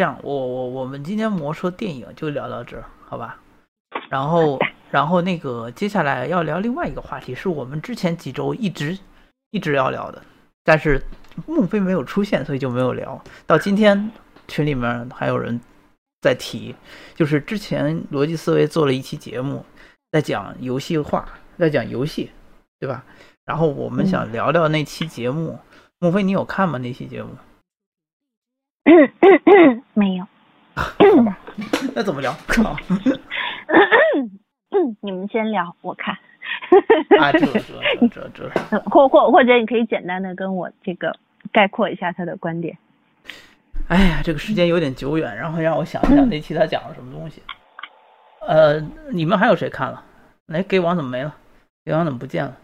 这样，我我我们今天魔说电影就聊到这儿，好吧？然后然后那个接下来要聊另外一个话题，是我们之前几周一直一直要聊的，但是孟非没有出现，所以就没有聊到今天。群里面还有人在提，就是之前逻辑思维做了一期节目，在讲游戏化，在讲游戏，对吧？然后我们想聊聊那期节目，莫非你有看吗？那期节目？没有。那怎么聊？靠！你们先聊，我看。啊，这这这这。或或或者你可以简单的跟我这个概括一下他的观点。哎呀，这个时间有点久远，然后让我想一想那期他讲了什么东西。呃，你们还有谁看了？哎，给王怎么没了？给王怎么不见了？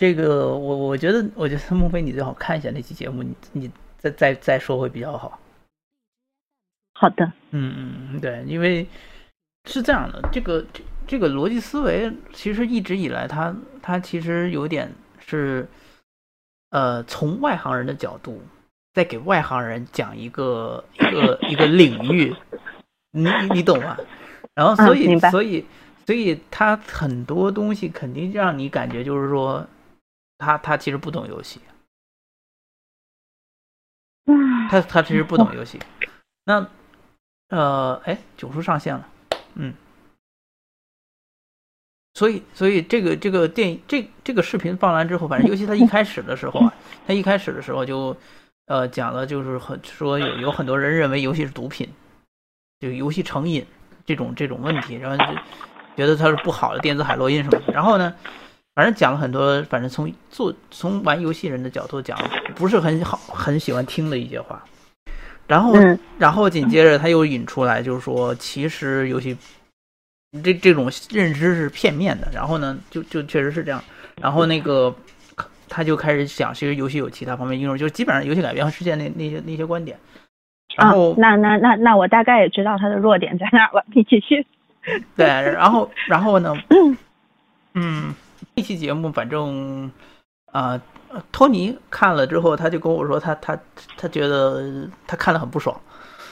这个我我觉得，我觉得孟非你最好看一下那期节目，你你再再再说会比较好。好的。嗯嗯，对，因为是这样的，这个这这个逻辑思维其实一直以来，它它其实有点是。呃，从外行人的角度，在给外行人讲一个一个一个领域，你你懂吗？然后所以所以所以他很多东西肯定让你感觉就是说，他他其实不懂游戏，他他其实不懂游戏。那呃，哎，九叔上线了，嗯。所以，所以这个这个电影这这个视频放完之后，反正尤其他一开始的时候啊，他一开始的时候就，呃，讲了就是很说有有很多人认为游戏是毒品，就游戏成瘾这种这种问题，然后就觉得它是不好的电子海洛因什么的。然后呢，反正讲了很多，反正从做从玩游戏人的角度讲，不是很好很喜欢听的一些话。然后，然后紧接着他又引出来，就是说其实游戏。这这种认知是片面的，然后呢，就就确实是这样，然后那个他就开始想，其实游戏有其他方面应用，就是基本上游戏改编和世界那那些那些观点。然后那那那那我大概也知道他的弱点在哪了，你继续。对，然后然后呢，嗯，这期节目反正啊，托尼看了之后，他就跟我说，他他他觉得他看得很不爽，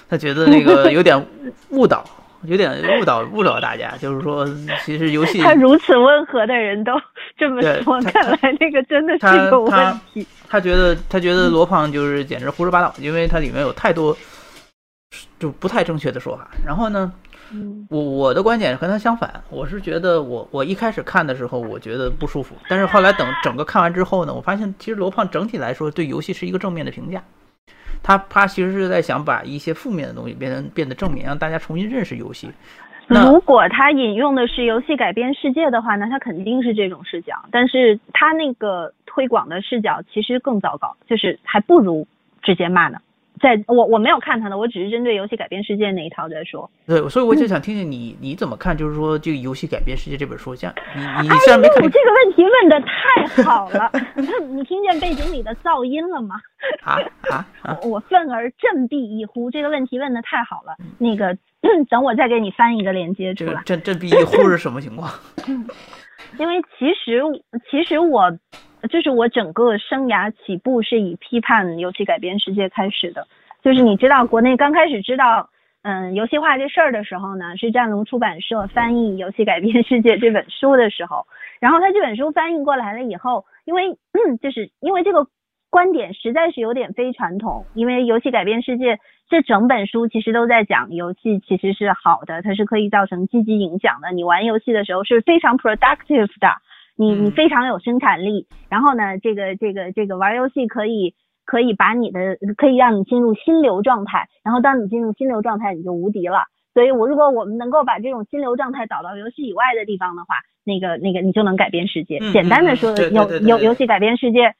他觉得那个有点误导。有点误导误导大家，就是说，其实游戏他如此温和的人都这么说，看来那个真的是有问题。他觉得他觉得罗胖就是简直胡说八道，因为它里面有太多就不太正确的说法。然后呢，我我的观点和他相反，我是觉得我我一开始看的时候我觉得不舒服，但是后来等整个看完之后呢，我发现其实罗胖整体来说对游戏是一个正面的评价。他他其实是在想把一些负面的东西变成变得正面，让大家重新认识游戏。如果他引用的是游戏改编世界的话，那他肯定是这种视角。但是他那个推广的视角其实更糟糕，就是还不如直接骂呢。在我我没有看他的，我只是针对游戏改编世界那一套在说。对，所以我就想听听你你怎么看，就是说这个游戏改编世界这本书，像你你虽然没看。这个问题问的太好了，你听见背景里的噪音了吗？啊啊！我愤而振臂一呼，这个问题问的太好了。那个，等我再给你翻一个链接出来。振振臂一呼是什么情况？因为其实其实我。就是我整个生涯起步是以批判游戏改编世界开始的。就是你知道，国内刚开始知道，嗯，游戏化这事儿的时候呢，是战龙出版社翻译《游戏改编世界》这本书的时候。然后他这本书翻译过来了以后，因为就是因为这个观点实在是有点非传统。因为《游戏改编世界》这整本书其实都在讲游戏其实是好的，它是可以造成积极影响的。你玩游戏的时候是非常 productive 的。你你非常有生产力，然后呢，这个这个这个玩游戏可以可以把你的可以让你进入心流状态，然后当你进入心流状态，你就无敌了。所以，我如果我们能够把这种心流状态导到游戏以外的地方的话，那个那个你就能改变世界。简单的说，游游游戏改变世界，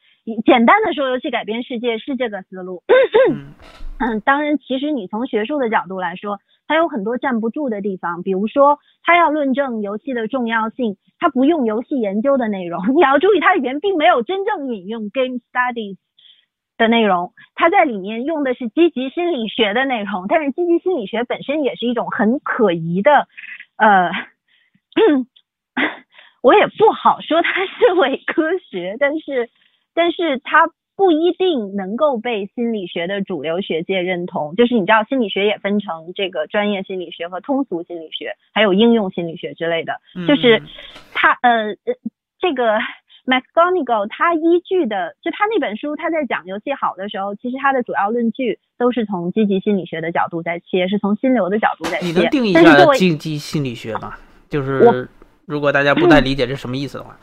简单的说，游戏改变世界是这个思路。嗯，当然，其实你从学术的角度来说。它有很多站不住的地方，比如说，它要论证游戏的重要性，它不用游戏研究的内容。你要注意，它里面并没有真正引用 game studies 的内容，它在里面用的是积极心理学的内容。但是积极心理学本身也是一种很可疑的，呃，我也不好说它是伪科学，但是，但是它不一定能够被心理学的主流学界认同。就是你知道，心理学也分成这个专业心理学和通俗心理学，还有应用心理学之类的。就是他呃呃这个。m a c g o n i g a l 他依据的就他那本书，他在讲游戏好的时候，其实他的主要论据都是从积极心理学的角度在切，是从心流的角度在切。你能定义一下积极心理学吗？就是如果大家不太理解这什么意思的话，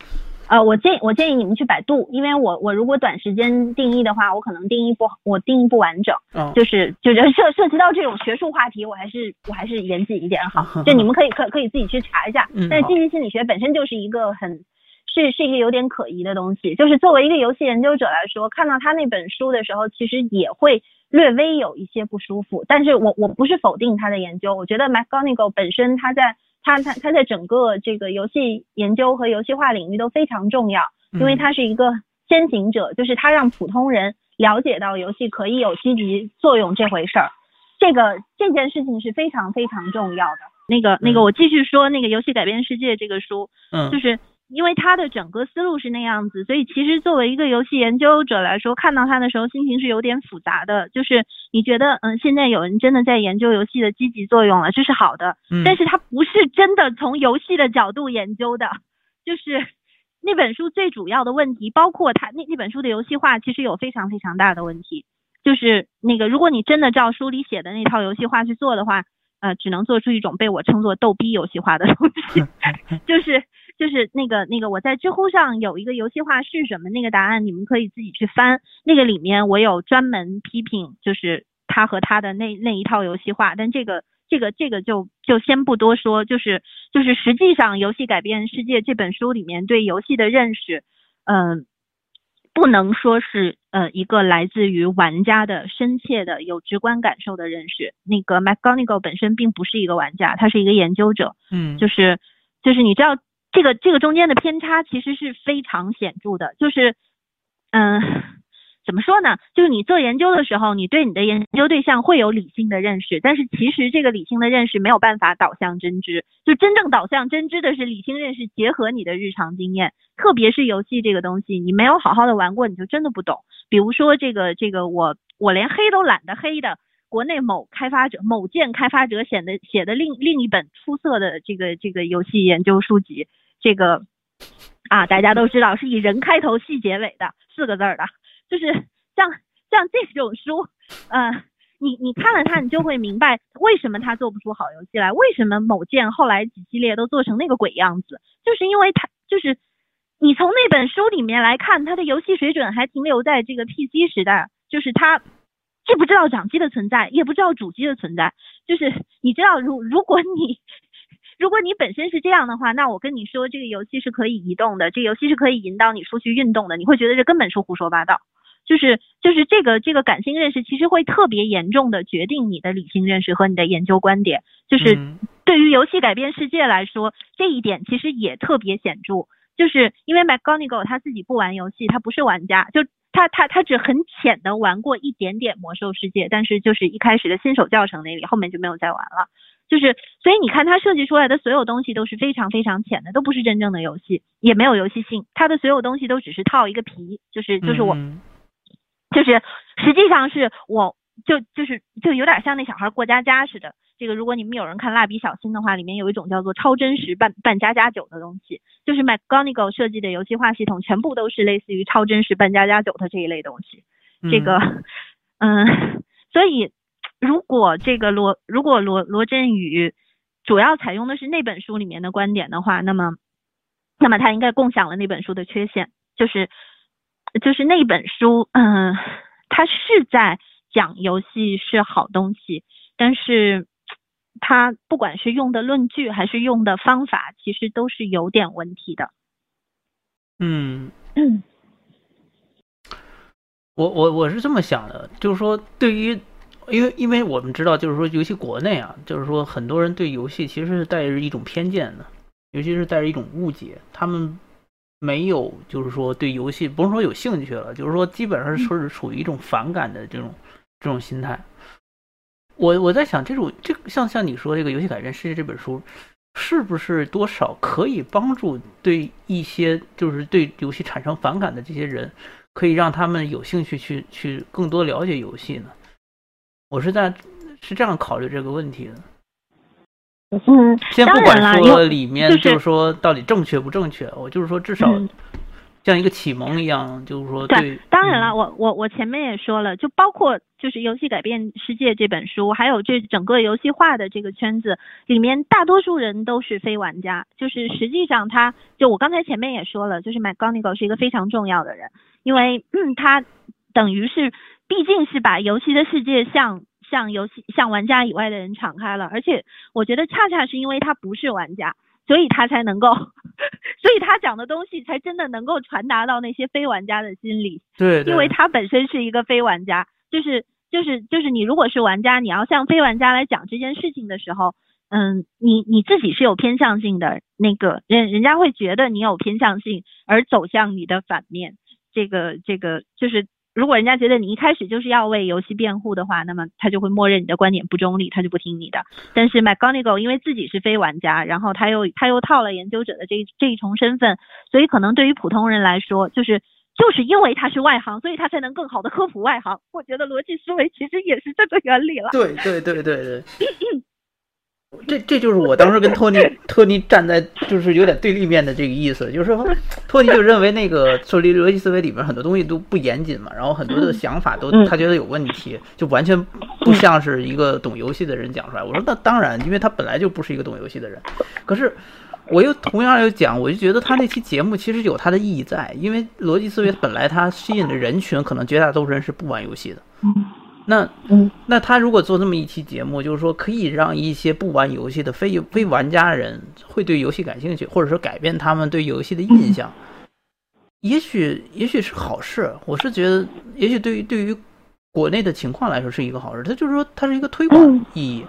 呃，我建我建议你们去百度，因为我我如果短时间定义的话，我可能定义不我定义不完整。嗯，就是就是涉涉及到这种学术话题，我还是我还是严谨一点好。就你们可以可可以自己去查一下。嗯但是积极心理学本身就是一个很。是是一个有点可疑的东西，就是作为一个游戏研究者来说，看到他那本书的时候，其实也会略微有一些不舒服。但是我我不是否定他的研究，我觉得 McGonigal 本身他在他他他在整个这个游戏研究和游戏化领域都非常重要，因为他是一个先行者，就是他让普通人了解到游戏可以有积极作用这回事儿，这个这件事情是非常非常重要的。那个那个，我继续说那个游戏改变世界这个书，嗯，就是。因为他的整个思路是那样子，所以其实作为一个游戏研究者来说，看到他的时候心情是有点复杂的。就是你觉得，嗯，现在有人真的在研究游戏的积极作用了，这是好的。嗯。但是他不是真的从游戏的角度研究的。就是那本书最主要的问题，包括他那那本书的游戏化，其实有非常非常大的问题。就是那个，如果你真的照书里写的那套游戏化去做的话，呃，只能做出一种被我称作逗逼游戏化的东西，就是。就是那个那个，我在知乎上有一个游戏化是什么那个答案，你们可以自己去翻。那个里面我有专门批评，就是他和他的那那一套游戏化。但这个这个这个就就先不多说。就是就是实际上，《游戏改变世界》这本书里面对游戏的认识，嗯，不能说是呃一个来自于玩家的深切的有直观感受的认识。那个 McGonigal 本身并不是一个玩家，他是一个研究者。嗯，就是就是你知道。这个这个中间的偏差其实是非常显著的，就是，嗯，怎么说呢？就是你做研究的时候，你对你的研究对象会有理性的认识，但是其实这个理性的认识没有办法导向真知，就真正导向真知的是理性认识结合你的日常经验，特别是游戏这个东西，你没有好好的玩过，你就真的不懂。比如说这个这个，我我连黑都懒得黑的。国内某开发者、某件开发者写的写的另另一本出色的这个这个游戏研究书籍，这个啊大家都知道是以人开头、戏结尾的四个字儿的，就是像像这种书，嗯，你你看了它，你就会明白为什么他做不出好游戏来，为什么某件后来几系列都做成那个鬼样子，就是因为他就是你从那本书里面来看，他的游戏水准还停留在这个 PC 时代，就是他。既不知道掌机的存在，也不知道主机的存在。就是你知道，如如果你如果你本身是这样的话，那我跟你说，这个游戏是可以移动的，这个游戏是可以引导你出去运动的，你会觉得这根本是胡说八道。就是就是这个这个感性认识，其实会特别严重的决定你的理性认识和你的研究观点。就是对于游戏改变世界来说，这一点其实也特别显著。就是因为 McGonigal 他自己不玩游戏，他不是玩家，就。他他他只很浅的玩过一点点魔兽世界，但是就是一开始的新手教程那里，后面就没有再玩了。就是所以你看他设计出来的所有东西都是非常非常浅的，都不是真正的游戏，也没有游戏性。它的所有东西都只是套一个皮，就是就是我，就是实际上是我就就是就有点像那小孩过家家似的。这个如果你们有人看蜡笔小新的话，里面有一种叫做超真实扮扮家家酒的东西，就是 McGonigal 设计的游戏化系统，全部都是类似于超真实扮家家酒的这一类东西。这个，嗯，所以如果这个罗如果罗罗振宇主要采用的是那本书里面的观点的话，那么那么他应该共享了那本书的缺陷，就是就是那本书，嗯，他是在讲游戏是好东西，但是。他不管是用的论据还是用的方法，其实都是有点问题的。嗯，我我我是这么想的，就是说，对于，因为因为我们知道，就是说，尤其国内啊，就是说，很多人对游戏其实是带着一种偏见的，尤其是带着一种误解，他们没有，就是说，对游戏不是说有兴趣了，就是说，基本上是说是处于一种反感的这种这种心态。我我在想，这种这像像你说这个《游戏改变世界》这本书，是不是多少可以帮助对一些就是对游戏产生反感的这些人，可以让他们有兴趣去去更多了解游戏呢？我是在是这样考虑这个问题的。嗯，先不管说里面就是说到底正确不正确，我就是说至少像一个启蒙一样，就是说对。当然了，我我我前面也说了，就包括就是《游戏改变世界》这本书，还有这整个游戏化的这个圈子里面，大多数人都是非玩家。就是实际上，他就我刚才前面也说了，就是 McGonigal 是一个非常重要的人，因为嗯，他等于是毕竟是把游戏的世界向。向游戏、向玩家以外的人敞开了，而且我觉得恰恰是因为他不是玩家，所以他才能够，所以他讲的东西才真的能够传达到那些非玩家的心里。对，因为他本身是一个非玩家，就是就是就是你如果是玩家，你要向非玩家来讲这件事情的时候，嗯，你你自己是有偏向性的，那个人人家会觉得你有偏向性而走向你的反面，这个这个就是。如果人家觉得你一开始就是要为游戏辩护的话，那么他就会默认你的观点不中立，他就不听你的。但是 McGonigal 因为自己是非玩家，然后他又他又套了研究者的这这一重身份，所以可能对于普通人来说，就是就是因为他是外行，所以他才能更好的科普外行。我觉得逻辑思维其实也是这个原理了。对对对对对。这这就是我当时跟托尼托尼站在就是有点对立面的这个意思，就是说托尼就认为那个说逻辑思维里面很多东西都不严谨嘛，然后很多的想法都他觉得有问题，就完全不像是一个懂游戏的人讲出来。我说那当然，因为他本来就不是一个懂游戏的人。可是我又同样又讲，我就觉得他那期节目其实有它的意义在，因为逻辑思维本来它吸引的人群可能绝大多数人是不玩游戏的。那，嗯，那他如果做这么一期节目，就是说可以让一些不玩游戏的非非玩家人会对游戏感兴趣，或者说改变他们对游戏的印象，也许也许是好事。我是觉得，也许对于对于国内的情况来说是一个好事。他就是说，它是一个推广意义。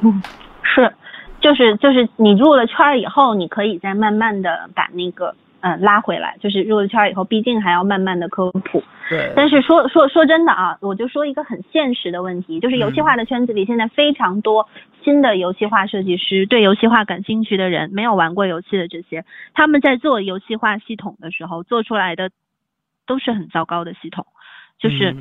嗯，是，就是就是你入了圈以后，你可以再慢慢的把那个。嗯，拉回来就是入了圈以后，毕竟还要慢慢的科普。对。但是说说说真的啊，我就说一个很现实的问题，就是游戏化的圈子里，现在非常多新的游戏化设计师，对游戏化感兴趣的人，没有玩过游戏的这些，他们在做游戏化系统的时候，做出来的都是很糟糕的系统，就是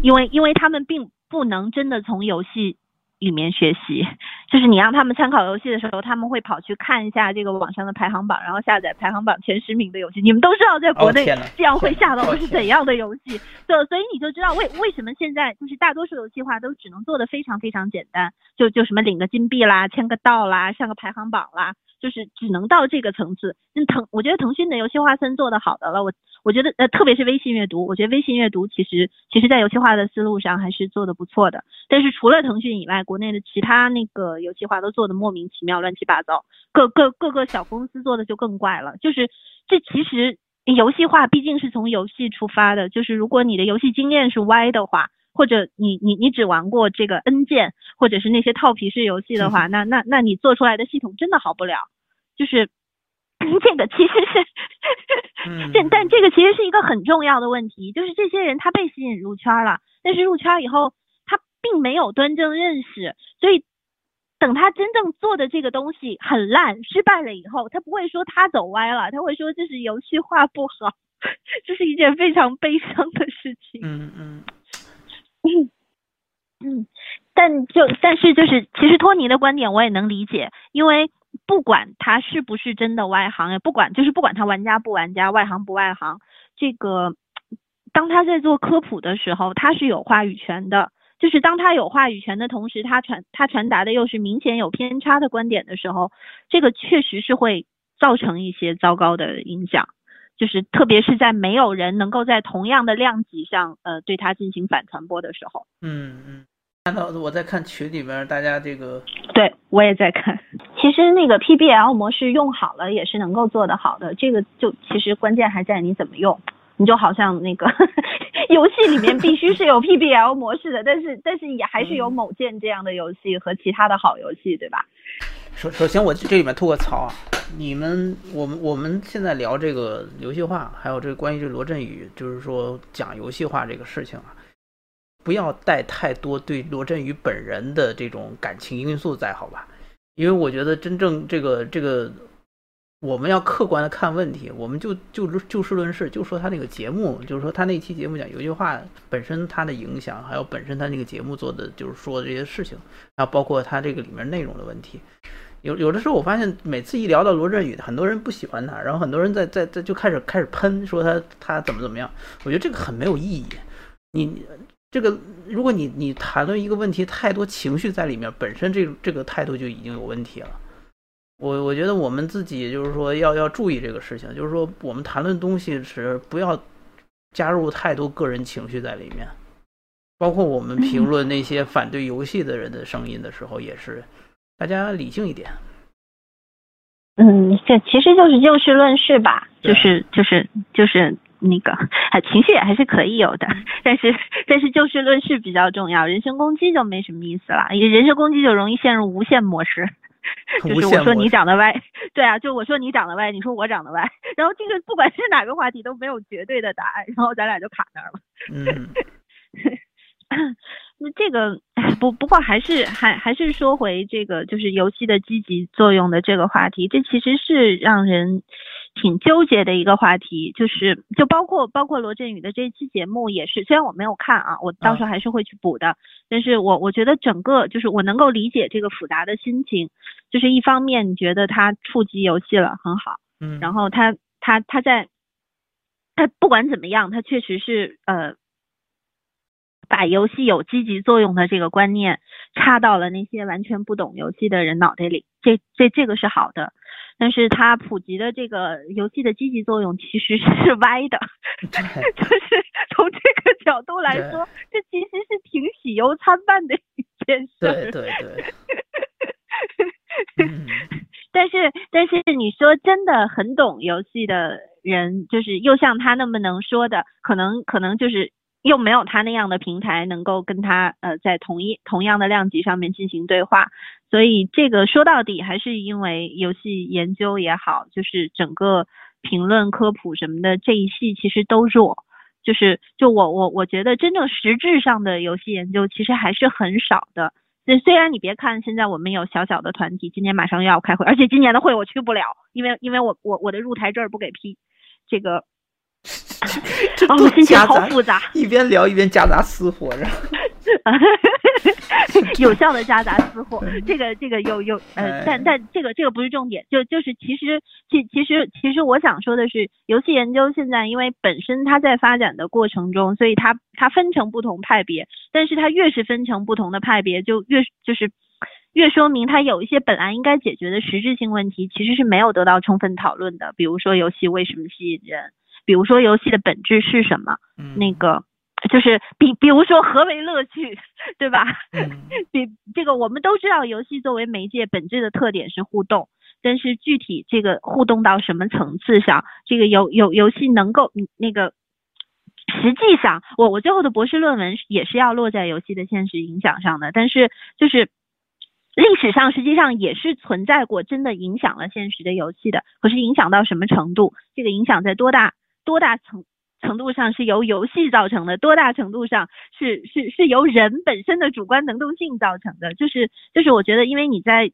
因为因为他们并不能真的从游戏。里面学习，就是你让他们参考游戏的时候，他们会跑去看一下这个网上的排行榜，然后下载排行榜前十名的游戏。你们都知道，在国内这样会下到的是怎样的游戏？就所以你就知道为为什么现在就是大多数游戏化都只能做的非常非常简单，就就什么领个金币啦，签个到啦，上个排行榜啦。就是只能到这个层次，那腾我觉得腾讯的游戏化算做的好的了，我我觉得呃特别是微信阅读，我觉得微信阅读其实其实在游戏化的思路上还是做的不错的，但是除了腾讯以外，国内的其他那个游戏化都做的莫名其妙乱七八糟，各各各个小公司做的就更怪了，就是这其实游戏化毕竟是从游戏出发的，就是如果你的游戏经验是歪的话。或者你你你只玩过这个 N 键，或者是那些套皮式游戏的话，那那那你做出来的系统真的好不了。就是这个其实是，这但这个其实是一个很重要的问题，就是这些人他被吸引入圈了，但是入圈以后他并没有端正认识，所以等他真正做的这个东西很烂失败了以后，他不会说他走歪了，他会说这是游戏化不好，这是一件非常悲伤的事情。嗯嗯。嗯嗯，但就但是就是，其实托尼的观点我也能理解，因为不管他是不是真的外行，也不管就是不管他玩家不玩家，外行不外行，这个当他在做科普的时候，他是有话语权的。就是当他有话语权的同时，他传他传达的又是明显有偏差的观点的时候，这个确实是会造成一些糟糕的影响。就是特别是在没有人能够在同样的量级上，呃，对它进行反传播的时候。嗯嗯，看到我在看群里面大家这个，对我也在看。其实那个 PBL 模式用好了也是能够做得好的，这个就其实关键还在你怎么用。你就好像那个 游戏里面必须是有 PBL 模式的，但是但是也还是有某件这样的游戏和其他的好游戏，对吧？首首先，我这里面吐个槽啊！你们，我们我们现在聊这个游戏化，还有这个关于这罗振宇，就是说讲游戏化这个事情啊，不要带太多对罗振宇本人的这种感情因素在，好吧？因为我觉得真正这个这个我们要客观的看问题，我们就就就事论事，就说他那个节目，就是说他那期节目讲有一句话本身它的影响，还有本身他那个节目做的就是说的这些事情，还有包括他这个里面内容的问题。有有的时候我发现每次一聊到罗振宇，很多人不喜欢他，然后很多人在在在就开始开始喷说他他怎么怎么样，我觉得这个很没有意义。你这个如果你你谈论一个问题太多情绪在里面，本身这这个态度就已经有问题了。我我觉得我们自己就是说要要注意这个事情，就是说我们谈论东西时不要加入太多个人情绪在里面，包括我们评论那些反对游戏的人的声音的时候，也是大家理性一点。嗯，这其实就是就事论事吧，就是就是就是那个，情绪也还是可以有的，但是但是就事论事比较重要，人身攻击就没什么意思了，人身攻击就容易陷入无限模式。就是我说你长得歪，对啊，就我说你长得歪，你说我长得歪，然后这个不管是哪个话题都没有绝对的答案，然后咱俩就卡那儿了。嗯，那这个不不过还是还还是说回这个就是游戏的积极作用的这个话题，这其实是让人。挺纠结的一个话题，就是就包括包括罗振宇的这一期节目也是，虽然我没有看啊，我到时候还是会去补的。但是我我觉得整个就是我能够理解这个复杂的心情，就是一方面你觉得他触及游戏了很好，嗯，然后他他他在他不管怎么样，他确实是呃把游戏有积极作用的这个观念插到了那些完全不懂游戏的人脑袋里，这这这个是好的。但是它普及的这个游戏的积极作用其实是歪的，就是从这个角度来说，这其实是挺喜忧参半的一件事。对对对。但是但是你说真的很懂游戏的人，就是又像他那么能说的，可能可能就是。又没有他那样的平台能够跟他呃在同一同样的量级上面进行对话，所以这个说到底还是因为游戏研究也好，就是整个评论科普什么的这一系其实都弱，就是就我我我觉得真正实质上的游戏研究其实还是很少的。虽虽然你别看现在我们有小小的团体，今年马上又要开会，而且今年的会我去不了，因为因为我我我的入台证不给批，这个。哦，心情好复杂，一边聊一边夹杂私货，然后 有效的夹杂私货，这个这个有有呃，但但这个这个不是重点，就就是其实其其实其实我想说的是，游戏研究现在因为本身它在发展的过程中，所以它它分成不同派别，但是它越是分成不同的派别，就越就是越说明它有一些本来应该解决的实质性问题，其实是没有得到充分讨论的，比如说游戏为什么吸引人。比如说游戏的本质是什么？嗯那个就是比比如说何为乐趣，对吧？比这个我们都知道，游戏作为媒介本质的特点是互动，但是具体这个互动到什么层次上，这个游游游戏能够那个，实际上我我最后的博士论文也是要落在游戏的现实影响上的，但是就是历史上实际上也是存在过真的影响了现实的游戏的，可是影响到什么程度？这个影响在多大？多大程程度上是由游戏造成的？多大程度上是是是由人本身的主观能动性造成的？就是就是我觉得，因为你在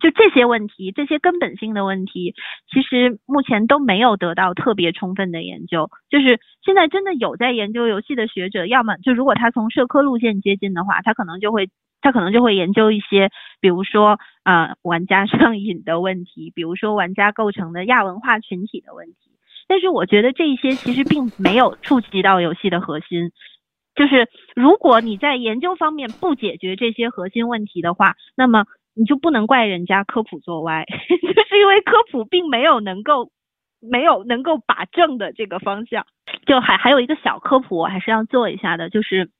就这些问题，这些根本性的问题，其实目前都没有得到特别充分的研究。就是现在真的有在研究游戏的学者，要么就如果他从社科路线接近的话，他可能就会他可能就会研究一些，比如说啊玩家上瘾的问题，比如说玩家构成的亚文化群体的问题。但是我觉得这些其实并没有触及到游戏的核心，就是如果你在研究方面不解决这些核心问题的话，那么你就不能怪人家科普做歪，就是因为科普并没有能够没有能够把正的这个方向。就还还有一个小科普，我还是要做一下的，就是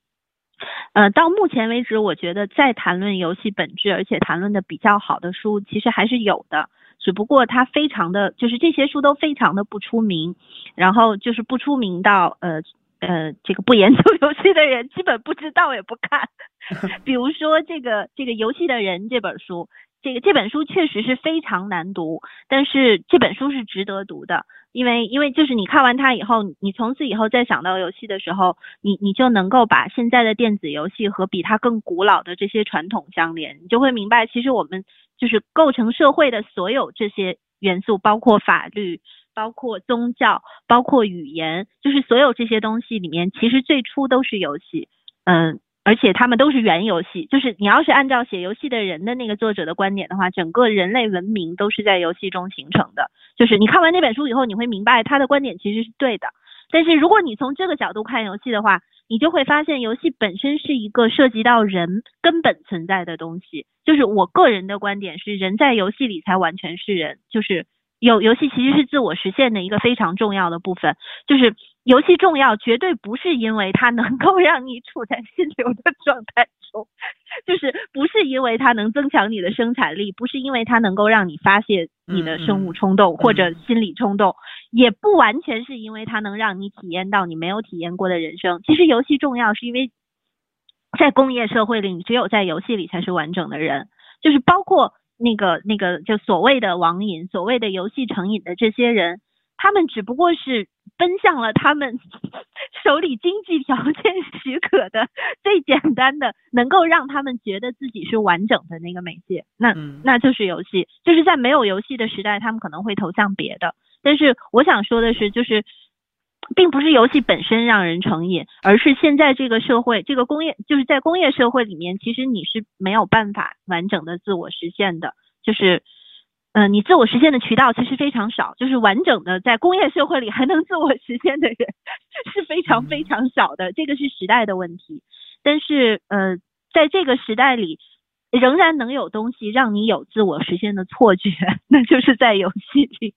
呃，到目前为止，我觉得在谈论游戏本质而且谈论的比较好的书，其实还是有的。只不过他非常的就是这些书都非常的不出名，然后就是不出名到呃呃这个不研究游戏的人基本不知道也不看。比如说这个这个游戏的人这本书，这个这本书确实是非常难读，但是这本书是值得读的，因为因为就是你看完它以后，你从此以后再想到游戏的时候，你你就能够把现在的电子游戏和比它更古老的这些传统相连，你就会明白其实我们。就是构成社会的所有这些元素，包括法律，包括宗教，包括语言，就是所有这些东西里面，其实最初都是游戏，嗯，而且他们都是原游戏。就是你要是按照写游戏的人的那个作者的观点的话，整个人类文明都是在游戏中形成的。就是你看完那本书以后，你会明白他的观点其实是对的。但是如果你从这个角度看游戏的话，你就会发现游戏本身是一个涉及到人根本存在的东西。就是我个人的观点是，人在游戏里才完全是人。就是游游戏其实是自我实现的一个非常重要的部分。就是游戏重要，绝对不是因为它能够让你处在心流的状态中。就是不是因为它能增强你的生产力，不是因为它能够让你发泄你的生物冲动或者心理冲动，也不完全是因为它能让你体验到你没有体验过的人生。其实游戏重要，是因为在工业社会里，你只有在游戏里才是完整的人。就是包括那个那个就所谓的网瘾、所谓的游戏成瘾的这些人。他们只不过是奔向了他们手里经济条件许可的最简单的，能够让他们觉得自己是完整的那个媒介，那那就是游戏。就是在没有游戏的时代，他们可能会投向别的。但是我想说的是，就是并不是游戏本身让人成瘾，而是现在这个社会，这个工业就是在工业社会里面，其实你是没有办法完整的自我实现的，就是。嗯，你自我实现的渠道其实非常少，就是完整的在工业社会里还能自我实现的人 是非常非常少的，这个是时代的问题。但是呃，在这个时代里，仍然能有东西让你有自我实现的错觉，那就是在游戏里。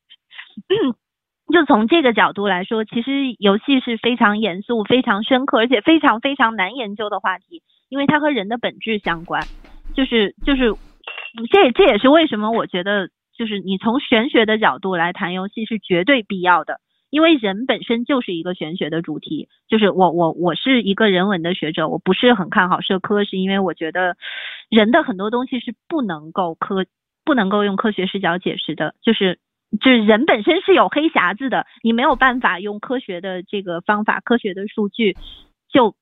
就从这个角度来说，其实游戏是非常严肃、非常深刻，而且非常非常难研究的话题，因为它和人的本质相关。就是就是，这这也是为什么我觉得。就是你从玄学的角度来谈游戏是绝对必要的，因为人本身就是一个玄学的主题。就是我我我是一个人文的学者，我不是很看好社科，是因为我觉得人的很多东西是不能够科不能够用科学视角解释的。就是就是人本身是有黑匣子的，你没有办法用科学的这个方法、科学的数据就。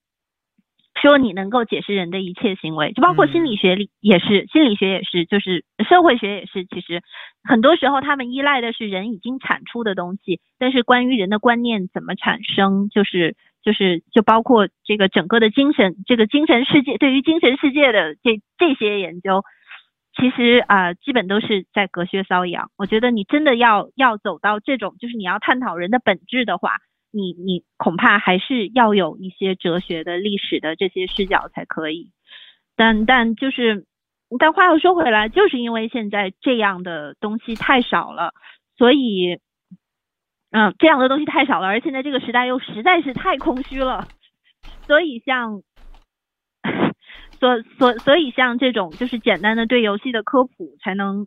说你能够解释人的一切行为，就包括心理学里也是，心理学也是，就是社会学也是。其实很多时候他们依赖的是人已经产出的东西，但是关于人的观念怎么产生，就是就是就包括这个整个的精神，这个精神世界对于精神世界的这这些研究，其实啊基本都是在隔靴搔痒。我觉得你真的要要走到这种，就是你要探讨人的本质的话。你你恐怕还是要有一些哲学的历史的这些视角才可以，但但就是，但话又说回来，就是因为现在这样的东西太少了，所以，嗯，这样的东西太少了，而现在这个时代又实在是太空虚了，所以像，所所所以像这种就是简单的对游戏的科普才能，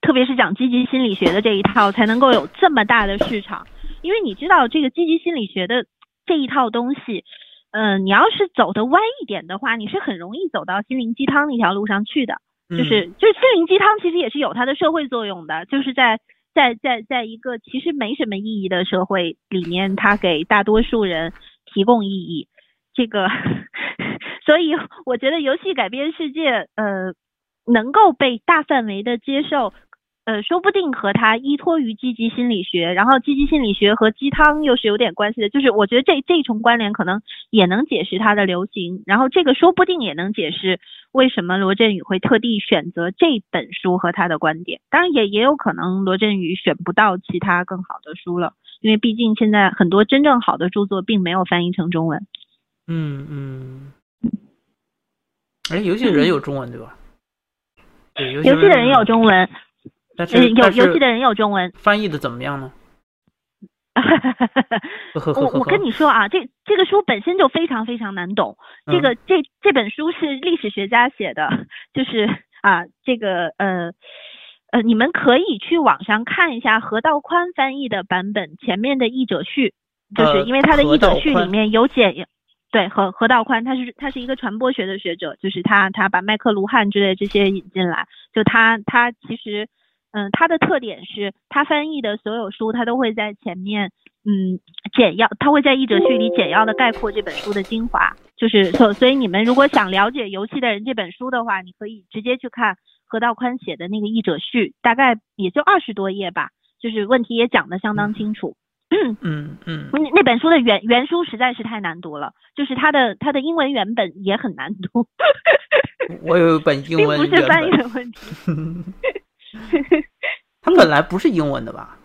特别是讲积极心理学的这一套才能够有这么大的市场。因为你知道这个积极心理学的这一套东西，嗯，你要是走的歪一点的话，你是很容易走到心灵鸡汤那条路上去的。就是就是心灵鸡汤其实也是有它的社会作用的，就是在在在在一个其实没什么意义的社会里面，它给大多数人提供意义。这个，所以我觉得游戏改变世界，呃，能够被大范围的接受。呃，说不定和他依托于积极心理学，然后积极心理学和鸡汤又是有点关系的。就是我觉得这这一重关联可能也能解释它的流行，然后这个说不定也能解释为什么罗振宇会特地选择这本书和他的观点。当然也也有可能罗振宇选不到其他更好的书了，因为毕竟现在很多真正好的著作并没有翻译成中文。嗯嗯。哎，游戏的人有中文对吧？对，游戏的人有中文。但是有游戏的人有中文翻译的怎么样呢？我我跟你说啊，这这个书本身就非常非常难懂。这个这这本书是历史学家写的，就是啊，这个呃呃，你们可以去网上看一下何道宽翻译的版本前面的译者序，就是因为他的译者序里面有简对何何道宽，他是他是一个传播学的学者，就是他他把麦克卢汉之类这些引进来，就他他其实。嗯，它的特点是，他翻译的所有书，他都会在前面，嗯，简要，他会在译者序里简要的概括这本书的精华。就是所，所以你们如果想了解游戏的人这本书的话，你可以直接去看何道宽写的那个译者序，大概也就二十多页吧，就是问题也讲得相当清楚。嗯嗯，那那本书的原原书实在是太难读了，就是它的它的英文原本也很难读。我有一本英文并不是翻译的问题。它本来不是英文的吧？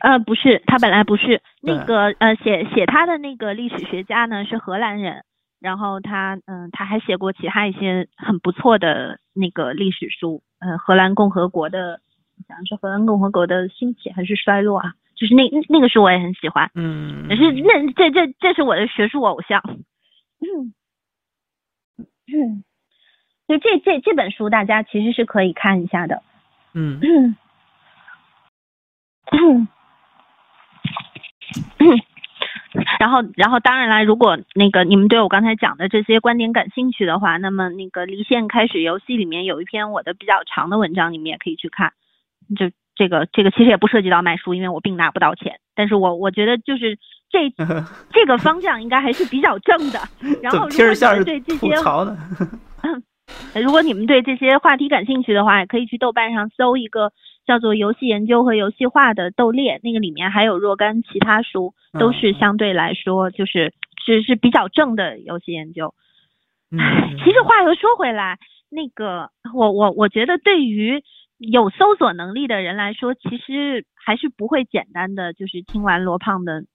呃，不是，他本来不是那个呃，写写他的那个历史学家呢是荷兰人，然后他嗯他还写过其他一些很不错的那个历史书，呃，荷兰共和国的。讲是荷兰共和国的兴起还是衰落啊？就是那那个书我也很喜欢，嗯，可是那这这这是我的学术偶像，嗯嗯，就这这这本书大家其实是可以看一下的，嗯然后然后当然了，如果那个你们对我刚才讲的这些观点感兴趣的话，那么那个离线开始游戏里面有一篇我的比较长的文章，你们也可以去看。就这个这个其实也不涉及到卖书，因为我并拿不到钱。但是我我觉得就是这 这个方向应该还是比较正的。然后如果你们对这些，如果你们对这些话题感兴趣的话，也可以去豆瓣上搜一个叫做“游戏研究和游戏化”的豆列，那个里面还有若干其他书，都是相对来说就是是是比较正的游戏研究。唉，其实话又说回来，那个我我我觉得对于。有搜索能力的人来说，其实还是不会简单的，就是听完罗胖的，嗯，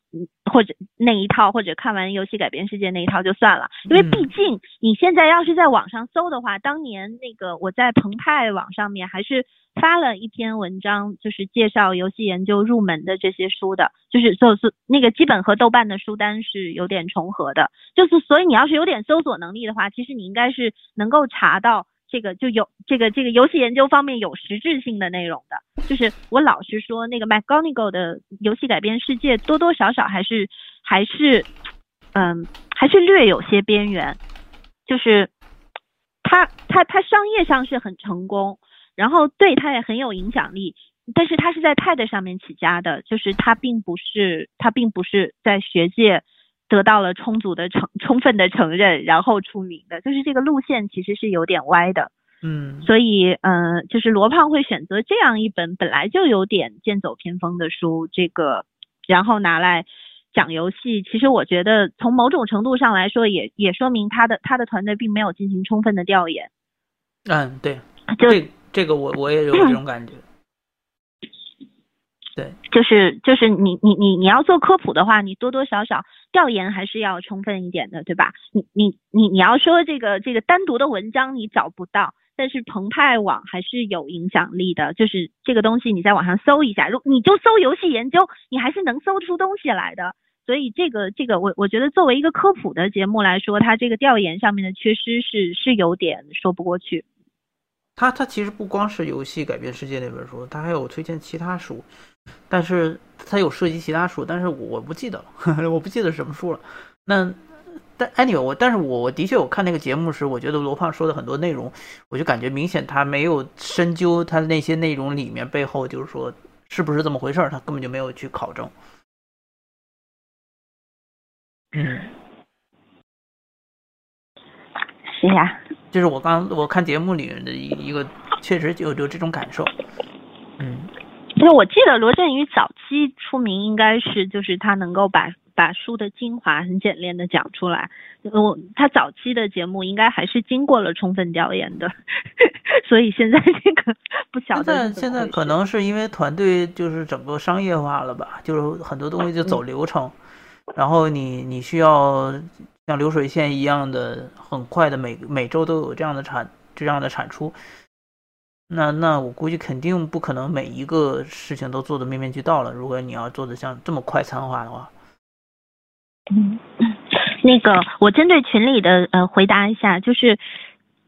或者那一套，或者看完《游戏改变世界》那一套就算了。因为毕竟你现在要是在网上搜的话，当年那个我在澎湃网上面还是发了一篇文章，就是介绍游戏研究入门的这些书的，就是就是那个基本和豆瓣的书单是有点重合的，就是所以你要是有点搜索能力的话，其实你应该是能够查到。这个就有这个这个游戏研究方面有实质性的内容的，就是我老实说，那个 McGonigal 的游戏改变世界多多少少还是还是嗯还是略有些边缘，就是他他他商业上是很成功，然后对他也很有影响力，但是他是在 TED 上面起家的，就是他并不是他并不是在学界。得到了充足的承充分的承认，然后出名的，就是这个路线其实是有点歪的，嗯，所以嗯，就是罗胖会选择这样一本本来就有点剑走偏锋的书，这个然后拿来讲游戏，其实我觉得从某种程度上来说，也也说明他的他的团队并没有进行充分的调研。嗯，对，就这这个我我也有这种感觉。对，就是就是你你你你要做科普的话，你多多少少调研还是要充分一点的，对吧？你你你你要说这个这个单独的文章你找不到，但是澎湃网还是有影响力的，就是这个东西你在网上搜一下，如你就搜游戏研究，你还是能搜出东西来的。所以这个这个我我觉得作为一个科普的节目来说，它这个调研上面的缺失是是有点说不过去。它它其实不光是游戏改变世界那本书，它还有推荐其他书。但是它有涉及其他书，但是我不记得了，我不记得什么书了。那但 anyway，我但是我我的确我看那个节目时，我觉得罗胖说的很多内容，我就感觉明显他没有深究他的那些内容里面背后就是说是不是这么回事儿，他根本就没有去考证。嗯，是呀，就是我刚我看节目里面的一一个，确实就有这种感受。嗯。就我记得罗振宇早期出名应该是就是他能够把把书的精华很简练的讲出来，我他早期的节目应该还是经过了充分调研的，所以现在这个不晓得。现在现在可能是因为团队就是整个商业化了吧，就是很多东西就走流程，然后你你需要像流水线一样的很快的每每周都有这样的产这样的产出。那那我估计肯定不可能每一个事情都做的面面俱到了。如果你要做的像这么快餐化的话，嗯，那个我针对群里的呃回答一下，就是。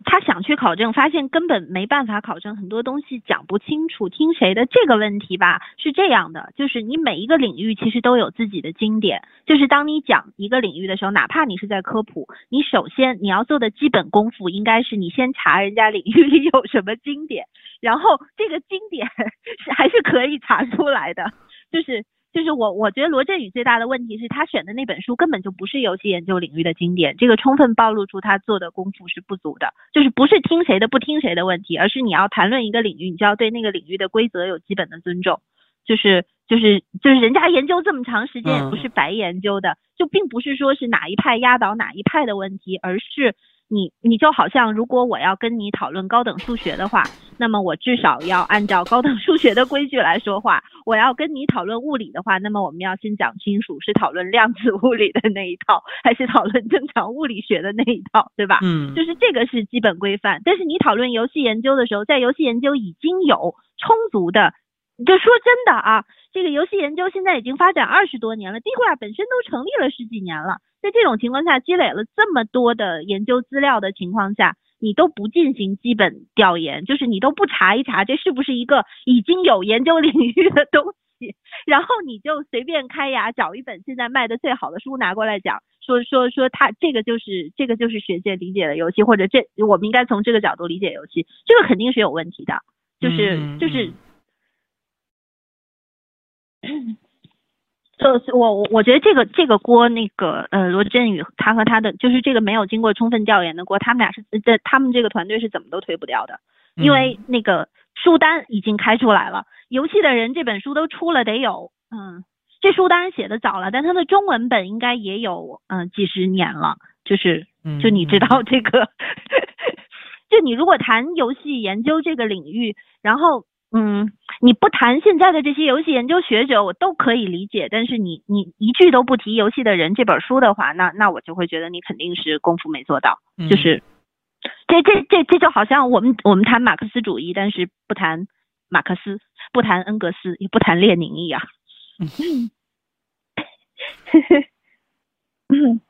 他想去考证，发现根本没办法考证，很多东西讲不清楚，听谁的这个问题吧？是这样的，就是你每一个领域其实都有自己的经典，就是当你讲一个领域的时候，哪怕你是在科普，你首先你要做的基本功夫应该是你先查人家领域里有什么经典，然后这个经典 是还是可以查出来的，就是就是我我觉得罗振宇最大的问题是他选的那本书根本就不是游戏研究领域的经典，这个充分暴露出他做的功夫是不足的。就是不是听谁的不听谁的问题，而是你要谈论一个领域，你就要对那个领域的规则有基本的尊重。就是就是就是人家研究这么长时间也不是白研究的，就并不是说是哪一派压倒哪一派的问题，而是。你你就好像，如果我要跟你讨论高等数学的话，那么我至少要按照高等数学的规矩来说话。我要跟你讨论物理的话，那么我们要先讲清楚是讨论量子物理的那一套，还是讨论正常物理学的那一套，对吧？嗯，就是这个是基本规范。但是你讨论游戏研究的时候，在游戏研究已经有充足的，就说真的啊，这个游戏研究现在已经发展二十多年了，地库拉本身都成立了十几年了。在这种情况下，积累了这么多的研究资料的情况下，你都不进行基本调研，就是你都不查一查这是不是一个已经有研究领域的东西，然后你就随便开牙找一本现在卖的最好的书拿过来讲，说说说它这个就是这个就是学界理解的游戏，或者这我们应该从这个角度理解游戏，这个肯定是有问题的，就是就是。就是我我我觉得这个这个锅那个呃罗振宇他和他的就是这个没有经过充分调研的锅，他们俩是在他们这个团队是怎么都推不掉的，因为那个书单已经开出来了，游戏的人这本书都出了得有嗯，这书当然写的早了，但它的中文本应该也有嗯几十年了，就是就你知道这个，就你如果谈游戏研究这个领域，然后。嗯，你不谈现在的这些游戏研究学者，我都可以理解。但是你你一句都不提游戏的人这本书的话，那那我就会觉得你肯定是功夫没做到。就是这这这这就好像我们我们谈马克思主义，但是不谈马克思，不谈恩格斯，也不谈列宁一样。嗯。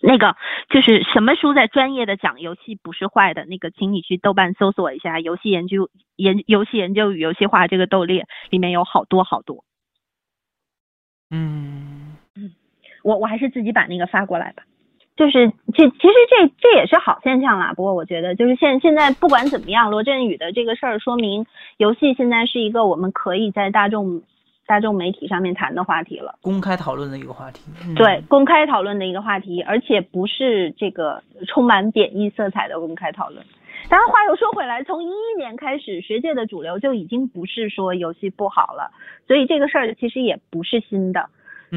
那个就是什么书在专业的讲游戏不是坏的那个，请你去豆瓣搜索一下“游戏研究研游戏研究与游戏化”这个斗列，里面有好多好多。嗯嗯，我我还是自己把那个发过来吧。就是这其实这这也是好现象啦。不过我觉得就是现现在不管怎么样，罗振宇的这个事儿说明游戏现在是一个我们可以在大众。大众媒体上面谈的话题了，公开讨论的一个话题。对，公开讨论的一个话题，而且不是这个充满贬义色彩的公开讨论。当然，话又说回来，从一一年开始，学界的主流就已经不是说游戏不好了，所以这个事儿其实也不是新的，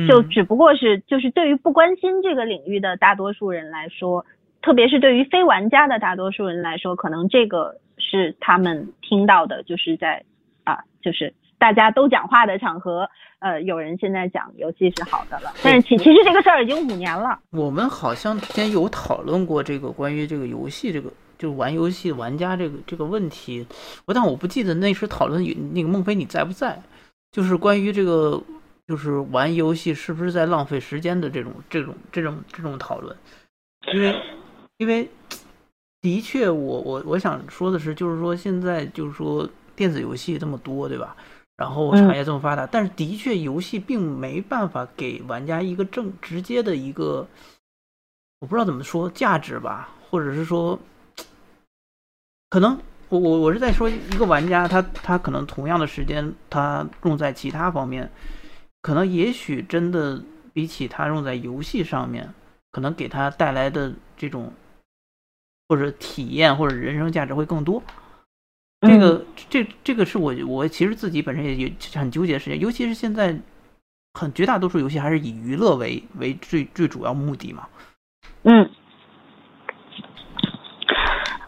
就只不过是就是对于不关心这个领域的大多数人来说，特别是对于非玩家的大多数人来说，可能这个是他们听到的，就是在啊，就是。大家都讲话的场合，呃，有人现在讲游戏是好的了，但是其其实这个事儿已经五年了。我们好像之前有讨论过这个关于这个游戏这个，就是玩游戏玩家这个这个问题，我但我不记得那时讨论那个孟非你在不在，就是关于这个就是玩游戏是不是在浪费时间的这种这种这种这种讨论，因为因为的确我我我想说的是，就是说现在就是说电子游戏这么多，对吧？然后产业这么发达，但是的确游戏并没办法给玩家一个正直接的一个，我不知道怎么说价值吧，或者是说，可能我我我是在说一个玩家，他他可能同样的时间他用在其他方面，可能也许真的比起他用在游戏上面，可能给他带来的这种或者体验或者人生价值会更多。这个这这个是我我其实自己本身也也很纠结的事情，尤其是现在很绝大多数游戏还是以娱乐为为最最主要目的嘛。嗯。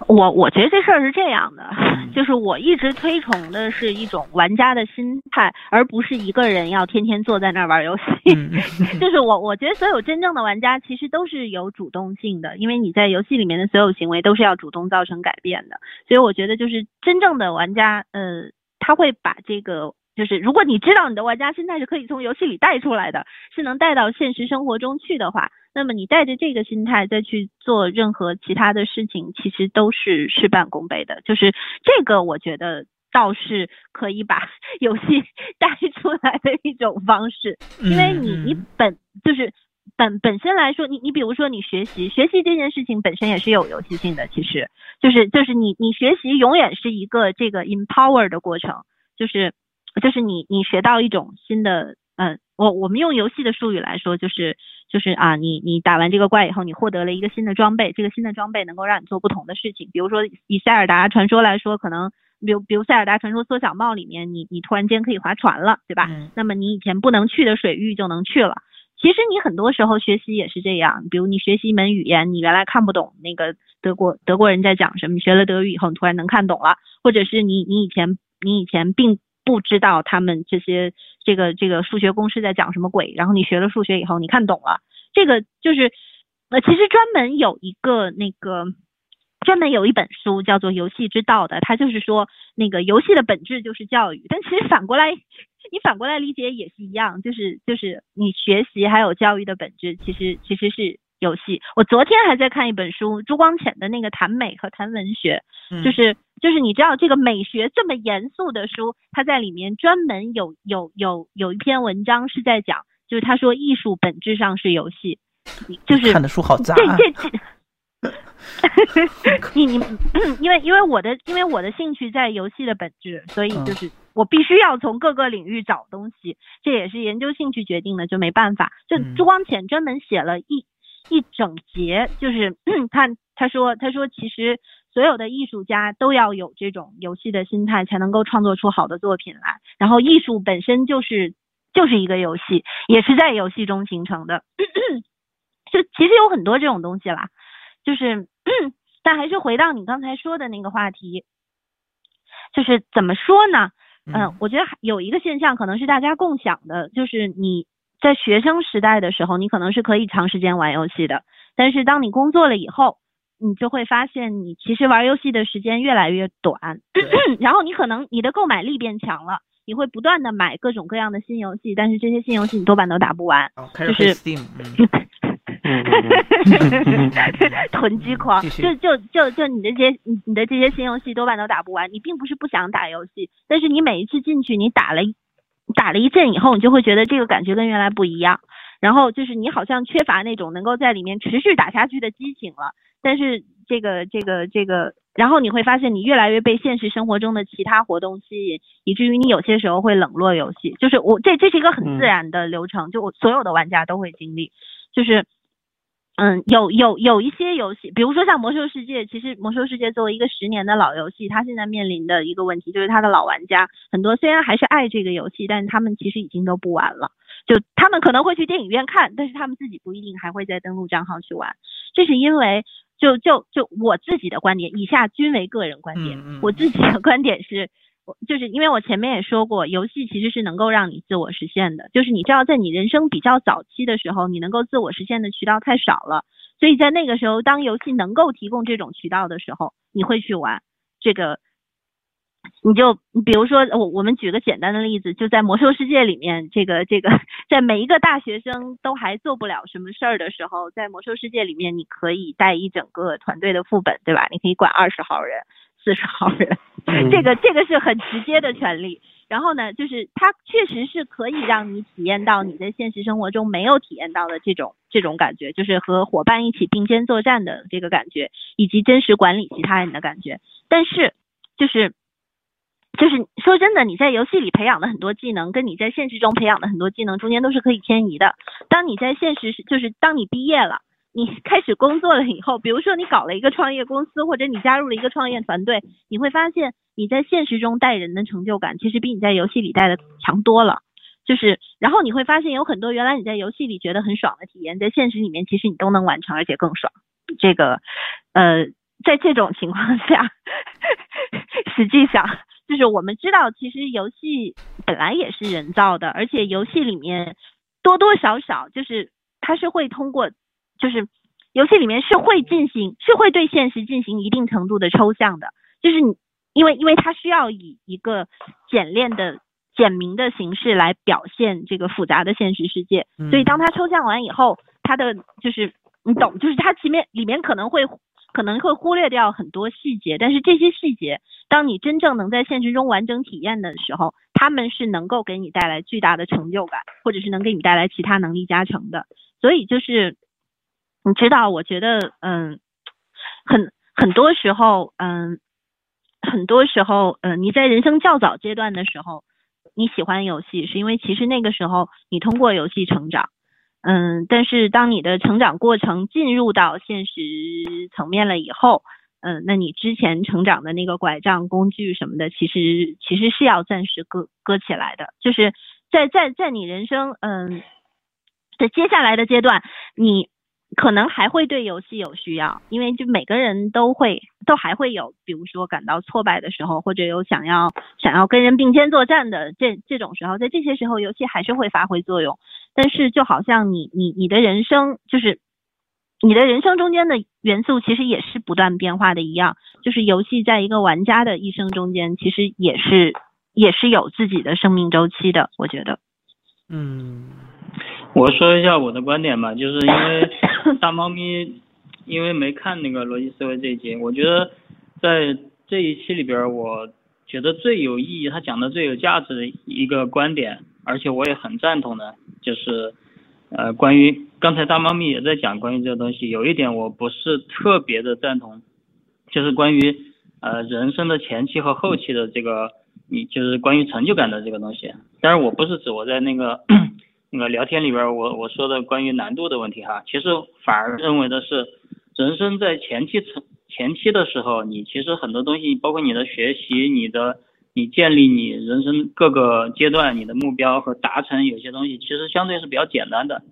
我我觉得这事儿是这样的，就是我一直推崇的是一种玩家的心态，而不是一个人要天天坐在那儿玩游戏。就是我我觉得所有真正的玩家其实都是有主动性的，因为你在游戏里面的所有行为都是要主动造成改变的。所以我觉得就是真正的玩家，呃，他会把这个。就是如果你知道你的玩家心态是可以从游戏里带出来的，是能带到现实生活中去的话，那么你带着这个心态再去做任何其他的事情，其实都是事半功倍的。就是这个，我觉得倒是可以把 游戏 带出来的一种方式，因为你你本就是本本身来说，你你比如说你学习学习这件事情本身也是有游戏性的，其实就是就是你你学习永远是一个这个 empower 的过程，就是。就是你你学到一种新的，嗯，我我们用游戏的术语来说，就是就是啊，你你打完这个怪以后，你获得了一个新的装备，这个新的装备能够让你做不同的事情。比如说以塞尔达传说来说，可能比如比如塞尔达传说缩小帽里面，你你突然间可以划船了，对吧？那么你以前不能去的水域就能去了。其实你很多时候学习也是这样，比如你学习一门语言，你原来看不懂那个德国德国人在讲什么，你学了德语以后你突然能看懂了，或者是你你以前你以前并不知道他们这些这个这个数学公式在讲什么鬼，然后你学了数学以后你看懂了，这个就是呃其实专门有一个那个。专门有一本书叫做《游戏之道》的，它就是说那个游戏的本质就是教育。但其实反过来，你反过来理解也是一样，就是就是你学习还有教育的本质，其实其实是游戏。我昨天还在看一本书，朱光潜的那个谈美和谈文学，就是就是你知道这个美学这么严肃的书，它在里面专门有有有有一篇文章是在讲，就是他说艺术本质上是游戏，就是看的书好杂。这这这。你你，因为因为我的因为我的兴趣在游戏的本质，所以就是我必须要从各个领域找东西，这也是研究兴趣决定的，就没办法。就朱光潜专门写了一一整节，就是 他他说他说其实所有的艺术家都要有这种游戏的心态，才能够创作出好的作品来。然后艺术本身就是就是一个游戏，也是在游戏中形成的。就其实有很多这种东西啦。就是，但还是回到你刚才说的那个话题，就是怎么说呢？嗯，我觉得有一个现象可能是大家共享的，就是你在学生时代的时候，你可能是可以长时间玩游戏的，但是当你工作了以后，你就会发现你其实玩游戏的时间越来越短，然后你可能你的购买力变强了，你会不断的买各种各样的新游戏，但是这些新游戏你多半都打不完，就是。囤积狂，就就就就你的这些你你的这些新游戏多半都打不完。你并不是不想打游戏，但是你每一次进去，你打了打了一阵以后，你就会觉得这个感觉跟原来不一样。然后就是你好像缺乏那种能够在里面持续打下去的激情了。但是这个这个这个，然后你会发现你越来越被现实生活中的其他活动吸引，以至于你有些时候会冷落游戏。就是我这这是一个很自然的流程，就我所有的玩家都会经历，就是。嗯，有有有一些游戏，比如说像《魔兽世界》，其实《魔兽世界》作为一个十年的老游戏，它现在面临的一个问题就是它的老玩家很多，虽然还是爱这个游戏，但是他们其实已经都不玩了。就他们可能会去电影院看，但是他们自己不一定还会再登录账号去玩。这是因为，就就就我自己的观点，以下均为个人观点。我自己的观点是。就是因为我前面也说过，游戏其实是能够让你自我实现的。就是你知道，在你人生比较早期的时候，你能够自我实现的渠道太少了，所以在那个时候，当游戏能够提供这种渠道的时候，你会去玩这个。你就比如说，我我们举个简单的例子，就在魔兽世界里面，这个这个，在每一个大学生都还做不了什么事儿的时候，在魔兽世界里面，你可以带一整个团队的副本，对吧？你可以管二十号人。四十号人 这个这个是很直接的权利。然后呢，就是它确实是可以让你体验到你在现实生活中没有体验到的这种这种感觉，就是和伙伴一起并肩作战的这个感觉，以及真实管理其他人的感觉。但是，就是就是说真的，你在游戏里培养的很多技能，跟你在现实中培养的很多技能中间都是可以迁移的。当你在现实就是当你毕业了。你开始工作了以后，比如说你搞了一个创业公司，或者你加入了一个创业团队，你会发现你在现实中带人的成就感，其实比你在游戏里带的强多了。就是，然后你会发现有很多原来你在游戏里觉得很爽的体验，在现实里面其实你都能完成，而且更爽。这个，呃，在这种情况下，实际上就是我们知道，其实游戏本来也是人造的，而且游戏里面多多少少就是它是会通过。就是游戏里面是会进行，是会对现实进行一定程度的抽象的，就是你因为因为它需要以一个简练的简明的形式来表现这个复杂的现实世界，所以当它抽象完以后，它的就是你懂，就是它前面里面可能会可能会忽略掉很多细节，但是这些细节，当你真正能在现实中完整体验的时候，他们是能够给你带来巨大的成就感，或者是能给你带来其他能力加成的，所以就是。你知道，我觉得，嗯，很很多时候，嗯，很多时候，嗯，你在人生较早阶段的时候，你喜欢游戏，是因为其实那个时候你通过游戏成长，嗯，但是当你的成长过程进入到现实层面了以后，嗯，那你之前成长的那个拐杖、工具什么的，其实其实是要暂时搁搁起来的，就是在在在你人生，嗯，在接下来的阶段，你。可能还会对游戏有需要，因为就每个人都会都还会有，比如说感到挫败的时候，或者有想要想要跟人并肩作战的这这种时候，在这些时候游戏还是会发挥作用。但是就好像你你你的人生就是你的人生中间的元素其实也是不断变化的一样，就是游戏在一个玩家的一生中间其实也是也是有自己的生命周期的，我觉得。嗯。我说一下我的观点吧，就是因为 大猫咪，因为没看那个逻辑思维这一集，我觉得在这一期里边，我觉得最有意义，他讲的最有价值的一个观点，而且我也很赞同的，就是呃，关于刚才大猫咪也在讲关于这个东西，有一点我不是特别的赞同，就是关于呃人生的前期和后期的这个，你就是关于成就感的这个东西，但是我不是指我在那个。那个聊天里边，我我说的关于难度的问题哈，其实反而认为的是，人生在前期成前期的时候，你其实很多东西，包括你的学习，你的你建立你人生各个阶段你的目标和达成有些东西，其实相对是比较简单的，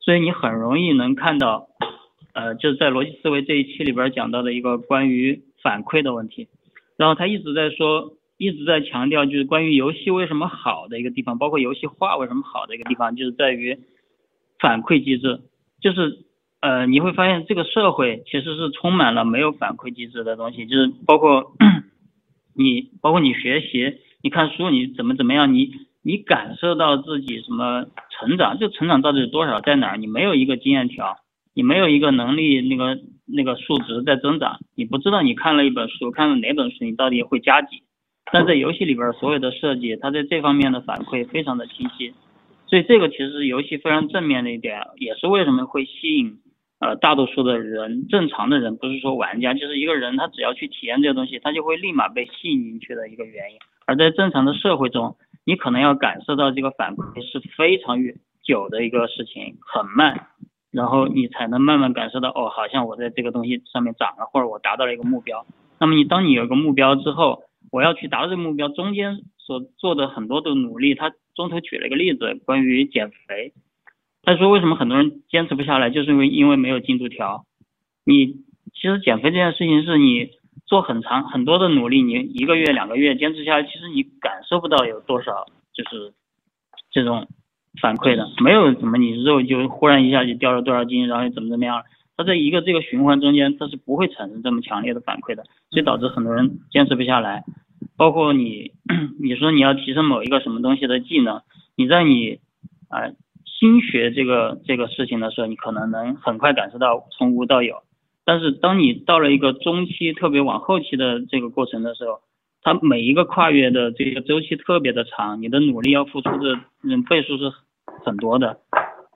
所以你很容易能看到，呃，就是在逻辑思维这一期里边讲到的一个关于反馈的问题，然后他一直在说。一直在强调，就是关于游戏为什么好的一个地方，包括游戏化为什么好的一个地方，就是在于反馈机制。就是呃，你会发现这个社会其实是充满了没有反馈机制的东西，就是包括你，包括你学习，你看书，你怎么怎么样，你你感受到自己什么成长，这成长到底是多少，在哪儿？你没有一个经验条，你没有一个能力那个那个数值在增长，你不知道你看了一本书，看了哪本书，你到底会加几？但在游戏里边所有的设计，它在这方面的反馈非常的清晰，所以这个其实是游戏非常正面的一点，也是为什么会吸引呃大多数的人，正常的人不是说玩家，就是一个人他只要去体验这个东西，他就会立马被吸引进去的一个原因。而在正常的社会中，你可能要感受到这个反馈是非常久的一个事情，很慢，然后你才能慢慢感受到哦，好像我在这个东西上面涨了，或者我达到了一个目标。那么你当你有个目标之后，我要去达到这个目标，中间所做的很多的努力，他中途举了一个例子，关于减肥。他说为什么很多人坚持不下来，就是因为因为没有进度条。你其实减肥这件事情是你做很长很多的努力，你一个月两个月坚持下来，其实你感受不到有多少就是这种反馈的，没有怎么你肉就忽然一下就掉了多少斤，然后怎么怎么样。它在一个这个循环中间，它是不会产生这么强烈的反馈的，所以导致很多人坚持不下来。包括你，你说你要提升某一个什么东西的技能，你在你啊新学这个这个事情的时候，你可能能很快感受到从无到有。但是当你到了一个中期，特别往后期的这个过程的时候，它每一个跨越的这个周期特别的长，你的努力要付出的嗯倍数是很多的，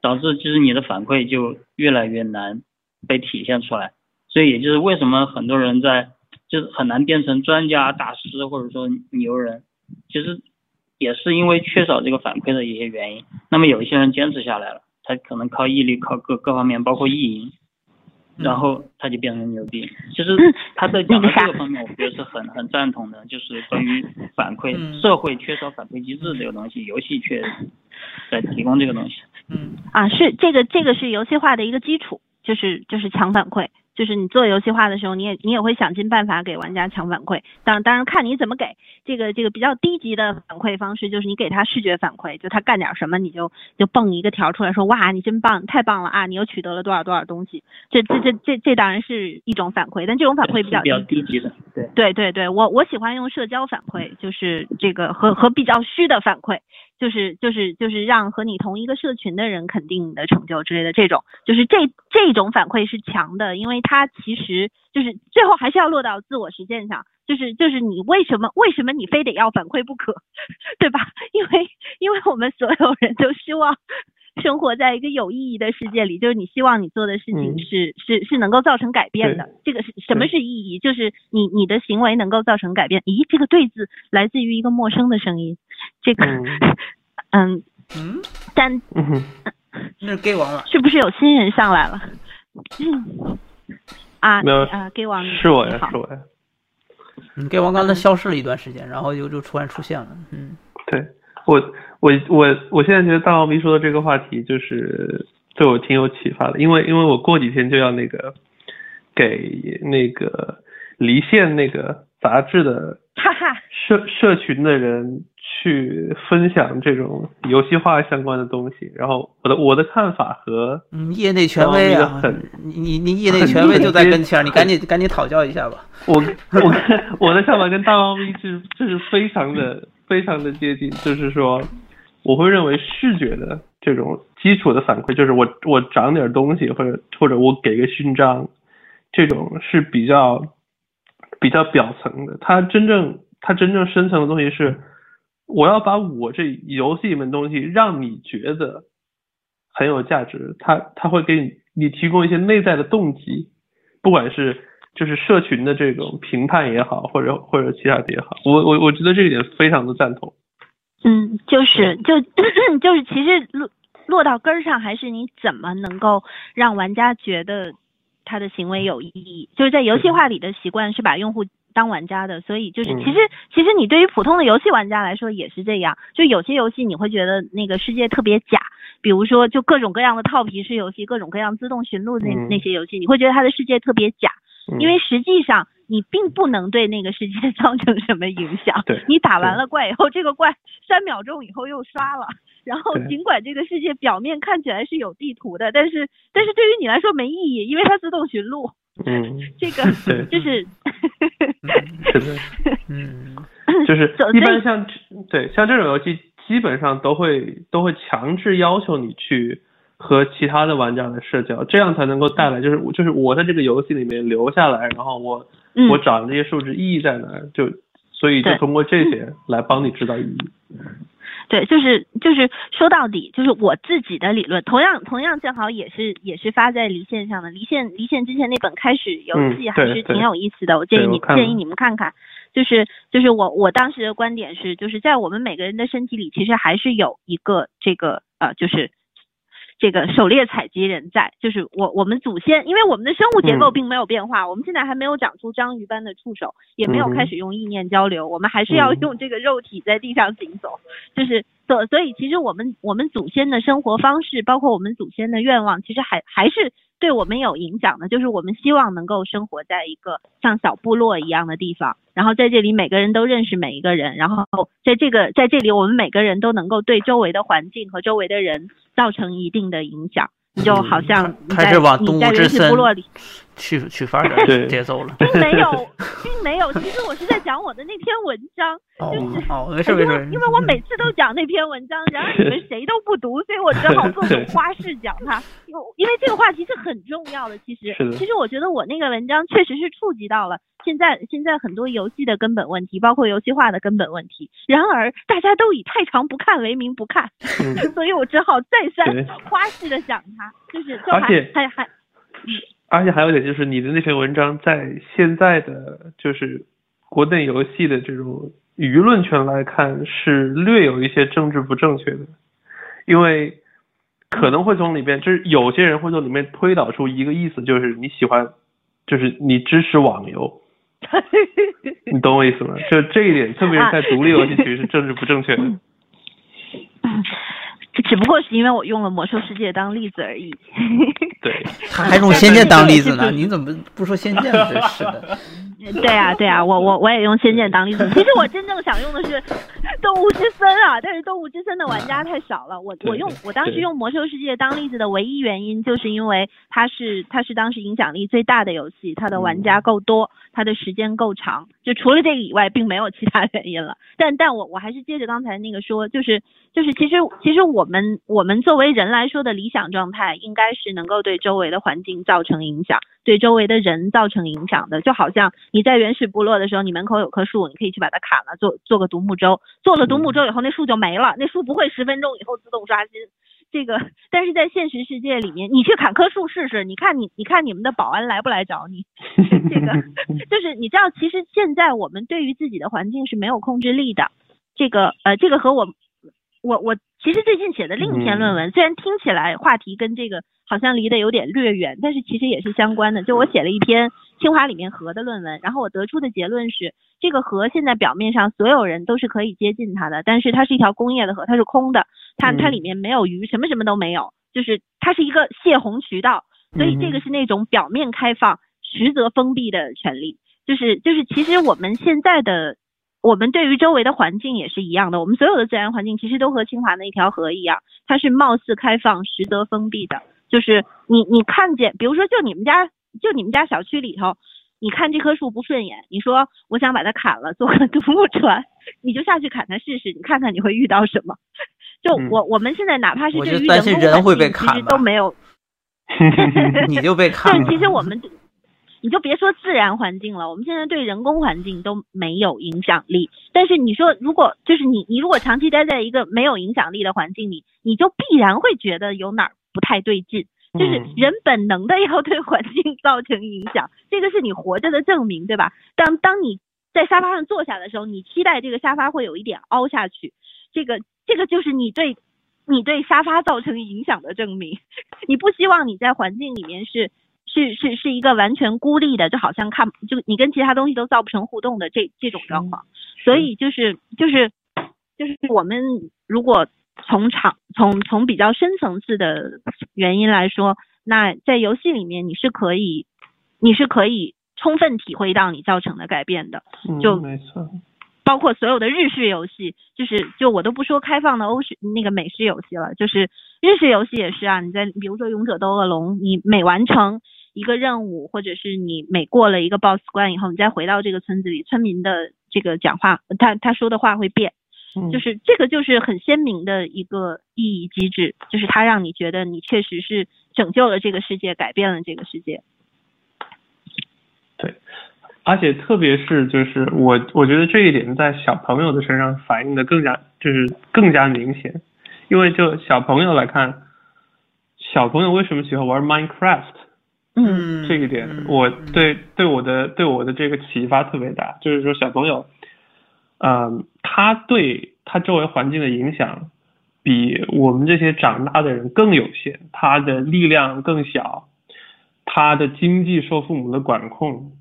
导致其实你的反馈就越来越难被体现出来。所以也就是为什么很多人在。就是很难变成专家大师或者说牛人，其实也是因为缺少这个反馈的一些原因。那么有一些人坚持下来了，他可能靠毅力，靠各各方面，包括意淫，然后他就变成牛逼。其实他在讲的这个方面，我觉得是很很赞同的，就是关于反馈，社会缺少反馈机制这个东西，游戏却在提供这个东西。嗯啊，是这个这个是游戏化的一个基础，就是就是强反馈。就是你做游戏化的时候，你也你也会想尽办法给玩家强反馈。当当然看你怎么给。这个这个比较低级的反馈方式，就是你给他视觉反馈，就他干点什么，你就就蹦一个条出来说，哇，你真棒，太棒了啊，你又取得了多少多少东西。这这这这这当然是一种反馈，但这种反馈比较比较低级的。对对对对，我我喜欢用社交反馈，就是这个和和比较虚的反馈。就是就是就是让和你同一个社群的人肯定你的成就之类的这种，就是这这种反馈是强的，因为它其实就是最后还是要落到自我实践上，就是就是你为什么为什么你非得要反馈不可，对吧？因为因为我们所有人都希望 生活在一个有意义的世界里，就是你希望你做的事情嗯是、是是能够造成改变的。这个是什么是意义？就是你你的行为能够造成改变。咦，这个对字来自于一个陌生的声音，这个嗯 嗯，嗯，但嗯，那是 gay 王了。是不是有新人上来了？嗯啊没有啊，gay 王是我呀，是我呀。嗯，gay 王刚才消失了一段时间，然后又就突然出现了。嗯，对我，我我我现在觉得大猫咪说的这个话题，就是对我挺有启发的，因为因为我过几天就要那个给那个离线那个杂志的哈哈，社社群的人去分享这种游戏化相关的东西，然后我的我的看法和嗯，业内权威啊你你你业内权威就在跟前，你赶紧赶紧讨教一下吧。我我我的看法跟大猫咪是就是非常的非常的接近，就是说，我会认为视觉的这种基础的反馈，就是我我长点东西，或者或者我给个勋章，这种是比较比较表层的。它真正它真正深层的东西是，我要把我这游戏里面东西让你觉得很有价值，它它会给你你提供一些内在的动机，不管是就是社群的这种评判也好，或者或者其他的也好，我我我觉得这一点非常的赞同。嗯，就是就 就是其实落落到根儿上，还是你怎么能够让玩家觉得他的行为有意义？就是在游戏化里的习惯是把用户当玩家的，所以就是嗯其实其实你对于普通的游戏玩家来说也是这样，就有些游戏你会觉得那个世界特别假。比如说，就各种各样的套皮式游戏，各种各样自动寻路那、嗯那些游戏，你会觉得它的世界特别假，嗯因为实际上你并不能对那个世界 造成什么影响。对你打完了怪以后，这个怪 三秒钟以后又刷了，然后尽管这个世界表面看起来是有地图的，但是但是对于你来说没意义，因为它自动寻路。嗯，这个就是是的，嗯，就是一般像对像这种游戏，基本上都会都会强制要求你去和其他的玩家的社交，这样才能够带来就是就是我在这个游戏里面留下来，然后我嗯我找这些数值意义在哪儿，就所以就通过这些来帮你知道意义。对，就是就是说到底，就是我自己的理论，同样同样正好也是也是发在离线上的。离线离线之前那本开始游戏还是挺有意思的，我建议你建议你们看看。就是就是我我当时的观点是，就是在我们每个人的身体里，其实还是有一个这个呃，就是这个狩猎采集人在，就是我我们祖先，因为我们的生物结构嗯。并没有变化，我们现在还没有长出章鱼般的触手，也没有开始用意念交流，我们还是要嗯。用这个肉体在地上行走。就是所所以其实我们我们祖先的生活方式，包括我们祖先的愿望，其实还还是对我们有影响的。就是我们希望能够生活在一个像小部落一样的地方，然后在这里每个人都认识每一个人，然后在这个在这里我们每个人都能够对周围的环境和周围的人造成一定的影响。你就好像开始往动你在原始物之森部落里，去去发展对节奏了。并没有，并没有。其实我是在讲我的那篇文章，哦就是哦，没事 没因为事，因为我每次都讲那篇文章，然而你们 谁都不读，所以我只好做种花式讲它。因为因为这个话题是很重要的，其实其实我觉得我那个文章确实是触及到了现在现在很多游戏的根本问题，包括游戏化的根本问题。然而大家都以太长不看为名不看，嗯。所以我只好再三花式的讲它，就是而且还还而且还有一点就是，你的那篇文章在现在的就是国内游戏的这种舆论圈来看，是略有一些政治不正确的，因为可能会从里面，就是有些人会从里面推导出一个意思，就是你喜欢，就是你支持网游，你懂我意思吗？就这一点，特别是在独立游戏区是政治不正确的。这 只不过是因为我用了魔兽世界当例子而已。对，他还用仙剑当例子呢，你怎么不说仙剑？真是的，对啊，对啊，我我我也用仙剑当例子。其实我真正想用的是动物之森啊，但是动物之森的玩家太少了。我我用我当时用魔兽世界当例子的唯一原因，就是因为它是它是当时影响力最大的游戏，它的玩家够多，它的时间够长。就除了这个以外，并没有其他原因了。但但我我还是接着刚才那个说，就是就是其实其实我们我们作为人来说的理想状态，应该是能够对周围的环境造成影响，对周围的人造成影响的。就好像你在原始部落的时候，你门口有棵树，你可以去把它砍了，做做个独木舟。做了独木舟以后，那树就没了，那树不会十分钟以后自动刷新。这个，但是在现实世界里面，你去砍棵树试试，你看你，你看你们的保安来不来找你？这个就是你知道，其实现在我们对于自己的环境是没有控制力的。这个呃，这个和我我我其实最近写的另一篇论文，虽然听起来话题跟这个好像离得有点略远，但是其实也是相关的。就我写了一篇清华里面河的论文，然后我得出的结论是，这个河现在表面上所有人都是可以接近它的，但是它是一条工业的河，它是空的，它它里面没有鱼，什么什么都没有，就是它是一个泄洪渠道，所以这个是那种表面开放，实则封闭的权利。就是就是，其实我们现在的。我们对于周围的环境也是一样的，我们所有的自然环境其实都和清华那条河一样，它是貌似开放，实则封闭的。就是你你看见，比如说就你们家就你们家小区里头，你看这棵树不顺眼，你说我想把它砍了，做个独木船，你就下去砍它试试，你看看你会遇到什么。就我我们现在哪怕是对于人工环境，其实都没有 你就被砍。对，其实我们。你就别说自然环境了，我们现在对人工环境都没有影响力。但是你说，如果就是你，你如果长期待在一个没有影响力的环境里，你就必然会觉得有哪儿不太对劲。就是人本能的要对环境造成影响，这个是你活着的证明，对吧？当当你在沙发上坐下的时候，你期待这个沙发会有一点凹下去，这个这个就是你对你对沙发造成影响的证明。你不希望你在环境里面是。是是是一个完全孤立的，就好像看就你跟其他东西都造不成互动的这这种状况，所以就是就是就是我们如果从场从从比较深层次的原因来说，那在游戏里面你是可以你是可以充分体会到你造成的改变的，就没错。包括所有的日式游戏，就是就我都不说开放的欧式那个美式游戏了，就是日式游戏也是啊。你在比如说勇者斗恶龙，你每完成一个任务，或者是你每过了一个 BOSS 关以后，你再回到这个村子里，村民的这个讲话，他他说的话会变，就是这个就是很鲜明的一个意义机制，就是它让你觉得你确实是拯救了这个世界，改变了这个世界。对。而且特别是就是我我觉得这一点在小朋友的身上反映的更加就是更加明显，因为就小朋友来看，小朋友为什么喜欢玩 Minecraft？嗯，这一点我对对我的对我的这个启发特别大，就是说小朋友，嗯，他对他周围环境的影响比我们这些长大的人更有限，他的力量更小，他的经济受父母的管控。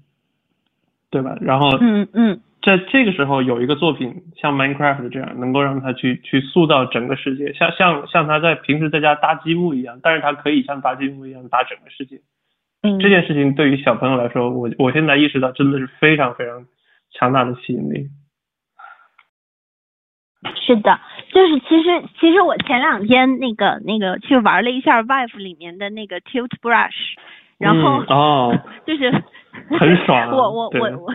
对吧？然后，嗯嗯，在这个时候有一个作品像 Minecraft 这样，能够让他去去塑造整个世界，像像像他在平时在家搭积木一样，但是他可以像搭积木一样搭整个世界。嗯，这件事情对于小朋友来说，我我现在意识到真的是非常非常强大的吸引力。是的，就是其实其实我前两天那个那个去玩了一下 Vive 里面的那个 Tilt Brush，然后哦，就是。很爽，我我我我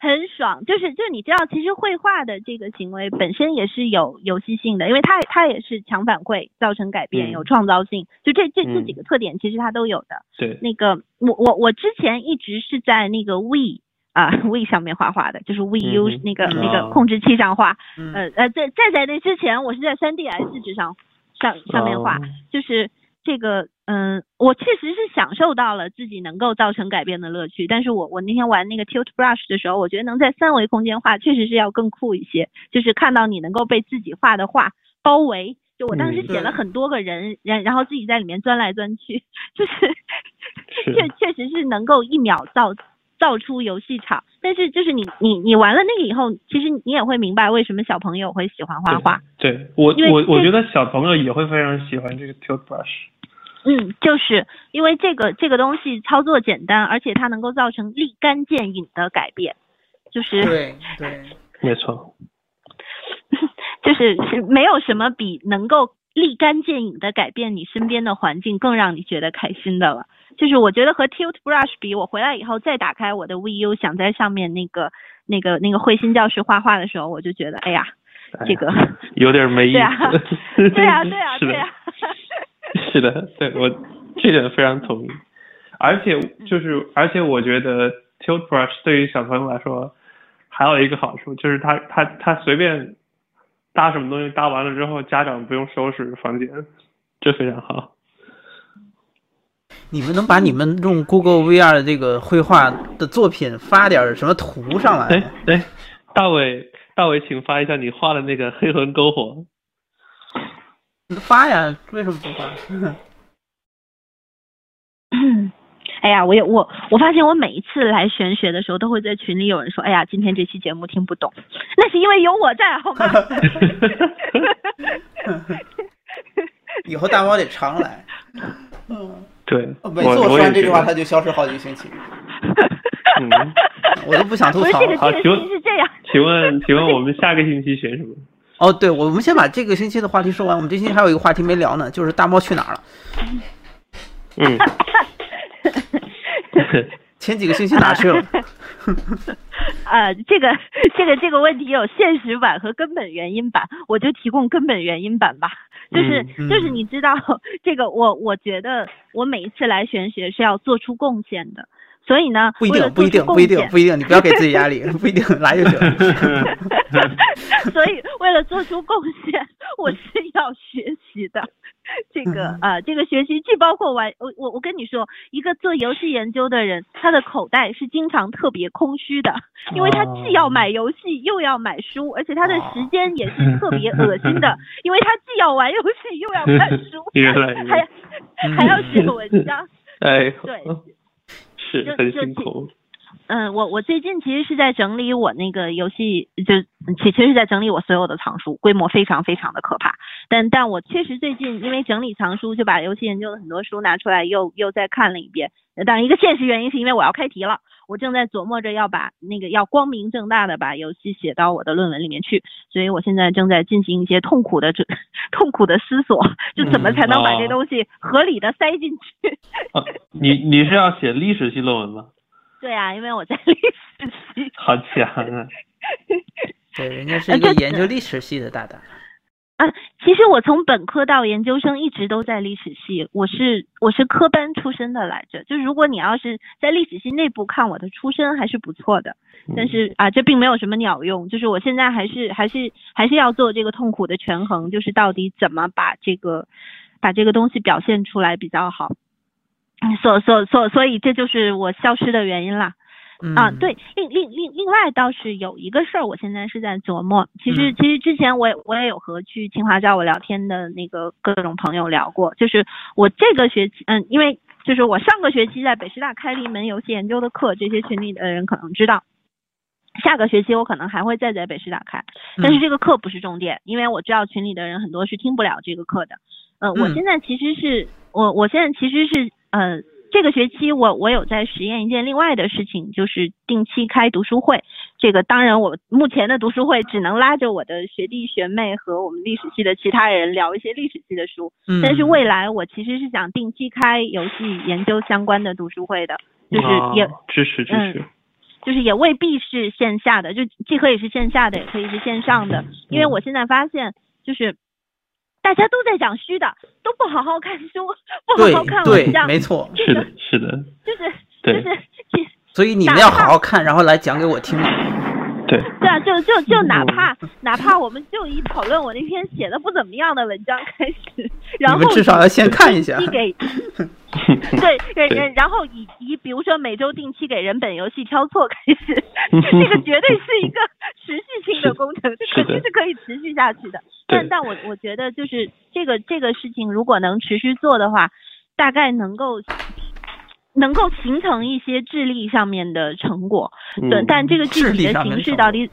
很爽，就是就你知道，其实绘画的这个行为本身也是有游戏性的，因为它它也是强反馈，造成改变，有创造性，就这这这几个特点其实它都有的。对，那个我我我之前一直是在那个 We 啊 We 上面画画的，就是 We U 那个那个控制器上画，呃呃在在在那之前我是在 3DS 纸上上上面画，就是这个。嗯，我确实是享受到了自己能够造成改变的乐趣，但是我我那天玩那个 Tilt Brush 的时候，我觉得能在三维空间画确实是要更酷一些，就是看到你能够被自己画的画包围，就我当时写了很多个人，然然后自己在里面钻来钻去，就是。确确实是能够一秒造造出游戏场，但是就是你你你玩了那个以后，其实你也会明白为什么小朋友会喜欢画画，对我我我觉得小朋友也会非常喜欢这个 Tilt Brush。嗯，就是因为这个这个东西操作简单，而且它能够造成立竿见影的改变，就是对 对，没错，就是是没有什么比能够立竿见影的改变你身边的环境更让你觉得开心的了。就是我觉得和 Tilt Brush 比，我回来以后再打开我的 VU，想在上面那个那个那个慧心教室画画的时候，我就觉得哎呀，这个有点没意思。对啊，对啊，对啊，对啊。是的，对我这点非常同意，而且就是，而且我觉得 Tilt Brush 对于小朋友来说还有一个好处，就是他他他随便搭什么东西搭完了之后，家长不用收拾房间。这非常好。你们能把你们用 Google VR 的这个绘画的作品发点什么图上来哎大伟，大伟，请发一下你画的那个黑魂篝火。你发呀，为什么不发？哎呀，我也我我发现我每一次来玄学的时候，都会在群里有人说，哎呀，今天这期节目听不懂，那是因为有我在，好吗？以后大猫得常来。每次我说完这句话，他就消失好几个星期，嗯，我都不想吐槽这个。好请问是这样，请问，请问我们下个星期选什么？哦，对，我们先把这个星期的话题说完。我们这星期还有一个话题没聊呢，就是大猫去哪儿了？嗯，前几个星期哪去了？呃，这个这个这个问题有现实版和根本原因版，我就提供根本原因版吧。就是、嗯就是你知道 这个我我觉得我每一次来玄学是要做出贡献的，所以呢，不一定，不一定，不一定不一定，你不要给自己压力，不一定来就行。所以为了做出贡献，我是要学习的。这个嗯。啊、这个学习既包括玩，我我我跟你说，一个做游戏研究的人，他的口袋是经常特别空虚的，因为他既要买游戏又要买书，而且他的时间也是特别恶心的，因为他既要玩游戏又要看书 还还要写文章。哎，对，是很辛苦。嗯，我我最近其实是在整理我那个游戏，就其其实是在整理我所有的藏书，规模非常非常的可怕。但但我确实最近因为整理藏书，就把游戏研究的很多书拿出来又又再看了一遍。呃当然，一个现实原因是因为我要开题了，我正在琢磨着要把那个要光明正大的把游戏写到我的论文里面去，所以我现在正在进行一些痛苦的这 痛苦的思索，就怎么才能把这哦东西合理的塞进去。啊，你你是要写历史系论文吗？对啊，因为我在历史系。好强啊！对，人家是一个研究历史系的大大。啊，其实我从本科到研究生一直都在历史系，我是我是科班出身的来着。就如果你要是在历史系内部看我的出身还是不错的，但是啊，这并没有什么鸟用。就是我现在还是还是还是要做这个痛苦的权衡，就是到底怎么把这个把这个东西表现出来比较好。嗯所所所所以这就是我消失的原因啦。嗯啊，对，另另另另外倒是有一个事儿，我现在是在琢磨。其实、其实之前我也我也有和去清华找我聊天的那个各种朋友聊过，就是我这个学期，嗯，因为就是我上个学期在北师大开了一门游戏研究的课，这些群里的人可能知道。下个学期我可能还会再在北师大开，但是这个课不是重点，因为我知道群里的人很多是听不了这个课的。呃，我嗯现在其实是我我现在其实是呃这个学期我我有在实验一件另外的事情，就是定期开读书会。这个当然我目前的读书会只能拉着我的学弟学妹和我们历史系的其他人聊一些历史系的书，嗯但是未来我其实是想定期开游戏研究相关的读书会的，就是也、哦支持支持。就是也未必是线下的，就既可以是线下的，也可以是线上的。因为我现在发现，就是大家都在讲虚的，都不好好看书，不好好看文章，没错。是的，是的，就是就是所以你们要好好看，然后来讲给我听。对，对啊，就就就哪嗯怕哪怕我们就以讨论我那篇写的不怎么样的文章开始，然后至少要先看一下定期给 对，然然后以以比如说每周定期给人本游戏挑错开始，这个绝对是一个持续性的工程，这肯定是可以持续下去的。但但我我觉得就是这个这个事情如果能持续做的话，大概能够。能够形成一些智力上面的成果，对，嗯但这个具体的形式到底，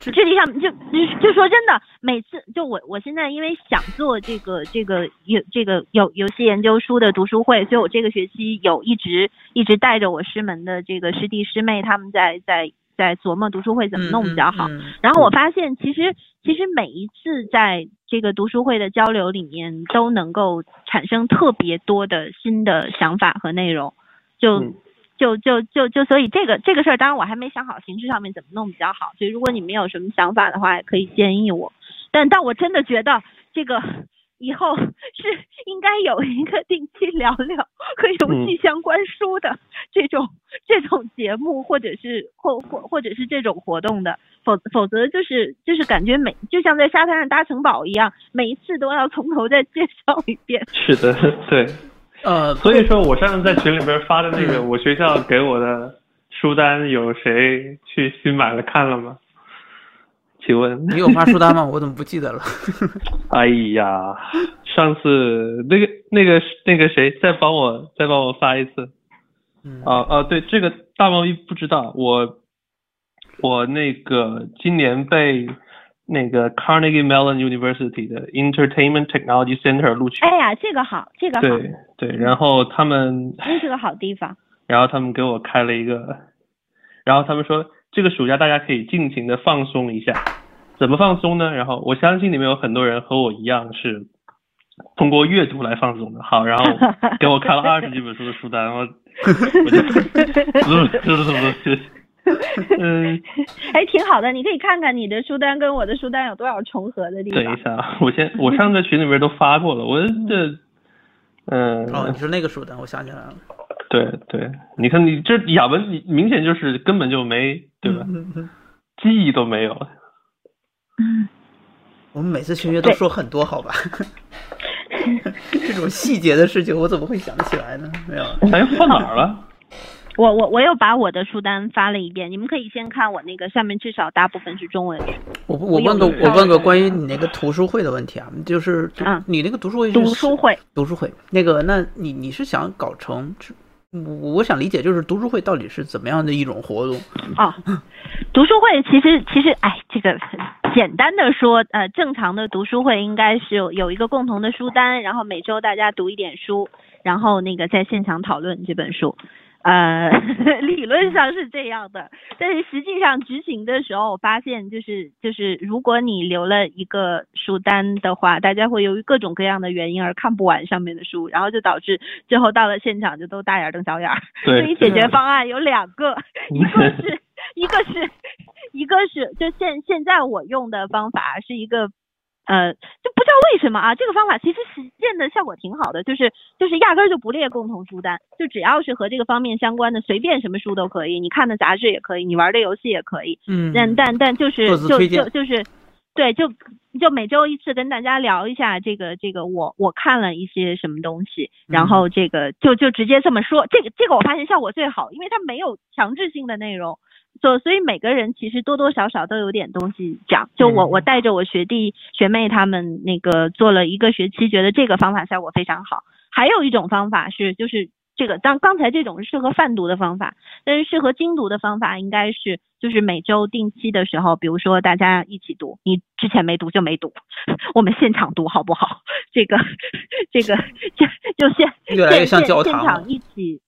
智力上就就就说真的，每次就我我现在因为想做这个这个游这个游游戏研究书的读书会，所以我这个学期有一直一直带着我师门的这个师弟师妹他们在在在琢磨读书会怎么弄比较好。嗯嗯嗯然后我发现，其实其实每一次在这个读书会的交流里面，都能够产生特别多的新的想法和内容，就。嗯就就就就所以这个这个事儿，当然我还没想好形式上面怎么弄比较好。所以如果你们有什么想法的话，也可以建议我。但但我真的觉得这个以后是应该有一个定期聊聊和游戏相关书的这种、这种节目，或者是或或或者是这种活动的。否否则就是就是感觉每就像在沙滩上搭城堡一样，每一次都要从头再介绍一遍。是的，对。呃，所以说我上次在群里边发的那个我学校给我的书单，有谁去新买了看了吗？请问你有发书单吗？我怎么不记得了？哎呀，上次那个那个那个谁再帮我再帮我发一次。嗯哦哦，对，这个大毛衣不知道，我我那个今年被那个 Carnegie Mellon University 的 Entertainment Technology Center 录取。哎呀，这个好，这个好，对对，然后他们真是个好地方。然后他们给我开了一个，然后他们说这个暑假大家可以尽情的放松一下，怎么放松呢？然后我相信你们有很多人和我一样是通过阅读来放松的。好，然后 给我看了二十几本书的书单，我我就滋滋滋滋，嗯，哎，挺好的，你可以看看你的书单跟我的书单有多少重合的地方。等一下，啊，我先我上次在群里边都发过了，我这嗯哦，你说那个书单，我想起来了。对对，你看你这雅文，你明显就是根本就没对吧？嗯嗯记忆都没有。嗯，我们每次群约都说很多，好吧？这种细节的事情，我怎么会想得起来呢？没有，哎，放哪儿了？我我我又把我的书单发了一遍，你们可以先看我那个上面，至少大部分是中文书。我我问个我问个关于你那个图书会的问题啊，就是嗯你那个读书会是读书会，读书会那个，那你你是想搞成？我我想理解，就是读书会到底是怎么样的一种活动？哦，读书会其实其实哎，这个简单的说，呃，正常的读书会应该是有一个共同的书单，然后每周大家读一点书，然后那个在现场讨论这本书。呃，理论上是这样的，但是实际上执行的时候，我发现就是就是，如果你留了一个书单的话，大家会由于各种各样的原因而看不完上面的书，然后就导致最后到了现场就都大眼瞪小眼儿。所以解决方案有两个，一个 是一个是一个是就现现在我用的方法是一个。呃，就不知道为什么啊，这个方法其实实践的效果挺好的，就是就是压根儿就不列共同书单，就只要是和这个方面相关的，随便什么书都可以，你看的杂志也可以，你玩的游戏也可以，嗯，但但但就是就就就是，对，就就每周一次跟大家聊一下这个这个我我看了一些什么东西，然后这个就就直接这么说，这个这个我发现效果最好，因为它没有强制性的内容。所所以每个人其实多多少少都有点东西讲。就我我带着我学弟学妹他们那个做了一个学期，觉得这个方法效果非常好。还有一种方法是，就是这个当刚才这种是适合泛读的方法，但是适合精读的方法应该是就是每周定期的时候，比如说大家一起读，你之前没读就没读，我们现场读好不好？这个这个就就现越来越像教堂现场一起。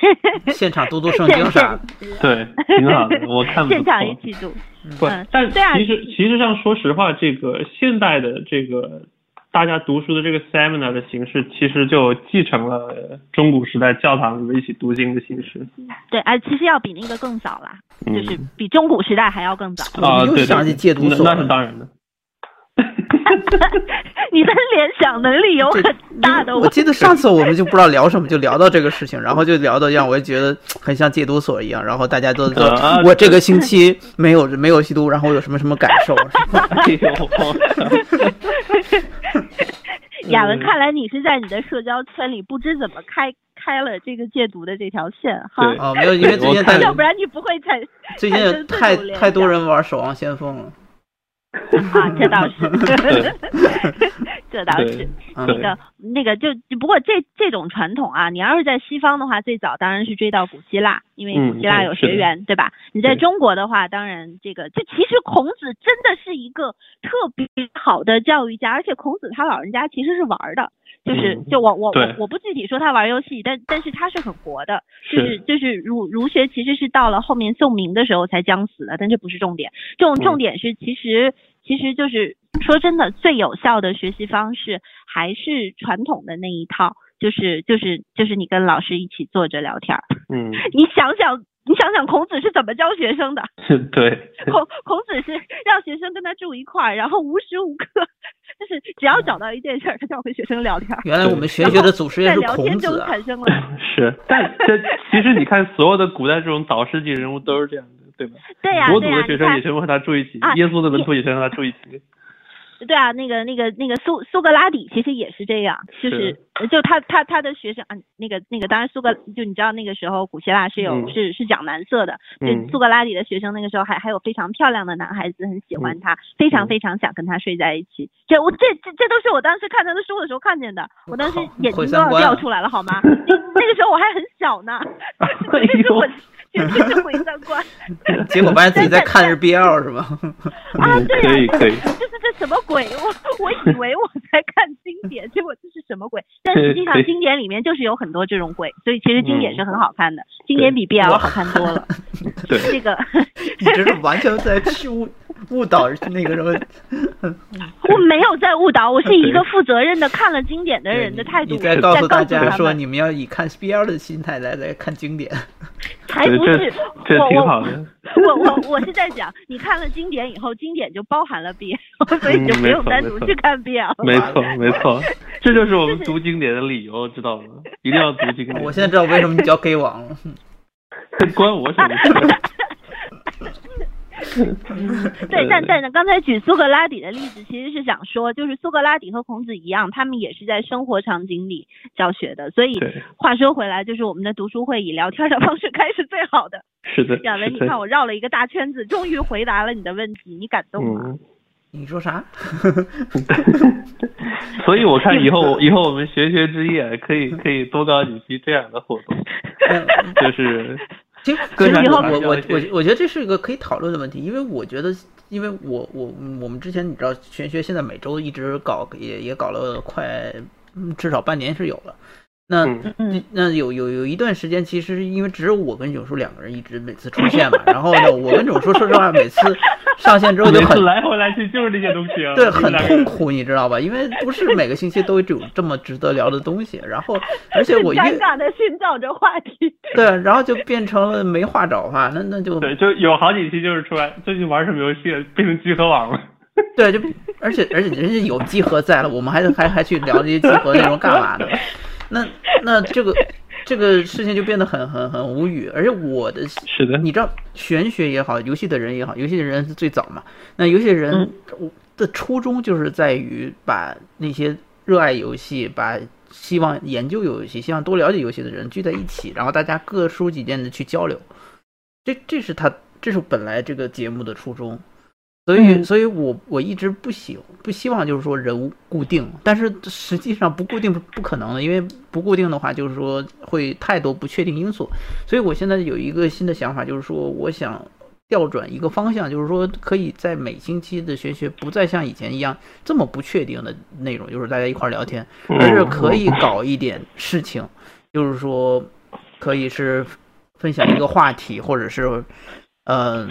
现场读读圣经啥？对，挺好的，我看现场一起读。不，嗯但其实其实上说实话，这个现代的这个大家读书的这个 seminar 的形式，其实就继承了中古时代教堂里面一起读经的形式。对，哎，其实要比那个更早啦，嗯就是比中古时代还要更早。啊，对想起戒那是当然的。你的联想能力有很大的我记得上次我们就不知道聊什么，就聊到这个事情，然后就聊到让我觉得很像戒毒所一样，然后大家都说啊我这个星期没有没有吸毒，然后有什么什么感受。哎呦，雅文，看来你是在你的社交圈里不知怎么开开了这个戒毒的这条线哈对，哦，没有，因为最近太要不然你不会产最近太太多人玩守望先锋了。啊，这倒是，这倒是。嗯那个那个就不过这这种传统啊，你要是在西方的话，最早当然是追到古希腊，因为嗯古希腊有学员，对吧？你在中国的话，当然这个就其实孔子真的是一个特别好的教育家，而且孔子他老人家其实是玩儿的，就是嗯就我我我我不具体说他玩游戏，但但是他是很活的，就是是就是儒儒学其实是到了后面宋明的时候才将死的，但这不是重点，重重嗯。点是其实其实就是说真的，最有效的学习方式还是传统的那一套，就是就是就是你跟老师一起坐着聊天儿。嗯，你想想，你想想孔子是怎么教学生的？对，孔孔子是让学生跟他住一块儿，然后无时无刻就是只要找到一件事儿，他就要和学生聊天儿。原来我们玄学的祖师爷在是聊天中孔子啊！产生了 是，但这其实你看，所有的古代这种导师级人物都是这样的，对吧？对呀、国对呀、土的学生也全部和他住一起啊，耶稣的门徒也全和他住一起。对啊，那个那个那个苏苏格拉底其实也是这样，就是呃就他他他的学生啊，那个那个当然苏格就你知道那个时候古希腊是有、嗯。是是讲男色的，就嗯。苏格拉底的学生那个时候还还有非常漂亮的男孩子很喜欢他，非常嗯。非常想跟他睡在一起。这我这这这都是我当时看他的书的时候看见的，我当时眼睛都要掉出来了好吗？那那个时候我还很小呢 哎这是我呦，简直是毁三观。结果发现自己在看是 BL 是吗？啊，嗯对呀、可以可以，就是这什么鬼？我我以为我在看经典，结果这是什么鬼？但实际上经典里面就是有很多这种鬼，所以其实经典嗯是很好看的，经典比 BL 好看多了。对，这个你这是完全在去误误导那个什么 我没有在误导，我是以一个负责任的看了经典的人的态度你在告告诉大家说你们要以看 BL 的心态来来看经典。才不是这我我挺好的。我我我是在讲，你看了经典以后，经典就包含了 BL，所以你就嗯不用没有单独去看 BL。没错 没错，这就是我们读经典的理由，知道吗？一定要读经典。我现在知道为什么你叫 gay 王了。关我什么事？对，但但刚才举苏格拉底的例子，其实是想说，就是苏格拉底和孔子一样，他们也是在生活场景里教学的。所以话说回来，就是我们的读书会以聊天的方式开是最好的。是的，亚文，你看我绕了一个大圈子，终于回答了你的问题，你感动吗？嗯，你说啥？所以我看以后以后我们学学之夜可以可以多搞几期这样的活动，嗯就是其实，个其实我我我我我觉得这是一个可以讨论的问题，因为我觉得，因为我我我们之前你知道，玄学现在每周一直搞，也也搞了快嗯至少半年是有了。那那有有有一段时间，其实因为只有我跟囧叔两个人一直每次出现嘛，然后呢，我跟囧叔说实话，每次上线之后就很来回来去就是这些东西啊，对，很痛。苦，你知道吧？因为不是每个星期都有这么值得聊的东西，然后而且我越尴尬的寻找着话题。对，然后就变成了没话找话，那那就对，就有好几期就是出来最近玩什么游戏变成集合网了。对，就而且而且人家有集合在了，我们还还还去聊这些集合内容干嘛呢？那那这个 这个事情就变得很很很无语，而且我的是的，你知道玄学也好，游戏的人也好，游戏的人是最早嘛。那游戏的人的初衷就是在于把那些热爱游戏、把希望研究游戏、希望多了解游戏的人聚在一起，然后大家各抒己见的去交流。这这是他这是本来这个节目的初衷。所以，嗯所以我我一直不喜不希望就是说人物固定，但是实际上不固定是不可能的，因为不固定的话，就是说会太多不确定因素。所以我现在有一个新的想法，就是说我想调转一个方向，就是说可以在每星期的学学不再像以前一样这么不确定的内容，就是大家一块儿聊天，是可以搞一点事情，就是说可以是分享一个话题，或者是嗯。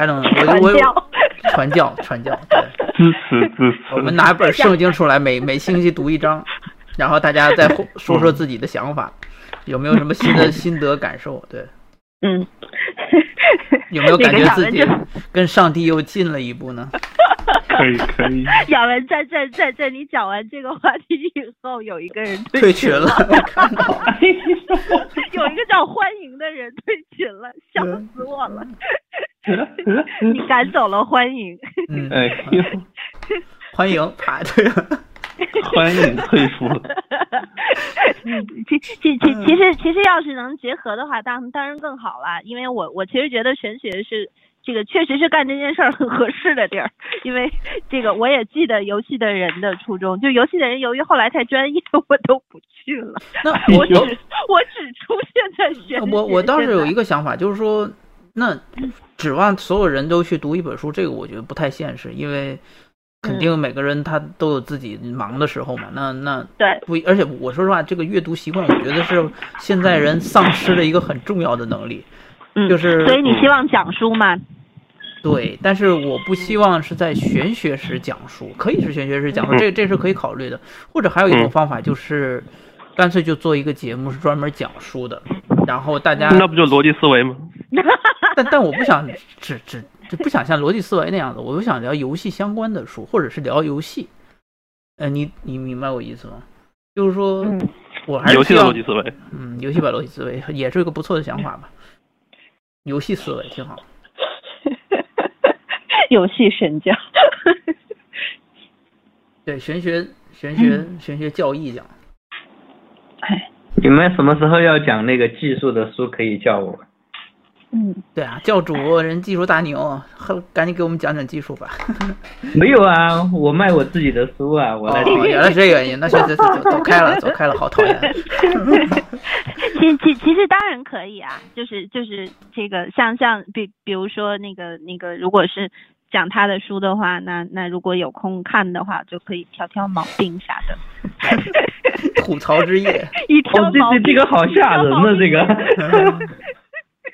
还能 我我传教 传教传教，对，支持支持。我们拿一本圣经出来，每每星期读一章，然后大家再说说自己的想法，有没有什么新的 心得感受？对，嗯，有没有感觉自己跟上帝又近了一步呢？可以可以，亚文在在在在你讲完这个话题以后，有一个人退群群了。有一个叫欢迎的人退群了，笑死我了。你赶走了欢迎，嗯，哎呦，欢迎排队了。欢迎退出了。其其其其实其实要是能结合的话，当当然更好了。因为我我其实觉得玄学是这个确实是干这件事儿很合适的地儿。因为这个我也记得游戏的人的初衷，就游戏的人由于后来太专业，我都不去了。那我只 我只出现在玄学。我我倒是有一个个想法，就是说，那指望所有人都去读一本书，这个我觉得不太现实，因为肯定每个人他都有自己忙的时候嘛。那那对不，而且我说实话，这个阅读习惯，我觉得是现在人丧失了一个很重要的能力。嗯，就是所以你希望讲书吗？对，但是我不希望是在玄学时讲书，可以是玄学时讲书，这这是可以考虑的。或者还有一种方法就是，干脆就做一个节目是专门讲书的，然后大家那不就逻辑思维吗？但但我不想只只就不想像逻辑思维那样子，我就想聊游戏相关的书，或者是聊游戏。呃，你你明白我意思吗？就是说，嗯我还是游戏的希望逻辑思维。嗯，游戏版逻辑思维也是一个不错的想法吧。游戏思维挺好。游戏神教。对，玄学玄学玄学教义讲。哎，你们什么时候要讲那个技术的书？可以叫我。嗯，对啊，教主人技术大牛，赶紧给我们讲讲技术吧。没有啊，我卖我自己的书啊，我来。哦，原来是这原因，那现在走走开了，走开了，好讨厌。其其其实当然可以啊，就是就是这个像像比比如说那个那个，如果是讲他的书的话，那那如果有空看的话，就可以挑挑毛病啥的。吐槽之夜，一挑毛病。哦，这这这个好吓人呢，这个。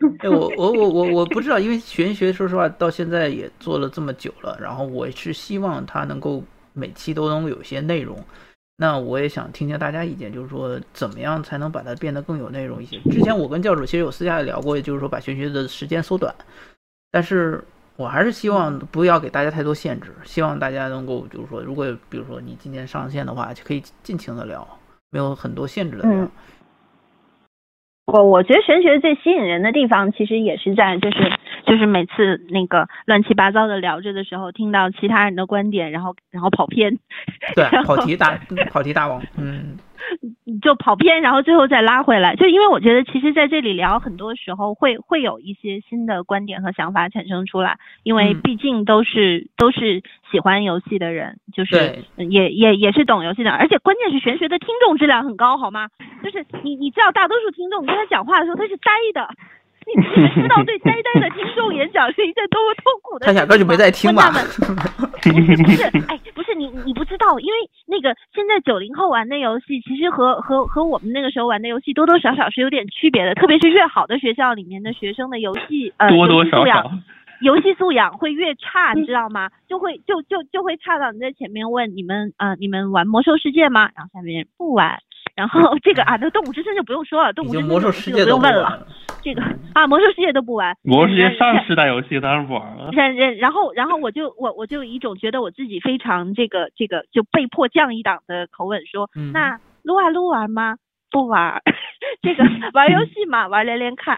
哎，我我我我我不知道，因为玄学说实话到现在也做了这么久了，然后我是希望它能够每期都能有些内容。那我也想听听大家意见，就是说怎么样才能把它变得更有内容一些。之前我跟教主其实有私下聊过，就是说把玄学的时间缩短，但是我还是希望不要给大家太多限制，希望大家能够就是说，如果比如说你今天上线的话，就可以尽情的聊，没有很多限制的聊。嗯我我觉得玄学最吸引人的地方，其实也是在就是就是每次那个乱七八糟的聊着的时候，听到其他人的观点，然后然后跑偏，对，跑题大跑题大王，嗯，就跑偏，然后最后再拉回来，就因为我觉得其实在这里聊，很多时候会会有一些新的观点和想法产生出来，因为毕竟都是、都是喜欢游戏的人，就是也也也是懂游戏的，而且关键是玄学的听众质量很高，好吗？就是你你知道大多数听众跟他讲话的时候他是呆的，你你们知道对呆呆的听众演讲是一件多么痛苦的事他压根就没在听嘛。不是不是，哎，不是你你不知道，因为那个现在九零后玩的游戏，其实和和和我们那个时候玩的游戏多多少少是有点区别的，特别是越好的学校里面的学生的游戏呃 多多少少。游戏素养会越差，你知道吗？就会就就就会差到你在前面问你们呃你们玩魔兽世界吗？然后下面不玩，然后这个啊那动物之森就不用说了，动物之森魔兽世界不用问了，这个啊魔兽世界都不玩，魔兽世界上世代游戏当然不玩了。然然然后然后我就我我就一种觉得我自己非常这个这个就被迫降一档的口吻说，嗯、那撸啊撸玩吗？不玩，这个 玩游戏嘛，玩连连看。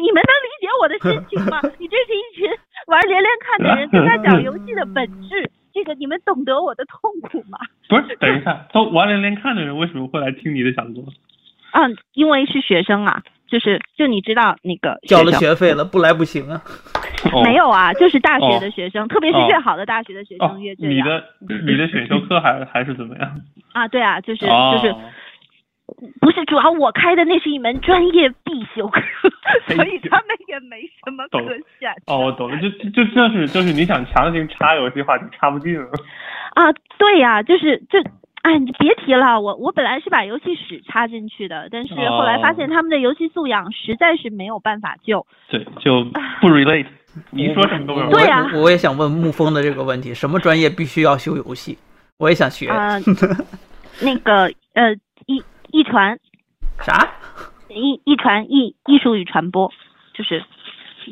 你们能理解我的心情吗？你这是一群玩连连看的人，跟他讲游戏的本质，这个你们懂得我的痛苦吗？不是，等一下，都玩连连看的人为什么会来听你的讲座？嗯，因为是学生啊，就是就你知道那个交了学费了，不来不行啊。哦、没有啊，就是大学的学生，特别是越好的大学的学生越这样。你的你的选修课还还是怎么样？啊，对啊，就是、哦、就是。不是，主要我开的那是一门专业必修课，所以他们也没什么可选。哦，我懂了，就就就是就是你想强行插游戏话题插不进了。啊，对呀、啊，就是就哎，你别提了，我我本来是把游戏史插进去的，但是后来发现他们的游戏素养实在是没有办法救。对，就不 relate。你说什么都没有。对呀、啊，我也想问沐风的这个问题：什么专业必须要修游戏？我也想学。那个呃一。艺传，啥？艺艺传艺艺术与传播，就是，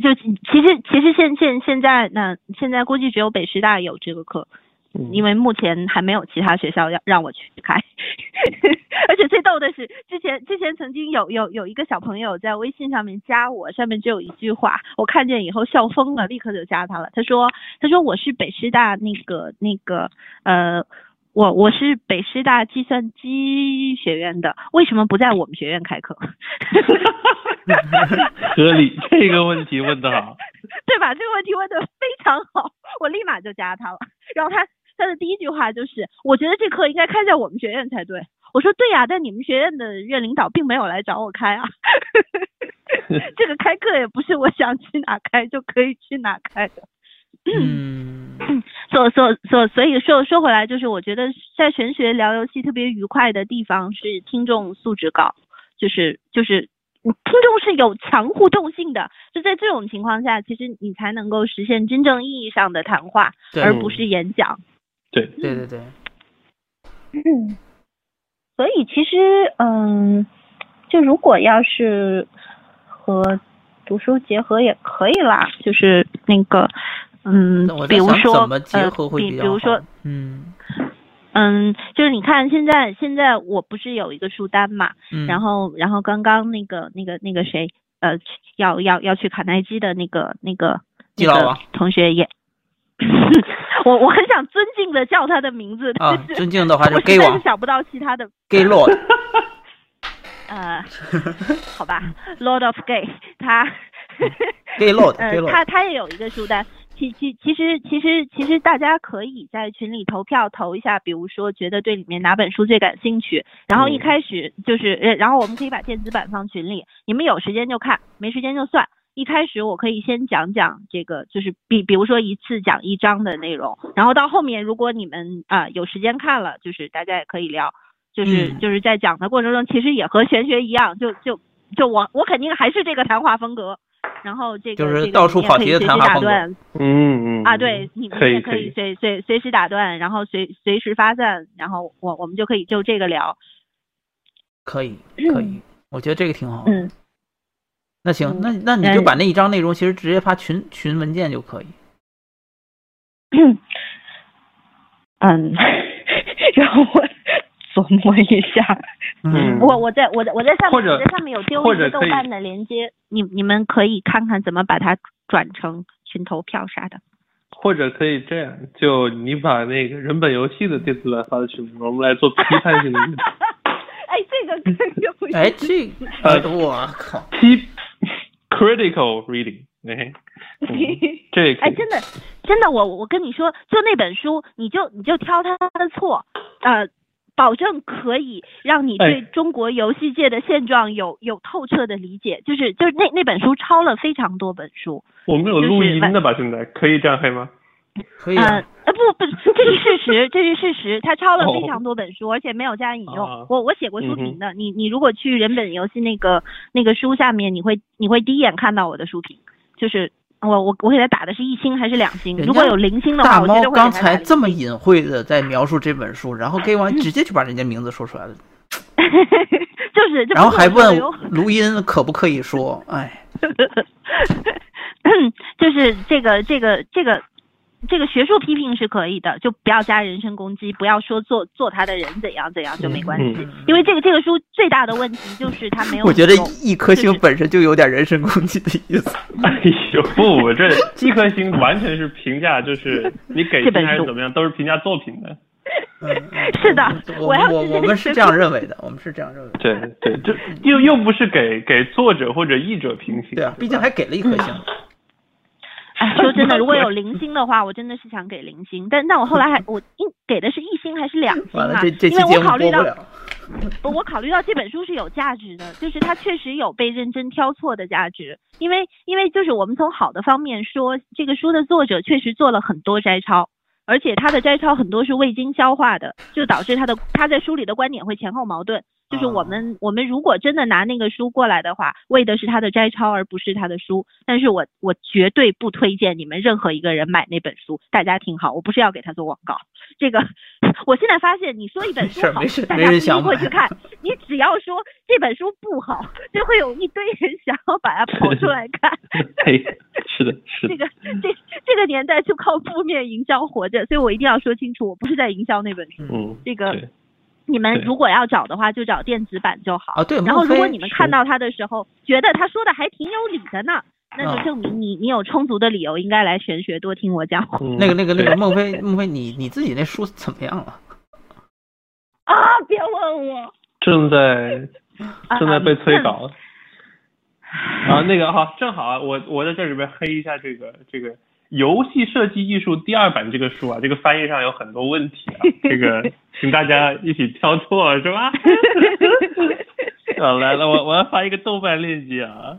就其实其实现现现在那现在估计只有北师大有这个课，嗯、因为目前还没有其他学校要让我去开。而且最逗的是，之前之前曾经有有有一个小朋友在微信上面加我，上面只有一句话，我看见以后笑疯了，立刻就加他了。他说他说我是北师大那个那个呃。我我是北师大计算机学院的，为什么不在我们学院开课？合理，这个问题问得好，对吧？这个问题问得非常好，我立马就加他了。然后他他的第一句话就是，我觉得这课应该开在我们学院才对。我说对呀、啊，但你们学院的院领导并没有来找我开啊。这个开课也不是我想去哪开就可以去哪开的。嗯，所所所所以说说回来，就是我觉得在玄学聊游戏特别愉快的地方是听众素质高，就是就是听众是有强互动性的，就在这种情况下，其实你才能够实现真正意义上的谈话，而不是演讲。对对对对。嗯，所以其实嗯，就如果要是和读书结合也可以啦，就是那个。嗯，比如说，怎么结合会比比如说，嗯嗯，就是你看现在现在我不是有一个书单嘛，嗯、然后然后刚刚那个那个那个谁呃要要要去卡耐基的那个那个同学也，我我很想尊敬的叫他的名字，啊，尊敬的话就我 gay 王是想不到其他的。gay lord，呃，好吧，Lord of Gay，他 gay lord 呃，他他也有一个书单。其其其实其实其实大家可以在群里投票投一下，比如说觉得对里面哪本书最感兴趣，然后一嗯。开始就是，呃然后我们可以把电子版放群里，你们有时间就看，没时间就算。一开始我可以先讲讲这个，就是比比如说一次讲一章的内容，然后到后面如果你们啊、有时间看了，就是大家也可以聊，就是、嗯。就是在讲的过程中，其实也和玄学一样，就就就我我肯定还是这个谈话风格，然后这个就是到处跑题的谈话风格嗯嗯啊，对，你们可以也可以以，随随随时打断，然后随随时发散，然后我我们就可以就这个聊，可以可以，我觉得这个挺好。嗯，那行嗯，那那你就把那一张内容其实直接发群群文件就可以。嗯，然后我琢磨一下。嗯我我在我在我在上面我在上面有丢一个豆瓣的链接，你你们可以看看怎么把它转成群投票啥的。或者可以这样，就你把那个人本游戏的电子版发到群里，我们来做批判性的 哎，这个可以有一哎，这呃我靠，批 critical reading，哎，嗯这也可哎，真的，真的，我我跟你说，就那本书，你就你就挑他的错，呃，保证可以让你对哎中国游戏界的现状有有透彻的理解。就是就是那那本书抄了非常多本书，我们有录音的吧？现在可以这样黑吗？可以呃啊，呃不不，这是事实，这是事实，他抄了哦非常多本书，而且没有加引用。啊我我写过书评的，你你如果去人本游戏那个那个书下面，你会你会第一眼看到我的书评，就是。我我我给他打的是一星还是两星？如果有零星的话，大猫我刚才这么隐晦的在描述这本书，然后 gay 王直接就把人家名字说出来了，就是，然后还问录音可不可以说，哎，就是这个这个这个这个学术批评是可以的，就不要加人身攻击，不要说做做他的人怎样怎样就没关系，嗯因为这个这个书最大的问题就是他没有我觉得一颗星本身就有点人身攻击的意思。哎呦，不，我这一颗星完全是评价，就是你给还是怎么样，都是评价作品的。是的，我我要我们是这样认为的，我们是这样认为的。对对，这又又不是给给作者或者译者评星。对啊，毕竟还给了一颗星。哎，说真的，如果有零星的话，我真的是想给零星，但但我后来还我一给的是一星还是两星啊？因为我考虑到 我考虑到这本书是有价值的，就是它确实有被认真挑错的价值。因为因为就是我们从好的方面说，这个书的作者确实做了很多摘抄，而且他的摘抄很多是未经消化的，就导致他的他在书里的观点会前后矛盾。就是我们、我们如果真的拿那个书过来的话，为的是他的摘抄，而不是他的书。但是我我绝对不推荐你们任何一个人买那本书。大家听好，我不是要给他做广告。这个，我现在发现你说一本书好，大家不一定会去看。你只要说这本书不好，就会有一堆人想要把它 跑出来看。嘿，是的，是的。这个这这个年代就靠负面营销活着，所以我一定要说清楚，我不是在营销那本书。嗯，这个对你们如果要找的话，就找电子版就好。啊，对，然后如果你们看到他的时候，觉得他说的还挺有理的呢，那就啊证明你你有充足的理由应该来玄学多听我讲嗯那个那个那个孟非孟非，你你自己那书怎么样了？啊！别问我，正在啊正在被催啊稿。啊，那个好，正好啊，我我在这里边黑一下这个这个游戏设计艺术第二版这个书啊，这个翻译上有很多问题啊，这个请大家一起挑错是吧？啊，来了，我我要发一个豆瓣链接啊，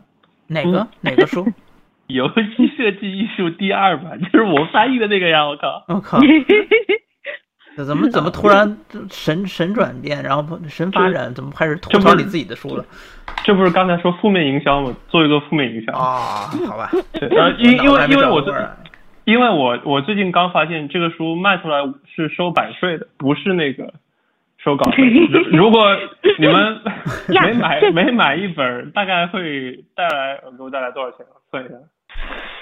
哪个哪个书？游戏设计艺术第二版，就是我翻译的那个呀，我靠，我靠！这 怎么怎么突然神神转变，然后不神发展，怎么开始吐槽你自己的书了？这不是刚才说负面营销吗？做一个负面营销。啊，好吧，对，呃，因因为因为我最脑子还没转过来因为我我最近刚发现这个书卖出来是收版税的，不是那个收稿费。如 如果你们 呀每买这每买一本，大概会带来呃给我带来多少钱？算一下，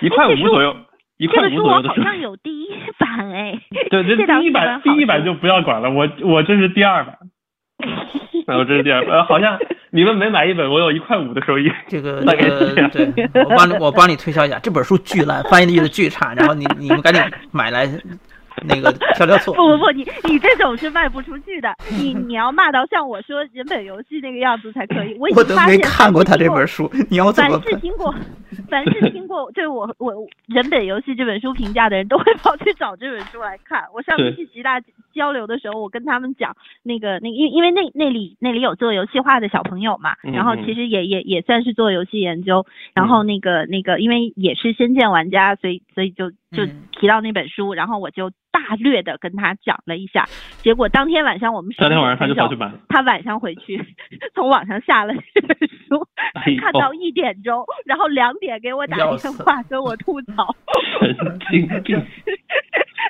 一块五左右，一块五左右的税。像有第一版哎，对，这 第一版第一版就不要管了，我我这是第二版。然后这是第二版，呃，好像你们每买一本，我有一块五的收益。这个 大这个对，我帮你我帮你推销一下，这本书巨烂，翻译的巨差，然后你你们赶紧买来那个挑挑错。不不不，你你这种是卖不出去的，你 你要骂到像我说人本游戏那个样子才可以。我已我都没经发现看过他这本书。你要怎凡？是听过，凡是听过对我我人本游戏这本书评价的人，都会跑去找这本书来看。我上次去吉大交流的时候，我跟他们讲，那个那因因为那那里那里有做游戏化的小朋友嘛，嗯然后其实也也也算是做游戏研究，然后那个那个因为也是仙剑玩家，所以所以就就嗯提到那本书，然后我就大略的跟他讲了一下，结果当天晚上我们当天晚上他就跑去去买了。他晚上回去从网上下了这本书，哎看到一点钟，然后两点给我打电话跟我吐槽，神经病。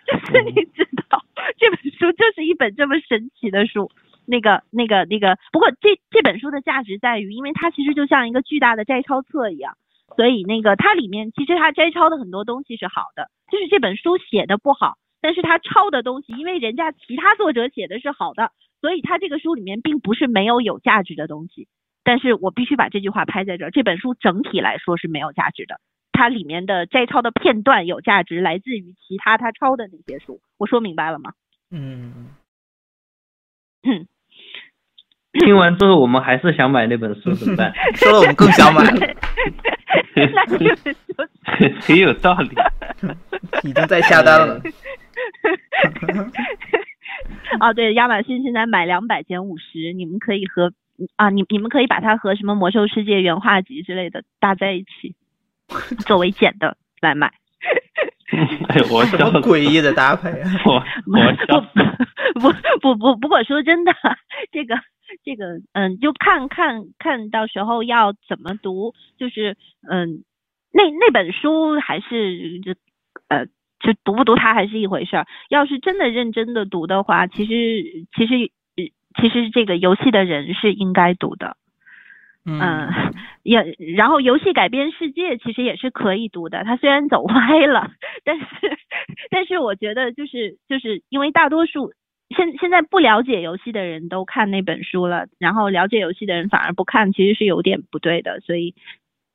就是你知道这本书就是一本这么神奇的书。那个、那个、那个，不过这这本书的价值在于，因为它其实就像一个巨大的摘抄册一样，所以那个它里面其实它摘抄的很多东西是好的，就是这本书写的不好，但是它抄的东西，因为人家其他作者写的是好的，所以它这个书里面并不是没有有价值的东西。但是我必须把这句话拍在这儿，这本书整体来说是没有价值的，它里面的摘抄的片段有价值，来自于其他他抄的那些书。我说明白了吗？嗯，听完之后，我们还是想买那本书，怎么办？说了我们更想买了，那这本书挺有道理。已经在下单了。哦，对，亚马逊现在买两百减五十，你们可以和啊，你你们可以把它和什么魔兽世界原画集之类的搭在一起，作为减的来买。哎，我什么诡异的搭配啊！我我不。不不不，不过说真的，这个这个，嗯，就看看看到时候要怎么读，就是嗯，那那本书还是就呃，就读不读它还是一回事儿。要是真的认真的读的话，其实其实呃其实这个游戏的人是应该读的。嗯嗯，，也然后游戏改编世界其实也是可以读的，它虽然走歪了，但是但是我觉得就是就是因为大多数现现在不了解游戏的人都看那本书了，然后了解游戏的人反而不看，其实是有点不对的，所以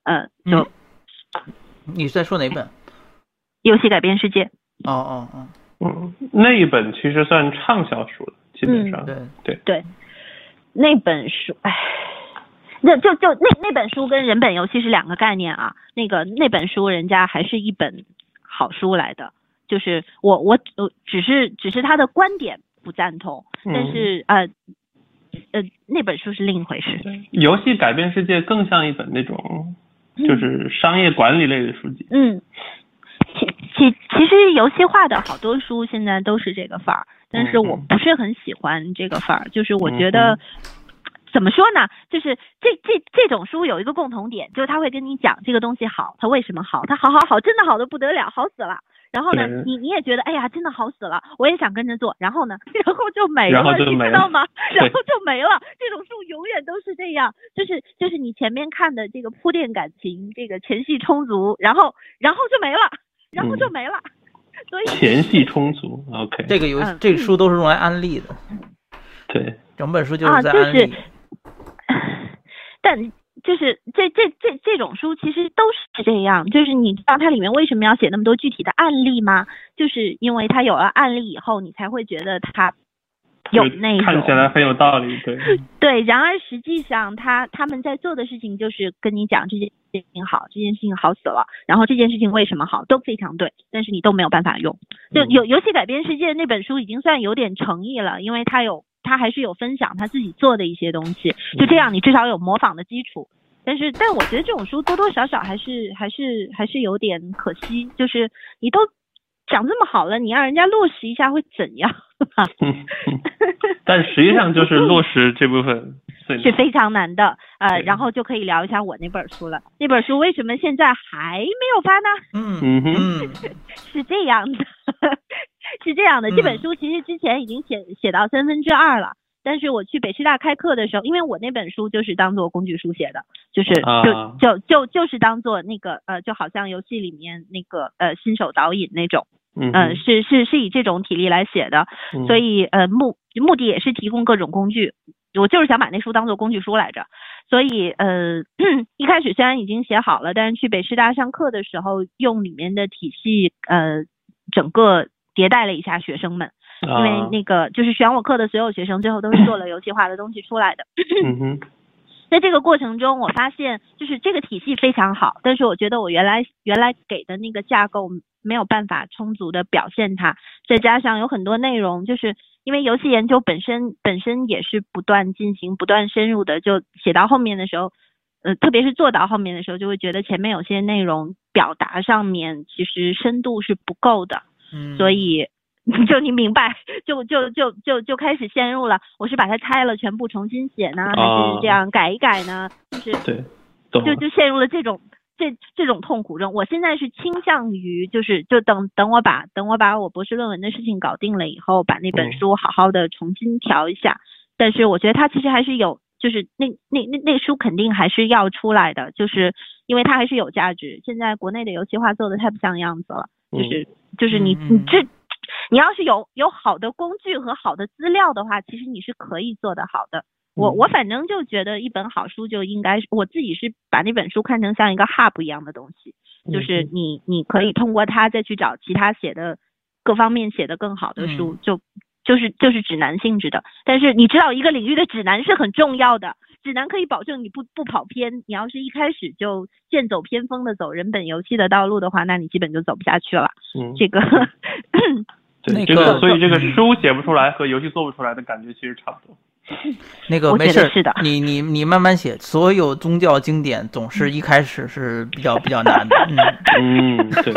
呃就嗯你在说哪本？游戏改变世界，哦哦哦，嗯，那一本其实算畅销书了，基本上。对，对那本书，唉。那就就那那本书跟人本游戏是两个概念啊，那个那本书人家还是一本好书来的，就是我我我只是只是他的观点不赞同，但是呃呃那本书是另一回事。游戏改变世界更像一本那种就是商业管理类的书籍。嗯，其其其实游戏化的好多书现在都是这个范儿，但是我嗯不是很喜欢这个范儿，就是我觉嗯得。怎么说呢？就是这这这种书有一个共同点，就是他会跟你讲这个东西好，它为什么好，它好好好，真的好的不得了，好死了。然后呢，你你也觉得，哎呀，真的好死了，我也想跟着做。然后呢，然后就没然后了，你就没了知道吗？然后就没了。这种书永远都是这样，就是就是你前面看的这个铺垫感情，这个前戏充足，然后然后就没了，然后就没了。所以前戏充足，OK，这个游戏嗯这个书都是用来安利的，对，整本书就是是在安利。但就是这这这这种书其实都是这样，就是你知道它里面为什么要写那么多具体的案例吗？就是因为它有了案例以后，你才会觉得它有那种。看起来很有道理，对，对，然而实际上他他们在做的事情就是跟你讲这件事情好，这件事情好死了，然后这件事情为什么好都非常对，但是你都没有办法用。就有游游戏改编世界那本书已经算有点诚意了，因为它有他还是有分享他自己做的一些东西，就这样你至少有模仿的基础。但是，但我觉得这种书多多少少还是还是还是有点可惜，就是你都讲这么好了，你让人家落实一下会怎样？但实际上就是落实这部分 是非常难的。呃，然后就可以聊一下我那本书了。那本书为什么现在还没有发呢？嗯嗯哼嗯 是这样的，是这样的。嗯这本书其实之前已经写写到三分之二了。但是我去北师大开课的时候，因为我那本书就是当做工具书写的，就是就、啊就就就是当做那个呃，就好像游戏里面那个呃新手导引那种，嗯呃，是是是以这种体力来写的，嗯所以呃目目的也是提供各种工具。我就是想把那书当做工具书来着。所以呃，一开始虽然已经写好了，但是去北师大上课的时候，用里面的体系呃，整个迭代了一下学生们，因为那个就是选我课的所有学生，最后都是做了游戏化的东西出来的。嗯哼。在这个过程中，我发现就是这个体系非常好，但是我觉得我原来原来给的那个架构没有办法充足的表现它，再加上有很多内容，就是因为游戏研究本身本身也是不断进行、不断深入的，就写到后面的时候，呃，特别是做到后面的时候，就会觉得前面有些内容表达上面其实深度是不够的，嗯，所以。就你明白，就就就就就开始陷入了。我是把它拆了，全部重新写呢，还是这样改一改呢？就是对，就就陷入了这种这这种痛苦中。我现在是倾向于，就是就等等我把等我把我博士论文的事情搞定了以后，把那本书好好的重新调一下。但是我觉得它其实还是有，就是那那那那书肯定还是要出来的，就是因为它还是有价值。现在国内的游戏化做的太不像样子了，就是就是你你这。你要是有有好的工具和好的资料的话，其实你是可以做得好的。我我反正就觉得一本好书就应该，我自己是把那本书看成像一个 hub 一样的东西，就是你你可以通过它再去找其他写的各方面写的更好的书，就就是就是指南性质的。但是你知道一个领域的指南是很重要的，指南可以保证你不不跑偏。你要是一开始就剑走偏锋的走人本游戏的道路的话，那你基本就走不下去了。嗯，这个。对，这个所以这个书写不出来和游戏做不出来的感觉其实差不多。那个没事，是的，你你你慢慢写。所有宗教经典总是一开始是比较比较难的。嗯，对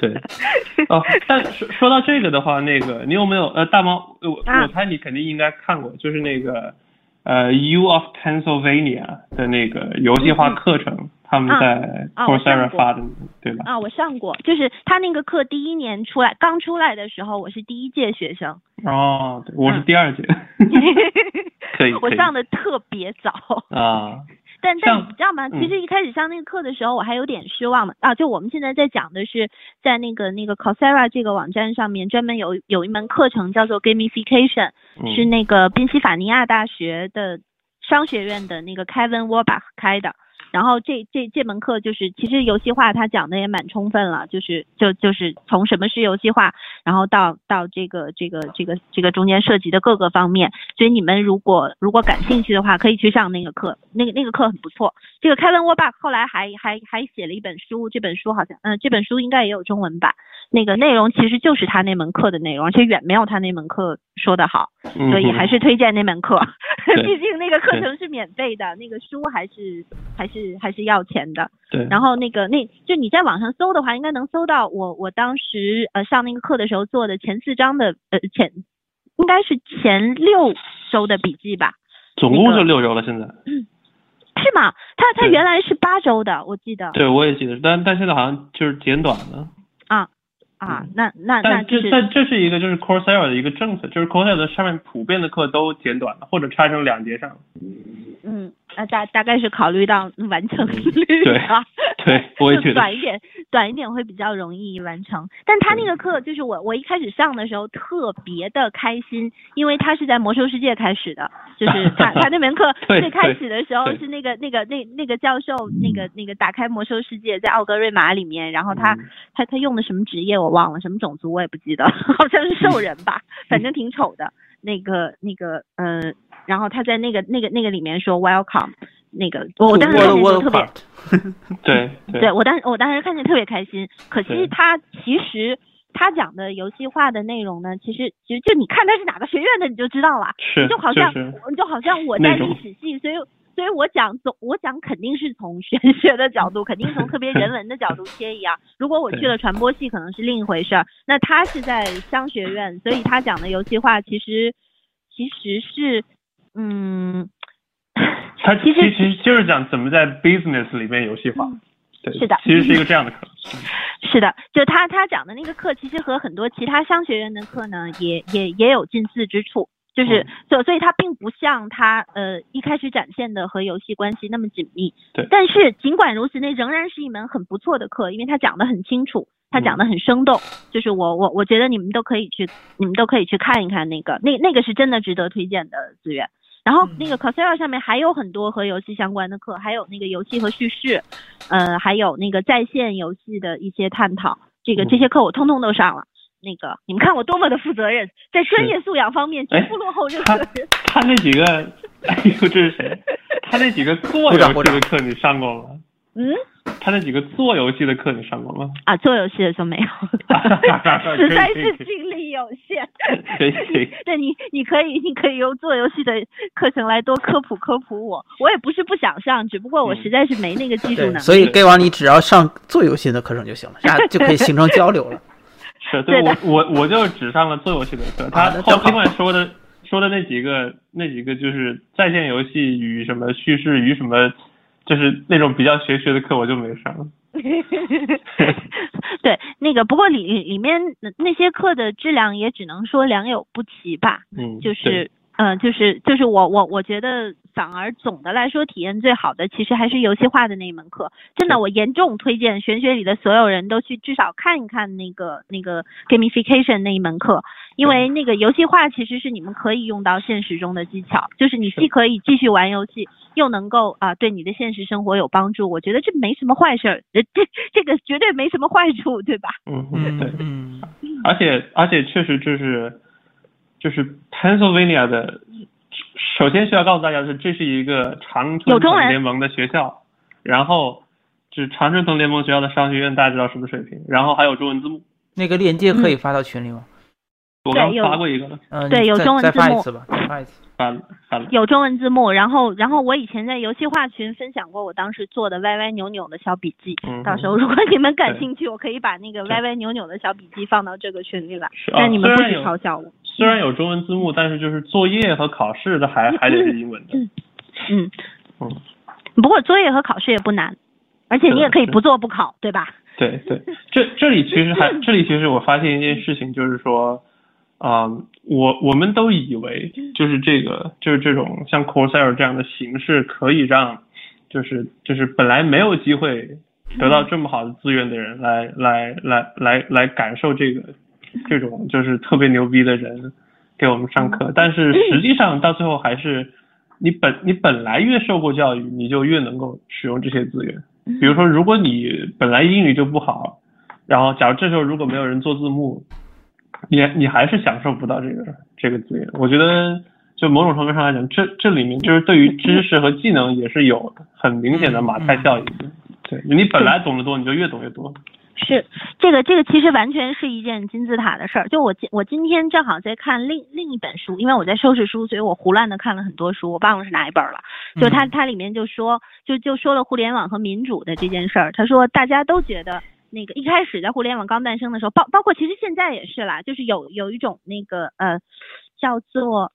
对。哦，但说说到这个的话，那个你有没有呃大猫？我我猜你肯定应该看过，就是那个呃 U of Pennsylvania 的那个游戏化课程。他们在 Coursera 发的，对吧？啊，我上过，就是他那个课第一年出来，刚出来的时候，我是第一届学生。哦，我是第二届。可以。我上的特别早。啊。但但你知道吗？其实一开始上那个课的时候，我还有点失望的啊。就我们现在在讲的是，在那个那个 Coursera 这个网站上面，专门有有一门课程叫做 Gamification，是那个宾夕法尼亚大学的商学院的那个 Kevin Warbach 开的。然后这这这门课就是其实游戏化，他讲的也蛮充分了，就是就就是从什么是游戏化，然后到到这个这个这个这个中间涉及的各个方面。所以你们如果如果感兴趣的话，可以去上那个课，那个那个课很不错。这个 Kevin Warbach 后来还还还写了一本书，这本书好像嗯这本书应该也有中文版。那个内容其实就是他那门课的内容，而且远没有他那门课说的好，所以还是推荐那门课。毕竟那个课程是免费的，那个书还是还是还是要钱的。对。然后那个那就你在网上搜的话，应该能搜到我我当时呃上那个课的时候做的前四章的呃前应该是前六周的笔记吧。总共就六周了，现在。嗯是吗？他他原来是八周的，我记得。对，我也记得，但但现在好像就是简短了。啊。啊，那那那这但这是一个就是 Coursera 的一个政策，就是 Coursera 的上面普遍的课都简短了，或者拆成两节上。嗯。啊，大大概是考虑到完成率啊，对，我也觉得短一点，短一点会比较容易完成。但他那个课就是我我一开始上的时候特别的开心，因为他是在魔兽世界开始的，就是 他他那门课最开始的时候是那个那个那那个教授那个那个打开魔兽世界在奥格瑞玛里面，然后他他他用的什么职业我忘了，什么种族我也不记得，好像是兽人吧，反正挺丑的。那个那个嗯。然后他在那个那个那个里面说 welcome，那个我当时看见特别，对对，我当时我当时看见特别开心。可惜他其实他讲的游戏化的内容呢，其实其实就你看他是哪个学院的你就知道了，就好像就好像我在历史系，所以所以我讲总我讲肯定是从玄学的角度，肯定从特别人文的角度切一样。如果我去了传播系，可能是另一回事儿。那他是在商学院，所以他讲的游戏化其实其实是。嗯，他其实其实就是讲怎么在 business 里面游戏化，对，是的，其实是一个这样的课。是的，就他他讲的那个课，其实和很多其他商学院的课呢，也也也有近似之处，就是所所以它并不像他呃一开始展现的和游戏关系那么紧密。对，但是尽管如此，那仍然是一门很不错的课，因为他讲的很清楚。他讲的很生动，就是我我我觉得你们都可以去，你们都可以去看一看那个，那那个是真的值得推荐的资源。然后那个 Coursera 上面还有很多和游戏相关的课，还有那个游戏和叙事，呃，还有那个在线游戏的一些探讨。这个这些课我通通都上了。那个你们看我多么的负责任，在专业素养方面绝不落后任何人。他那几个，哎呦，这是谁？他那几个做游戏的课你上过吗？嗯。他那几个做游戏的课你上过吗？啊，做游戏的就没有，实在是精力有限。可以可以。对你，你可以，你可以用做游戏的课程来多科普科普我。我也不是不想上，只不过我实在是没那个技术能力。所以 Gay 王，你只要上做游戏的课程就行了，这样就可以形成交流了。是，对我我我就只上了做游戏的课。他后另外说的说的那几个那几个就是在线游戏与什么叙事与什么。就是那种比较玄学的课，我就没上。对，那个不过里里面那些课的质量也只能说良莠不齐吧。嗯，就是。嗯，就是就是我我我觉得反而总的来说体验最好的其实还是游戏化的那一门课，真的我严重推荐玄学里的所有人都去至少看一看那个那个 gamification 那一门课，因为那个游戏化其实是你们可以用到现实中的技巧，就是你既可以继续玩游戏，又能够啊对你的现实生活有帮助，我觉得这没什么坏事儿，这这个绝对没什么坏处，对吧？嗯嗯对，嗯，而且而且确实就是。就是 Pennsylvania 的，首先需要告诉大家的是，这是一个常春藤联盟的学校，然后是常春藤联盟学校的商学院，大家知道什么水平？然后还有中文字幕。那个链接可以发到群里吗？我刚发过一个了。嗯，对，有中文字幕。再发一次吧，发一次。发了，发了。有中文字幕，然后，然后我以前在游戏化群分享过我当时做的歪歪扭扭的小笔记。嗯。到时候如果你们感兴趣，我可以把那个歪歪扭扭的小笔记放到这个群里来，但你们不许嘲笑我。虽然有中文字幕，但是就是作业和考试的还还得是英文的。嗯嗯。不过作业和考试也不难，而且你也可以不做不考，对吧？对对，这这里其实还 这里其实我发现一件事情，就是说。啊，我我们都以为就是这个就是这种像 Coursera 这样的形式可以让就是就是本来没有机会得到这么好的资源的人来来来来来感受这个这种就是特别牛逼的人给我们上课，但是实际上到最后还是你本你本来越受过教育，你就越能够使用这些资源。比如说，如果你本来英语就不好，然后假如这时候如果没有人做字幕。你你还是享受不到这个这个资源，我觉得就某种程度上来讲，这这里面就是对于知识和技能也是有很明显的马太效应的。对你本来懂得多，你就越懂越多。是这个这个其实完全是一件金字塔的事儿。就我今我今天正好在看另另一本书，因为我在收拾书，所以我胡乱的看了很多书，我忘了是哪一本了。就他他里面就说就就说了互联网和民主的这件事儿，他说大家都觉得。那个一开始在互联网刚诞生的时候，包包括其实现在也是啦，就是有有一种那个呃叫做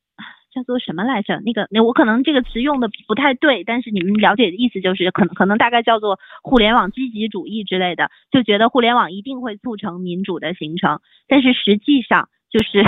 叫做什么来着？那个那我可能这个词用的不太对，但是你们了解的意思就是可能可能大概叫做互联网积极主义之类的，就觉得互联网一定会促成民主的形成，但是实际上。就是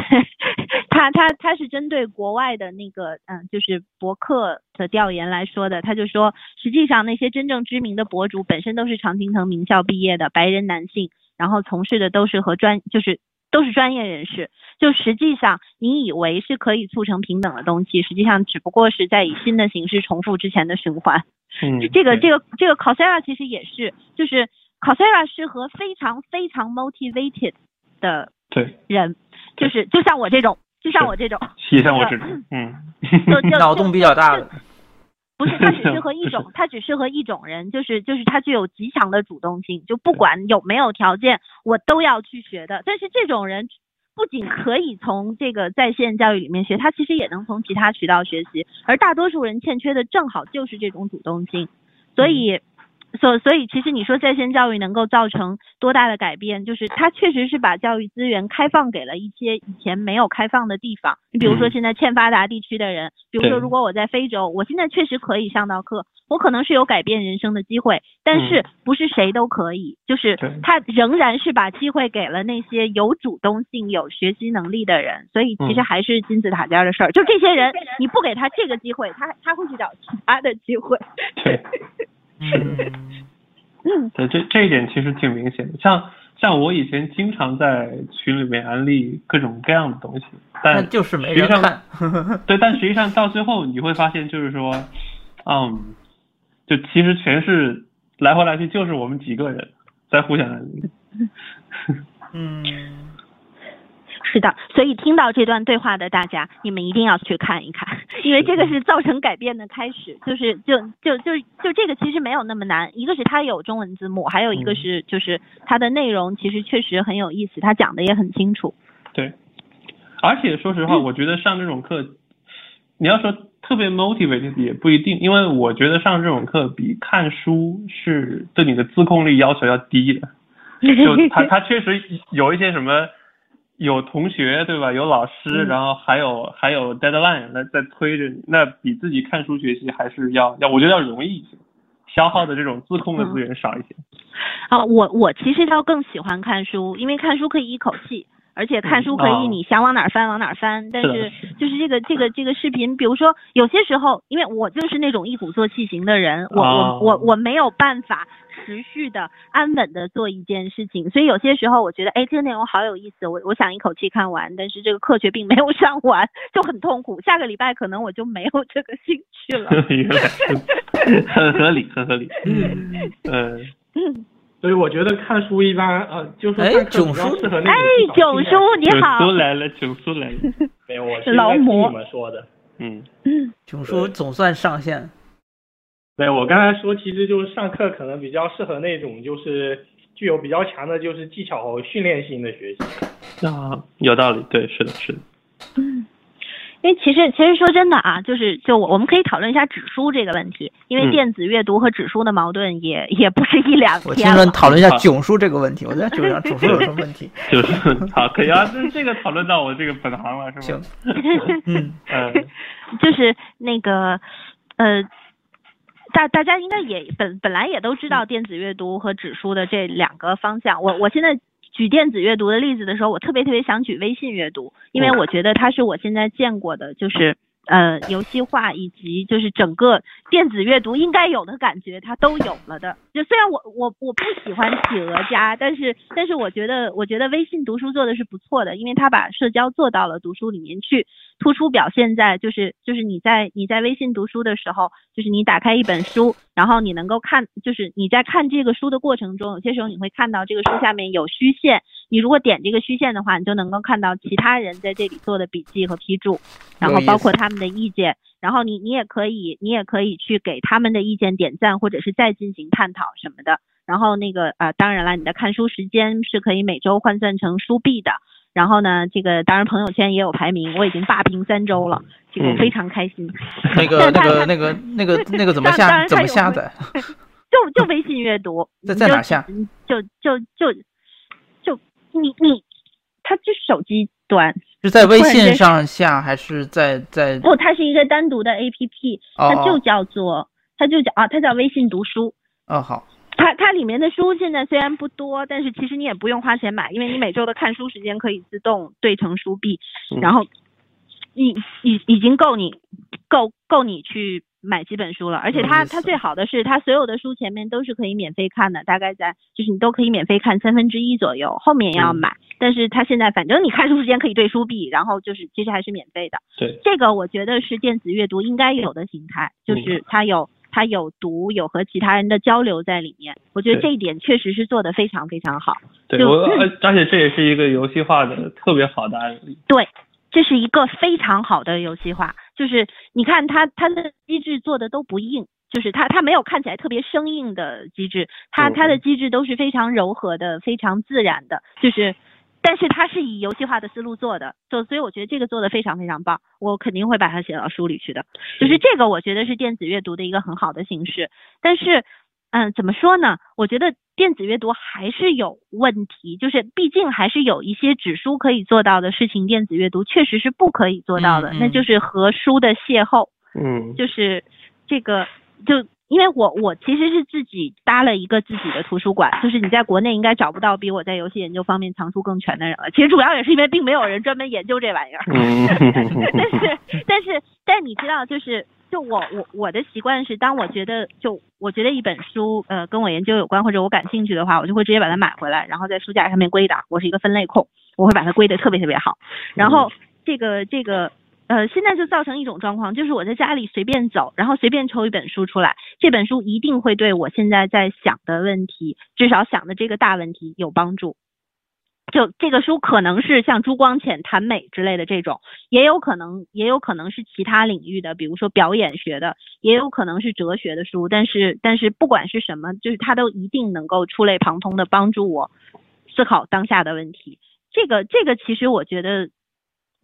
他他他是针对国外的那个嗯，就是博客的调研来说的。他就说，实际上那些真正知名的博主本身都是常青藤名校毕业的白人男性，然后从事的都是和专就是都是专业人士。就实际上你以为是可以促成平等的东西，实际上只不过是在以新的形式重复之前的循环。嗯，这个这个这个 Coursera 其实也是，就是 Coursera 是和非常非常 motivated 的对人。就是就像我这种，就像我这种，也像我这种，嗯，脑洞比较大的，不是，它只适合 一种，它只适合一种人，就是就是它具有极强的主动性，就不管有没有条件，我都要去学的。但是这种人不仅可以从这个在线教育里面学，他其实也能从其他渠道学习，而大多数人欠缺的正好就是这种主动性，所以。所所以，其实你说在线教育能够造成多大的改变，就是它确实是把教育资源开放给了一些以前没有开放的地方。你比如说现在欠发达地区的人，比如说如果我在非洲，我现在确实可以上到课，我可能是有改变人生的机会，但是不是谁都可以，就是他仍然是把机会给了那些有主动性、有学习能力的人。所以其实还是金字塔尖的事儿，就这些人，你不给他这个机会，他他会去找其他的机会。对。嗯，对，这这一点其实挺明显的。像像我以前经常在群里面安利各种各样的东西，但但就是没实际上人看。对，但实际上到最后你会发现，就是说，嗯，就其实全是来回来去就是我们几个人在互相安利。嗯，是的，所以听到这段对话的大家，你们一定要去看一看，因为这个是造成改变的开始。就是就就就就这个其实没有那么难，一个是它有中文字幕，还有一个嗯是就是它的内容其实确实很有意思，它讲的也很清楚。对，而且说实话，嗯我觉得上这种课，你要说特别 motivated 也不一定，因为我觉得上这种课比看书是对你的自控力要求要低的。就他他确实有一些什么，有同学对吧？有老师，嗯然后还有还有 deadline 来在推着你，那比自己看书学习还是要要，我觉得要容易一些，消耗的这种自控的资源少一些。啊，我我其实倒更喜欢看书，因为看书可以一口气，而且看书可哦以你想往哪儿翻往哪儿翻。但是就是这个这个这个视频，比如说有些时候，因为我就是那种一鼓作气型的人，我哦我我我没有办法持续的安稳的做一件事情，所以有些时候我觉得，哎，这个内容好有意思，我我想一口气看完，但是这个课却并没有上完，就很痛苦。下个礼拜可能我就没有这个兴趣了。原来是很合理，很合理。嗯，所以我觉得看书一般，呃，就是哎上课比囧叔较适合那哎种，九叔你好，囧叔，来了，囧叔来了。没有，我是在听你们说的。嗯，囧叔总算上线。对，我刚才说，其实就是上课可能比较适合那种就是具有比较强的就是技巧和训练性的学习。啊，有道理，对，是的，是的。嗯因为其实其实说真的啊，就是就我我们可以讨论一下指书这个问题，因为嗯电子阅读和指书的矛盾也、也不是一两我听说天了。你讨论一下囧书这个问题，我在囧上囧书有什么问题？就是好，可以啊，这这个讨论到我这个本行了，是行吗？，嗯，嗯，就是那个呃，大大家应该也本本来也都知道电子阅读和指书的这两个方向。我我现在举电子阅读的例子的时候，我特别特别想举微信阅读，因为嗯我觉得它是我现在见过的，就是。呃，游戏化以及就是整个电子阅读应该有的感觉，它都有了的。就虽然我我我不喜欢企鹅家，但是但是我觉得我觉得微信读书做的是不错的，因为它把社交做到了读书里面去，突出表现在就是就是你在你在微信读书的时候，就是你打开一本书，然后你能够看，就是你在看这个书的过程中，有些时候你会看到这个书下面有虚线，你如果点这个虚线的话，你就能够看到其他人在这里做的笔记和批注，然后包括他们的意见，然后你你也可以你也可以去给他们的意见点赞，或者是再进行探讨什么的。然后那个啊、呃当然了，你的看书时间是可以每周换算成书币的。然后呢，这个当然朋友圈也有排名，我已经霸屏三周了，这个非常开心。那个那个那个那个那个怎么下怎么下载？就就微信阅读，在在哪下？就就就就你你，它就手机端，是在微信上下还是在在？不，它是一个单独的 APP，哦它就哦叫做它就叫啊，它叫微信读书。哦好，它它里面的书现在虽然不多，但是其实你也不用花钱买，因为你每周的看书时间可以自动兑成书币，嗯然后已已已经够你够够你去买几本书了。而且它有意思它最好的是，它所有的书前面都是可以免费看的，大概在就是你都可以免费看三分之一左右，后面要嗯买。但是它现在反正你看书时间可以对书币，然后就是其实还是免费的。对，这个我觉得是电子阅读应该有的形态，嗯就是它有它有读，有和其他人的交流在里面。我觉得这一点确实是做的非常非常好。对就我而而且这也是一个游戏化的特别好的案例。对，这是一个非常好的游戏化，就是你看它它的机制做的都不硬。就是它，它没有看起来特别生硬的机制，它嗯它的机制都是非常柔和的，非常自然的，就是，但是它是以游戏化的思路做的，就所以我觉得这个做的非常非常棒，我肯定会把它写到书里去的。就是这个，我觉得是电子阅读的一个很好的形式。但是，嗯，怎么说呢？我觉得电子阅读还是有问题，就是毕竟还是有一些纸书可以做到的事情，电子阅读确实是不可以做到的，嗯嗯那就是和书的邂逅，嗯，就是这个就。因为我我其实是自己搭了一个自己的图书馆，就是你在国内应该找不到比我在游戏研究方面藏书更全的人了。其实主要也是因为并没有人专门研究这玩意儿。嗯，但是但是但你知道，就是就我我我的习惯是，当我觉得就我觉得一本书呃跟我研究有关或者我感兴趣的话，我就会直接把它买回来，然后在书架上面归档。我是一个分类控，我会把它归的特别特别好。然后这个这个呃现在就造成一种状况，就是我在家里随便走，然后随便抽一本书出来，这本书一定会对我现在在想的问题，至少想的这个大问题有帮助。就这个书可能是像朱光潜谈美之类的这种，也有可能也有可能是其他领域的，比如说表演学的，也有可能是哲学的书。但是但是不管是什么，就是它都一定能够触类旁通的帮助我思考当下的问题。这个这个其实我觉得，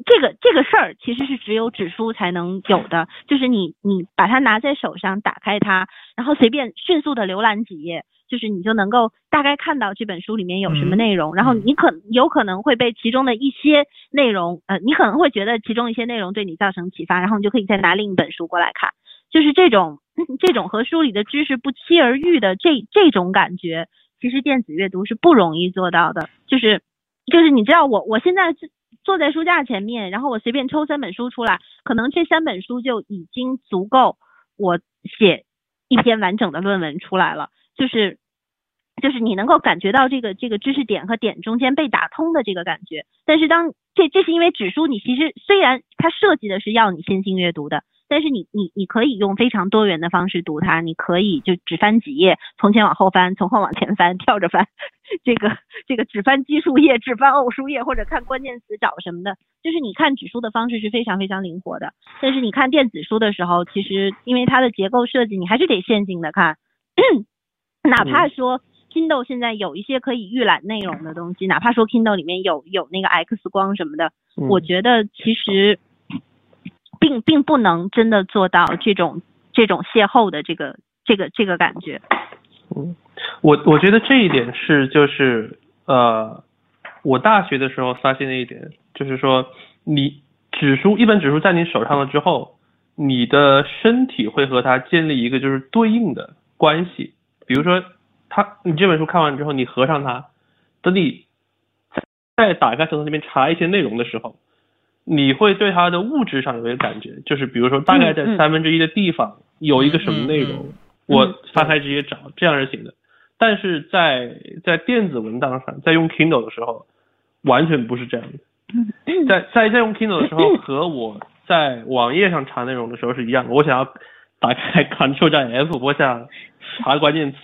这个这个事儿其实是只有纸书才能有的，就是你你把它拿在手上，打开它，然后随便迅速的浏览几页。就是你就能够大概看到这本书里面有什么内容，然后你可有可能会被其中的一些内容，呃，你可能会觉得其中一些内容对你造成启发，然后你就可以再拿另一本书过来看，就是这种 这种和书里的知识不期而遇的这这种感觉，其实电子阅读是不容易做到的。就是就是你知道我我现在坐在书架前面，然后我随便抽三本书出来，可能这三本书就已经足够我写一篇完整的论文出来了。就是，就是你能够感觉到这个这个知识点和点中间被打通的这个感觉，但是当这这是因为纸书，你其实虽然它设计的是要你先行阅读的，但是你你你可以用非常多元的方式读它，你可以就只翻几页，从前往后翻，从后往前翻，跳着翻，这个这个只翻奇数页，只翻偶数页，或者看关键词找什么的，就是你看纸书的方式是非常非常灵活的，但是你看电子书的时候，其实因为它的结构设计，你还是得线性的看。哪怕说 Kindle 现在有一些可以预览内容的东西，哪怕说 Kindle 里面有有那个 X 光什么的，我觉得其实并并不能真的做到这种这种邂逅的这个这个这个感觉。嗯，我我觉得这一点是就是呃，我大学的时候发现的一点，就是说你纸书一本纸书在你手上了之后，你的身体会和它建立一个就是对应的关系。比如说，他你这本书看完之后，你合上它，等你再打开从里面查一些内容的时候，你会对它的物质上有一个感觉，就是比如说大概在三分之一的地方有一个什么内容，我翻开直接找，这样是行的。但是在在电子文档上，在用 Kindle 的时候，完全不是这样的。在在在用 Kindle 的时候，和我在网页上查内容的时候是一样的。我想要打开 Ctrl 加 F，我想。查关键词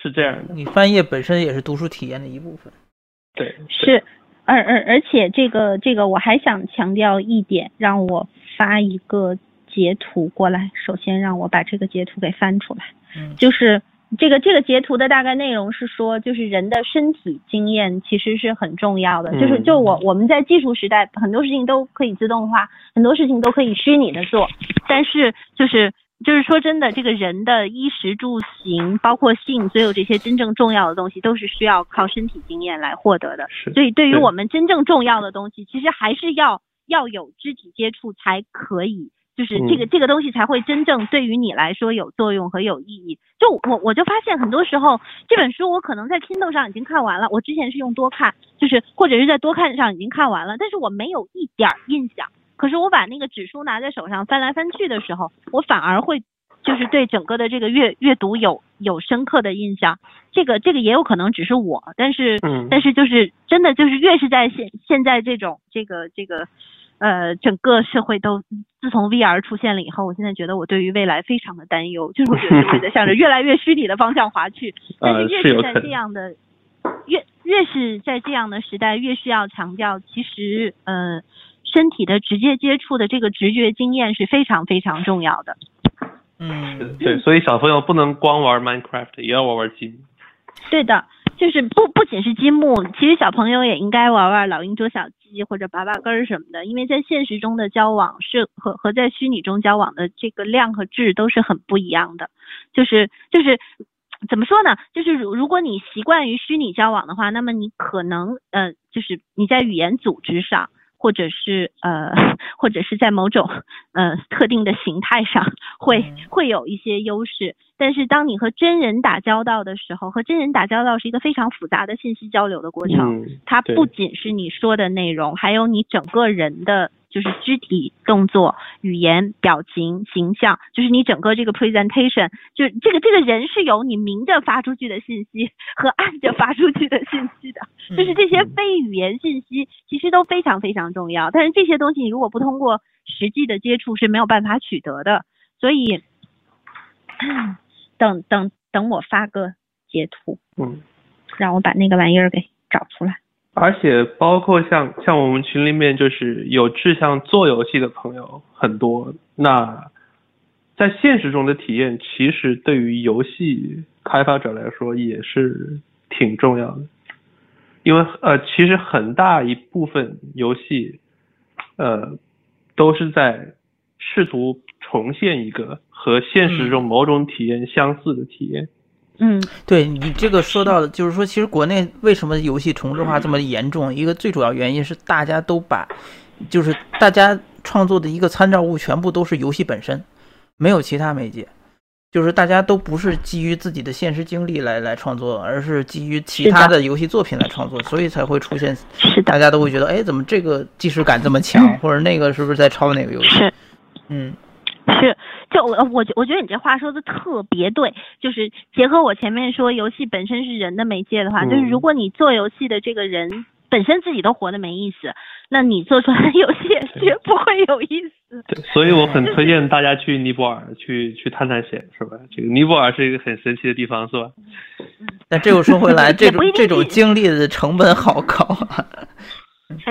是这样的，你翻页本身也是读书体验的一部分。对，是，而而而且这个这个我还想强调一点，让我发一个截图过来。首先让我把这个截图给翻出来，嗯，就是这个这个截图的大概内容是说，就是人的身体经验其实是很重要的。就是就我我们在技术时代，很多事情都可以自动化，很多事情都可以虚拟的做，但是就是。就是说真的，这个人的衣食住行，包括性，所有这些真正重要的东西，都是需要靠身体经验来获得的。所以，对于我们真正重要的东西，其实还是要要有肢体接触才可以，就是这个这个东西才会真正对于你来说有作用和有意义。就我我就发现很多时候，这本书我可能在 Kindle 上已经看完了，我之前是用多看，就是或者是在多看上已经看完了，但是我没有一点印象。可是我把那个纸书拿在手上翻来翻去的时候，我反而会就是对整个的这个阅阅读有有深刻的印象。这个这个也有可能只是我，但是但是就是真的就是越是在现现在这种这个这个呃整个社会都自从 VR 出现了以后，我现在觉得我对于未来非常的担忧，就是我觉得会向着越来越虚拟的方向滑去。但是越是在这样的越越是在这样的时代，越需要强调其实呃。身体的直接接触的这个直觉经验是非常非常重要的。嗯，对，所以小朋友不能光玩 Minecraft，也要玩玩积木。对的，就是不不仅是积木，其实小朋友也应该玩玩老鹰捉小鸡或者拔拔根儿什么的，因为在现实中的交往是和和在虚拟中交往的这个量和质都是很不一样的。就是就是怎么说呢？就是如如果你习惯于虚拟交往的话，那么你可能呃，就是你在语言组织上。或者是呃，或者是在某种呃特定的形态上会会有一些优势，但是当你和真人打交道的时候，和真人打交道是一个非常复杂的信息交流的过程，它不仅是你说的内容，还有你整个人的就是肢体动作、语言、表情、形象，就是你整个这个 presentation，就是这个这个人是有你明着发出去的信息和暗着发出去的信息的，就是这些非语言信息其实都非常非常重要。但是这些东西你如果不通过实际的接触是没有办法取得的，所以等等等我发个截图，嗯，让我把那个玩意儿给找出来。而且包括像像我们群里面就是有志向做游戏的朋友很多，那在现实中的体验其实对于游戏开发者来说也是挺重要的，因为呃其实很大一部分游戏呃都是在试图重现一个和现实中某种体验相似的体验。嗯，对你这个说到的，就是说，其实国内为什么游戏重置化这么严重？一个最主要原因是大家都把，就是大家创作的一个参照物全部都是游戏本身，没有其他媒介，就是大家都不是基于自己的现实经历来来创作，而是基于其他的游戏作品来创作，所以才会出现，大家都会觉得，哎，怎么这个即视感这么强，或者那个是不是在抄哪个游戏？是，嗯。是，就我我我觉得你这话说的特别对，就是结合我前面说，游戏本身是人的媒介的话，就是如果你做游戏的这个人本身自己都活得没意思，那你做出来的游戏也绝不会有意思。对，所以我很 推荐大家去尼泊尔去去探探险，是吧？这个尼泊尔是一个很神奇的地方，是吧？但这又说回来，这种这种经历的成本好高啊。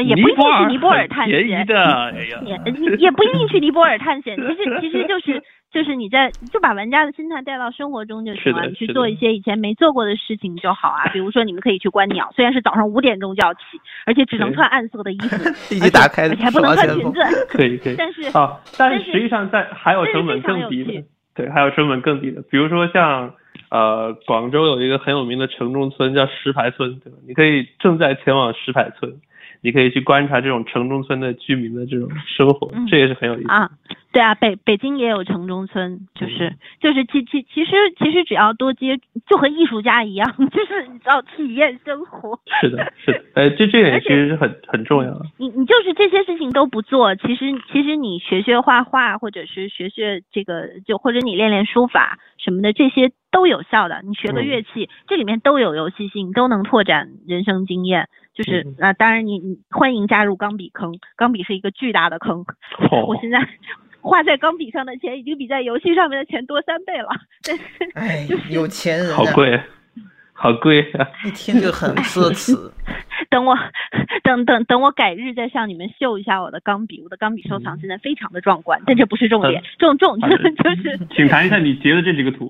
也不一定去尼泊尔探险，便宜的，哎呀，也也不一定去尼泊尔探险。其实其实就是 就是你在就把玩家的心态带到生活中就行了，你去做一些以前没做过的事情就好啊。比如说你们可以去观鸟，虽然是早上五点钟就要起，而且只能穿暗色的衣服，立即打开，而且还不能穿裙子。可以可以，但是啊，但是实际上在还有成本更低的，对，还有成本更低的，比如说像呃广州有一个很有名的城中村叫石牌村，对吧？你可以正在前往石牌村。你可以去观察这种城中村的居民的这种生活，这也是很有意思啊。对啊，北北京也有城中村，就是就是其其其实其实只要多接，就和艺术家一样，就是你知道体验生活。是的，是的，哎，这这点其实是很很重要的。你你就是这些事情都不做，其实其实你学学画画，或者是学学这个，就或者你练练书法什么的，这些都有效的。你学个乐器，这里面都有游戏性，都能拓展人生经验。就是啊，当然你你欢迎加入钢笔坑，钢笔是一个巨大的坑。我现在花在钢笔上的钱已经比在游戏上面的钱多三倍了。哎，有钱人好贵，好贵啊！一听就很奢侈。等我等等等我改日再向你们秀一下我的钢笔，我的钢笔收藏现在非常的壮观。但这不是重点，重重就是。请谈一下你截的这几个图。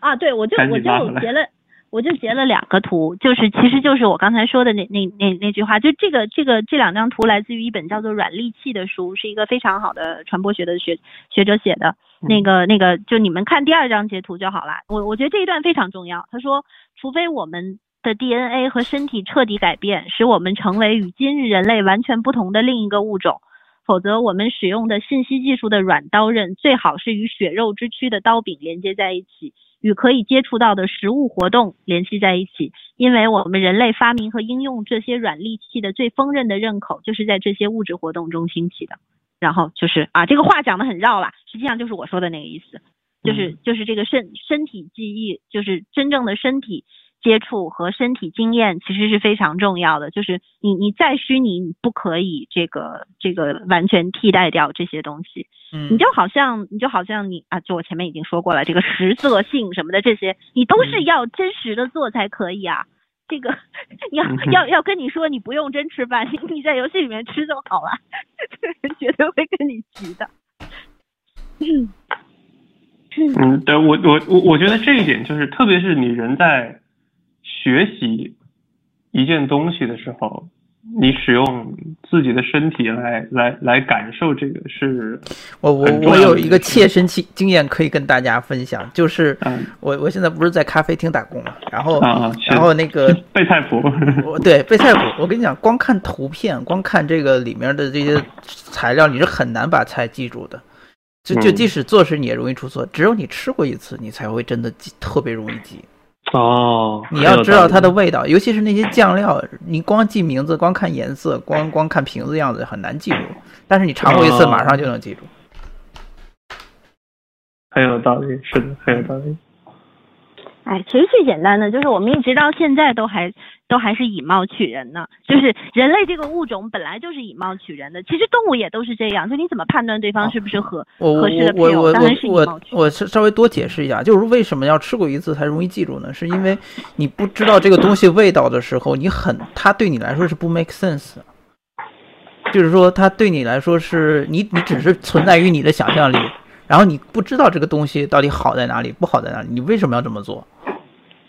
啊，对，我就我就截了。我就截了两个图，就是其实就是我刚才说的那那那那句话，就这个这个这两张图来自于一本叫做《软利器》的书，是一个非常好的传播学的学学者写的。那个那个，就你们看第二张截图就好了。我我觉得这一段非常重要。他说，除非我们的 DNA 和身体彻底改变，使我们成为与今日人类完全不同的另一个物种，否则我们使用的信息技术的软刀刃最好是与血肉之躯的刀柄连接在一起。与可以接触到的实物活动联系在一起，因为我们人类发明和应用这些软利器的最锋刃的刃口，就是在这些物质活动中兴起的。然后就是啊，这个话讲的很绕了，实际上就是我说的那个意思，就是就是这个身身体记忆，就是真正的身体。接触和身体经验其实是非常重要的，就是你你再虚拟，你不可以这个这个完全替代掉这些东西。嗯，你就好像你就好像你啊，就我前面已经说过了，这个实色性什么的这些，你都是要真实的做才可以啊。这个要要要跟你说，你不用真吃饭，你在游戏里面吃就好了，绝对会跟你急的。嗯嗯，对我我我我觉得这一点就是，特别是你人在。学习一件东西的时候，你使用自己的身体来来来感受这个是。我我我有一个切身经经验可以跟大家分享，就是我我现在不是在咖啡厅打工嘛，然后然后那个备菜谱，对备菜谱，我跟你讲，光看图片，光看这个里面的这些材料，你是很难把菜记住的。就就即使做时你也容易出错，只有你吃过一次，你才会真的记特别容易记。哦，你要知道它的味道，尤其是那些酱料，你光记名字、光看颜色、光光看瓶子样子很难记住，但是你尝过一次，哦马上就能记住。很有道理，是的，很有道理。哎，其实最简单的就是我们一直到现在都还都还是以貌取人呢，就是人类这个物种本来就是以貌取人的，其实动物也都是这样，就你怎么判断对方是不是合我我合适的配偶，我我当然是以我我貌取人。我是稍微多解释一下，就是为什么要吃过一次才容易记住呢？是因为你不知道这个东西味道的时候，你很它对你来说是不 make sense 的，就是说它对你来说是你你只是存在于你的想象力，然后你不知道这个东西到底好在哪里，不好在哪里，你为什么要这么做？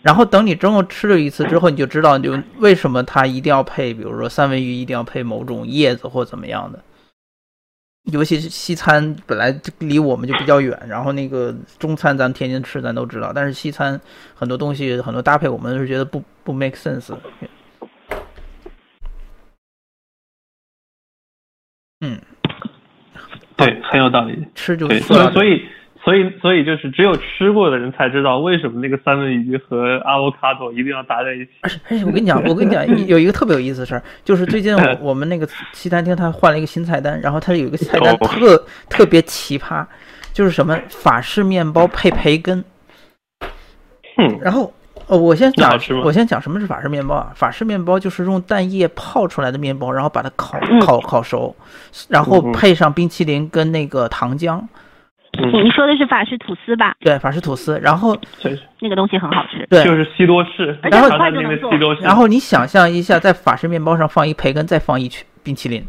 然后等你真后吃了一次之后，你就知道就为什么它一定要配，比如说三文鱼一定要配某种叶子或怎么样的。尤其是西餐本来离我们就比较远，然后那个中餐咱天天吃咱都知道，但是西餐很多东西很多搭配我们是觉得不不 make sense。嗯，很有道理。吃就说到所以所以所以所以就是只有吃过的人才知道为什么那个三文鱼和阿沃卡多一定要搭在一起。而且而且我跟你讲，我跟你讲，有一个特别有意思的事儿，就是最近我 我们那个西餐厅他换了一个新菜单，然后他有一个菜单哦特特别奇葩，就是什么法式面包配培根，哼，然后呃，我先讲我先讲什么是法式面包啊？法式面包就是用蛋液泡出来的面包，然后把它烤嗯烤烤熟，然后配上冰淇淋跟那个糖浆，嗯，你说的是法式吐司吧？对，法式吐司，然后，那个东西很好吃。对，就是西多士。然后你想象一下，在法式面包上放一培根，再放一曲冰淇淋，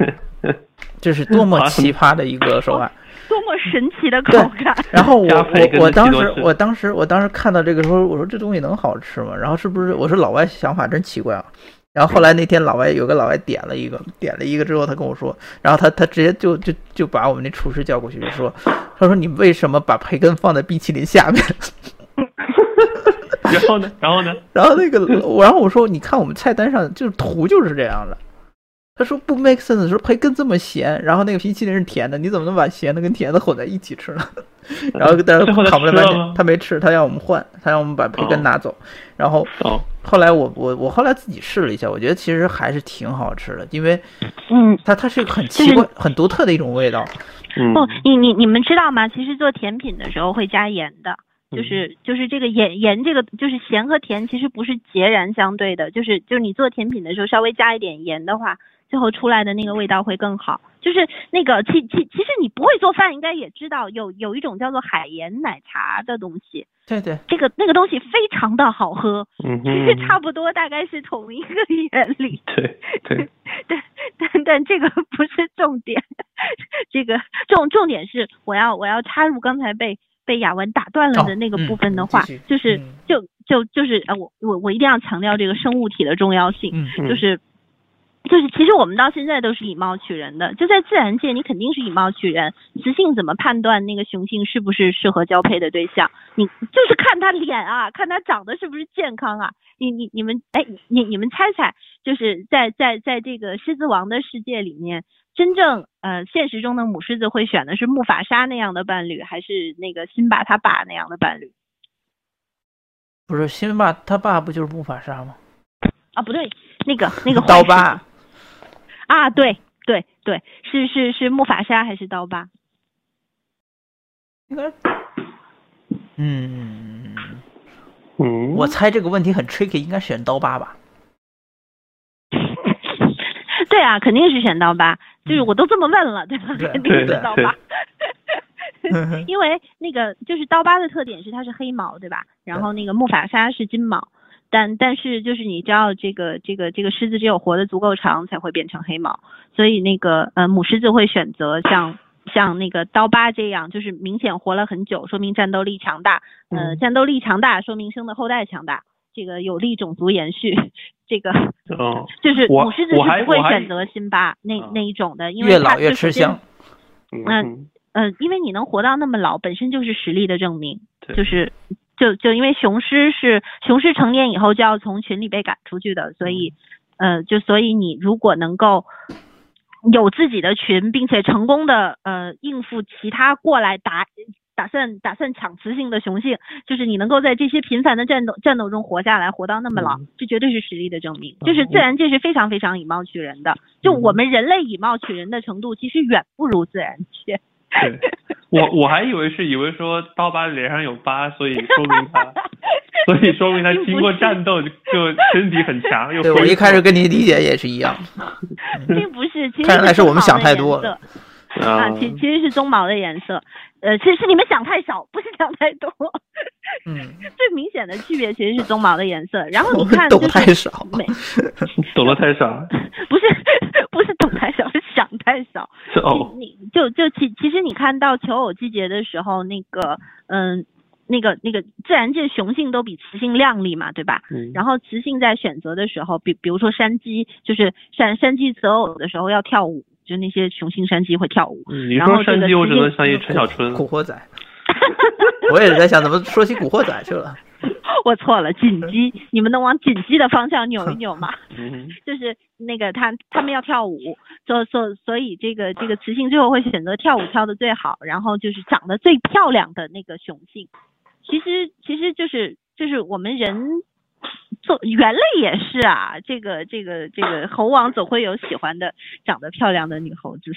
这是多么奇葩的一个手法。多么神奇的口感！然后我我我当时我当时我当时看到这个时候，我说这东西能好吃吗？然后是不是我说老外想法真奇怪啊？然后后来那天老外有个老外点了一个，点了一个之后，他跟我说，然后他他直接就就就把我们那厨师叫过去，就说，他说你为什么把培根放在冰淇淋下面？然后呢？然后呢？然后那个然后我说，你看我们菜单上就是图就是这样的。他说不 make sense，说培根这么咸，然后那个冰淇淋是甜的，你怎么能把咸的跟甜的混在一起吃呢？然后但是最后他讨论了半天他没吃，他让我们换，他让我们把培根哦拿走。然后哦，后来我我我后来自己试了一下，我觉得其实还是挺好吃的，因为嗯，它它是一个很奇怪、很独特的一种味道。嗯，不，你你你们知道吗？其实做甜品的时候会加盐的，就是就是这个盐盐这个就是咸和甜其实不是截然相对的，就是就是你做甜品的时候稍微加一点盐的话，最后出来的那个味道会更好。就是那个其其其实你不会做饭，应该也知道有有一种叫做海盐奶茶的东西，对对，这个那个东西非常的好喝，嗯其实，差不多大概是同一个原理。对对，但但但这个不是重点，这个重重点是我要我要插入刚才被被雅文打断了的哦那个嗯部分的话，就是嗯就就就是呃我我我一定要强调这个生物体的重要性，就是。就是，其实我们到现在都是以貌取人的。就在自然界，你肯定是以貌取人。雌性怎么判断那个雄性是不是适合交配的对象？你就是看他脸啊，看他长得是不是健康啊。你你你们哎，你你们猜猜，就是在在在这个狮子王的世界里面，真正呃现实中的母狮子会选的是木法沙那样的伴侣，还是那个辛巴他爸那样的伴侣？不是辛巴他爸不就是木法沙吗？啊，不对，那个那个刀疤。啊，对对对，是是是木法沙还是刀疤？应该，嗯，嗯，我猜这个问题很 tricky，应该选刀疤吧？对啊，肯定是选刀疤，就是我都这么问了，对吧？对 肯定是对对刀疤。因为那个就是刀疤的特点是它是黑毛，对吧？然后那个木法沙是金毛，但但是就是你知道这个这个这个狮子只有活得足够长才会变成黑毛，所以那个呃母狮子会选择像像那个刀疤这样，就是明显活了很久，说明战斗力强大，呃嗯战斗力强大说明生的后代强大，这个有利种族延续，这个哦，就是母狮子是不会选择辛巴那啊那一种的，因为越老越吃香。嗯，呃，因为你能活到那么老，本身就是实力的证明。就是就就因为雄狮是雄狮成年以后就要从群里被赶出去的，所以呃，就所以你如果能够有自己的群，并且成功的呃应付其他过来打打算打算抢雌性的雄性，就是你能够在这些频繁的战斗战斗中活下来，活到那么老，这绝对是实力的证明。就是自然界是非常非常以貌取人的，就我们人类以貌取人的程度，其实远不如自然界。对，我我还以为是以为说刀疤脸上有疤，所以说明他，所以说明他经过战斗就身体很强。又对我一开始跟你理解也是一样，并不是，其实看来是我们想太多了啊，其其实是鬃毛的颜色。呃，其实是你们想太少，不是想太多。嗯，最明显的区别其实是鬃毛的颜色。然后你看，懂太少，懂得太少。不是，不是懂太少，是想太少。哦，你就就其其实你看到求偶季节的时候，那个嗯，那个那个自然界雄性都比雌性靓丽嘛，对吧？嗯。然后雌性在选择的时候，比比如说山鸡，就是山山鸡择偶的时候要跳舞。就那些雄性山鸡会跳舞，你说山鸡，我只能想起陈小春、古惑仔。我也是在想，怎么说起古惑仔去了？我错了，锦鸡，你们能往锦鸡的方向扭一扭吗？嗯，就是那个他他们要跳舞，所所所以这个这个雌性最后会选择跳舞跳的最好，然后就是长得最漂亮的那个雄性。其实其实就是就是我们人。做猿类也是啊，这个这个这个猴王总会有喜欢的长得漂亮的女猴子，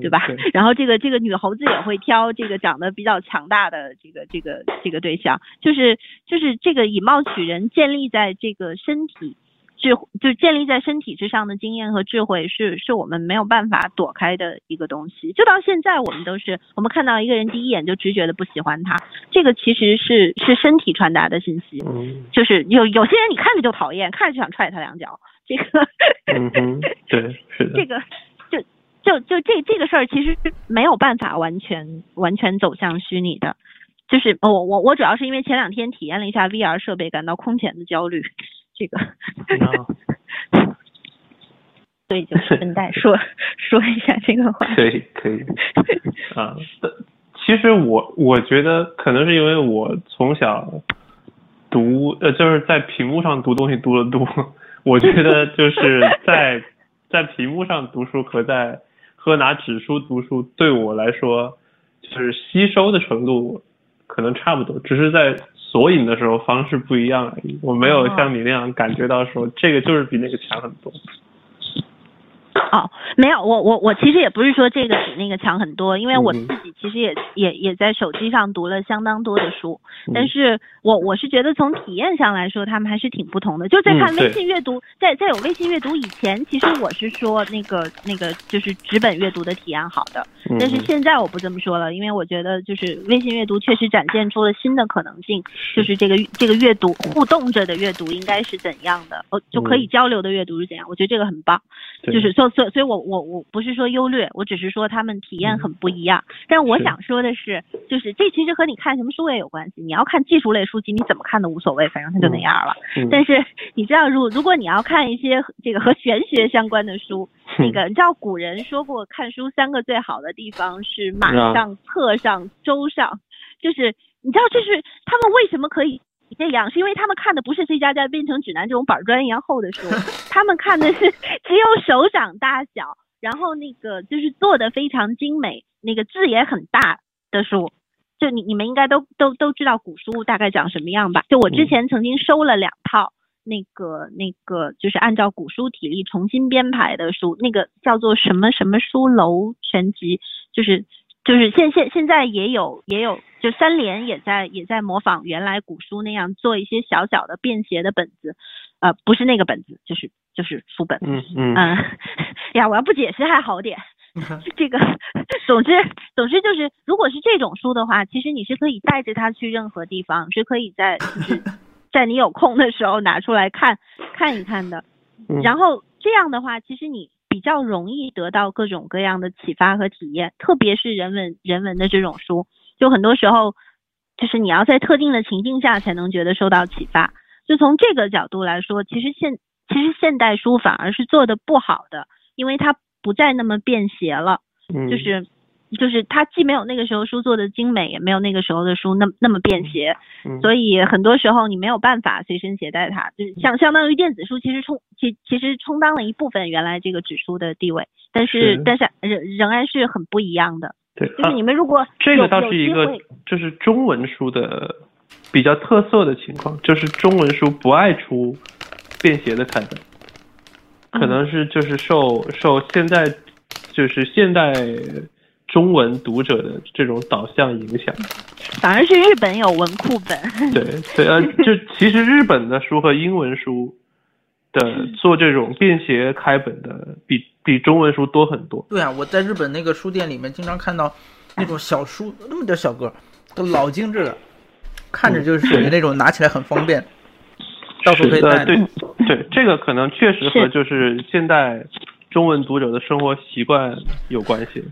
对吧？然后这个这个女猴子也会挑这个长得比较强大的这个这个这个对象，就是就是这个以貌取人建立在这个身体。智就建立在身体之上的经验和智慧是是我们没有办法躲开的一个东西。就到现在，我们都是我们看到一个人第一眼就直觉的不喜欢他，这个其实是是身体传达的信息。嗯，就是有有些人你看着就讨厌，看着就想踹他两脚。这个，嗯哼，对，是的。这个就就就这这个事儿其实是没有办法完全完全走向虚拟的。就是我我我主要是因为前两天体验了一下 VR 设备，感到空前的焦虑。这个，所以就顺带说说一下这个话。可以可以 啊，其实我我觉得可能是因为我从小读呃就是在屏幕上读东西读的多，我觉得就是在在屏幕上读书和在和拿纸书读书对我来说就是吸收的程度可能差不多，只是在。索引的时候方式不一样而已，我没有像你那样感觉到说这个就是比那个强很多。哦，没有，我我我其实也不是说这个比那个强很多，因为我自己其实也也也在手机上读了相当多的书，但是我我是觉得从体验上来说，他们还是挺不同的。就在看微信阅读，在在有微信阅读以前，其实我是说那个那个就是纸本阅读的体验好的，但是现在我不这么说了，因为我觉得就是微信阅读确实展现出了新的可能性，就是这个这个阅读互动着的阅读应该是怎样的，哦就可以交流的阅读是怎样，我觉得这个很棒，就是所。所所以，我我我不是说优劣，我只是说他们体验很不一样。但我想说的是，就是这其实和你看什么书也有关系。你要看技术类书籍，你怎么看都无所谓，反正它就那样了。但是你知道，如如果你要看一些这个和玄学相关的书，那个你知道古人说过，看书三个最好的地方是马上、册上、舟上，就是你知道这是他们为什么可以。这样是因为他们看的不是《C 加加编程指南》这种板砖一样厚的书，他们看的是只有手掌大小，然后那个就是做的非常精美，那个字也很大的书。就你你们应该都都都知道古书大概长什么样吧？就我之前曾经收了两套那个那个就是按照古书体例重新编排的书，那个叫做什么什么书楼全集，就是。就是现现现在也有也有，就三联也在也在模仿原来古书那样做一些小小的便携的本子，呃，不是那个本子，就是就是书本。嗯嗯。嗯，呀，我要不解释还好点。这个，总之总之就是，如果是这种书的话，其实你是可以带着它去任何地方，是可以在就是 在你有空的时候拿出来看看一看的。然后这样的话，其实你。比较容易得到各种各样的启发和体验，特别是人文人文的这种书，就很多时候就是你要在特定的情境下才能觉得受到启发。就从这个角度来说，其实现其实现代书反而是做的不好的，因为它不再那么便携了，就是。就是它既没有那个时候书做的精美，也没有那个时候的书那那么便携，所以很多时候你没有办法随身携带它，就是相相当于电子书其实充其其实充当了一部分原来这个纸书的地位，但是但是仍仍然是很不一样的，对，就是你们如果这个倒是一个就是中文书的比较特色的情况，就是中文书不爱出便携的开本，可能是就是受受现在就是现代中文读者的这种导向影响。反而是日本有文库本。对对，呃，就其实日本的书和英文书的做这种便携开本的，比比中文书多很多。对啊，我在日本那个书店里面经常看到那种小书，那么点小个，都老精致了，看着就是属于那种拿起来很方便，到处可以带呃，对对，这个可能确实和就是现代中文读者的生活习惯有关系。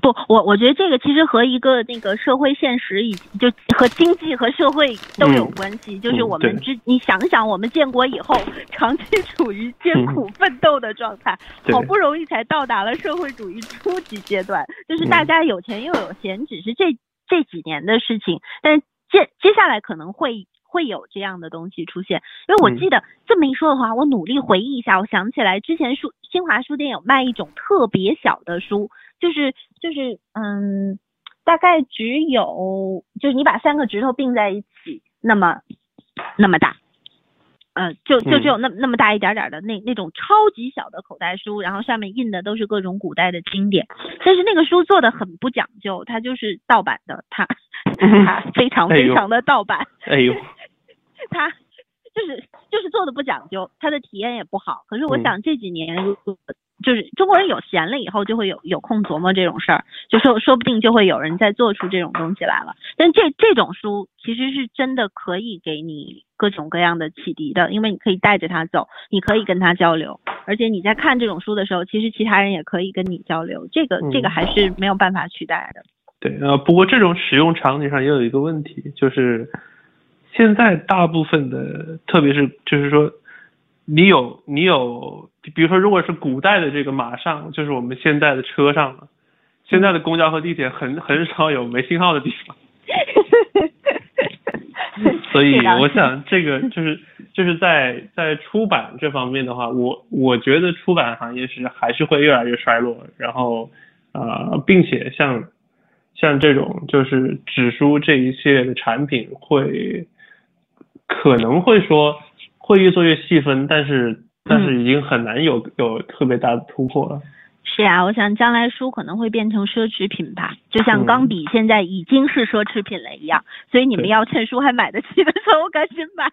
不，我我觉得这个其实和一个那个社会现实以就和经济和社会都有嗯关系。就是我们之，你想想，我们建国以后长期处于艰苦奋斗的状态，嗯好不容易才到达了社会主义初级阶段，就是大嗯家有钱又有闲，只是这这几年的事情，但是接接下来可能会。会有这样的东西出现，因为我嗯记得、这么一说的话，我努力回忆一下，我想起来之前书新华书店有卖一种特别小的书，就是就是嗯，大概只有就是你把三个指头并在一起，那么那么大，呃，就就只有那那么大一点点的那那种超级小的口袋书，然后上面印的都是各种古代的经典，但是那个书做的很不讲究，它就是盗版的，它 它非常非常的盗版，哎呦，它就是就是做的不讲究，它的体验也不好。可是我嗯。想这几年，如果就是中国人有闲了以后，就会有有空琢磨这种事儿，就说说不定就会有人再做出这种东西来了。但这这种书其实是真的可以给你各种各样的启迪的，因为你可以带着它走，你可以跟他交流，而且你在看这种书的时候，其实其他人也可以跟你交流，这个这个嗯还是没有办法取代的。对，呃，不过这种使用场景上也有一个问题，就是现在大部分的，特别是就是说，你有你有，比如说如果是古代的这个马上，就是我们现在的车上了，现在的公交和地铁很 很少有没信号的地方，所以我想这个就是就是在在出版这方面的话，我我觉得出版行业是还是会越来越衰落，然后呃，并且像像这种就是纸书这一系列的产品会可能会说会越做越细分，但是但是已经很难有有特别大的突破了。是啊，我想将来书可能会变成奢侈品吧，就像嗯钢笔现在已经是奢侈品了一样。所以你们要趁书还买得起的时候赶紧买。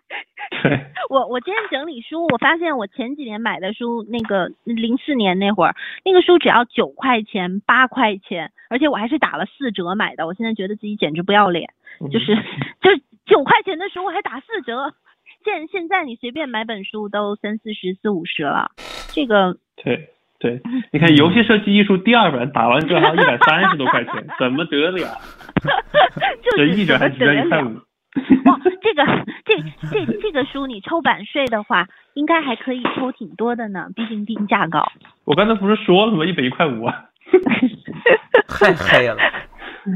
对，我我今天整理书，我发现我前几年买的书，那个零四年那会儿，那个书只要九块钱、八块钱，而且我还是打了四折买的。我现在觉得自己简直不要脸，就是就是九块钱的书我还打四折。现现在你随便买本书都三四十、四五十了，这个对对，你看游戏设计艺术第二本打完折还要一百三十多块钱，怎么得了？就是这一折还只要一块五。哇，这个这这这个书你抽版税的话，应该还可以抽挺多的呢，毕竟定价高。我刚才不是说了吗？一本一块五啊，太黑了，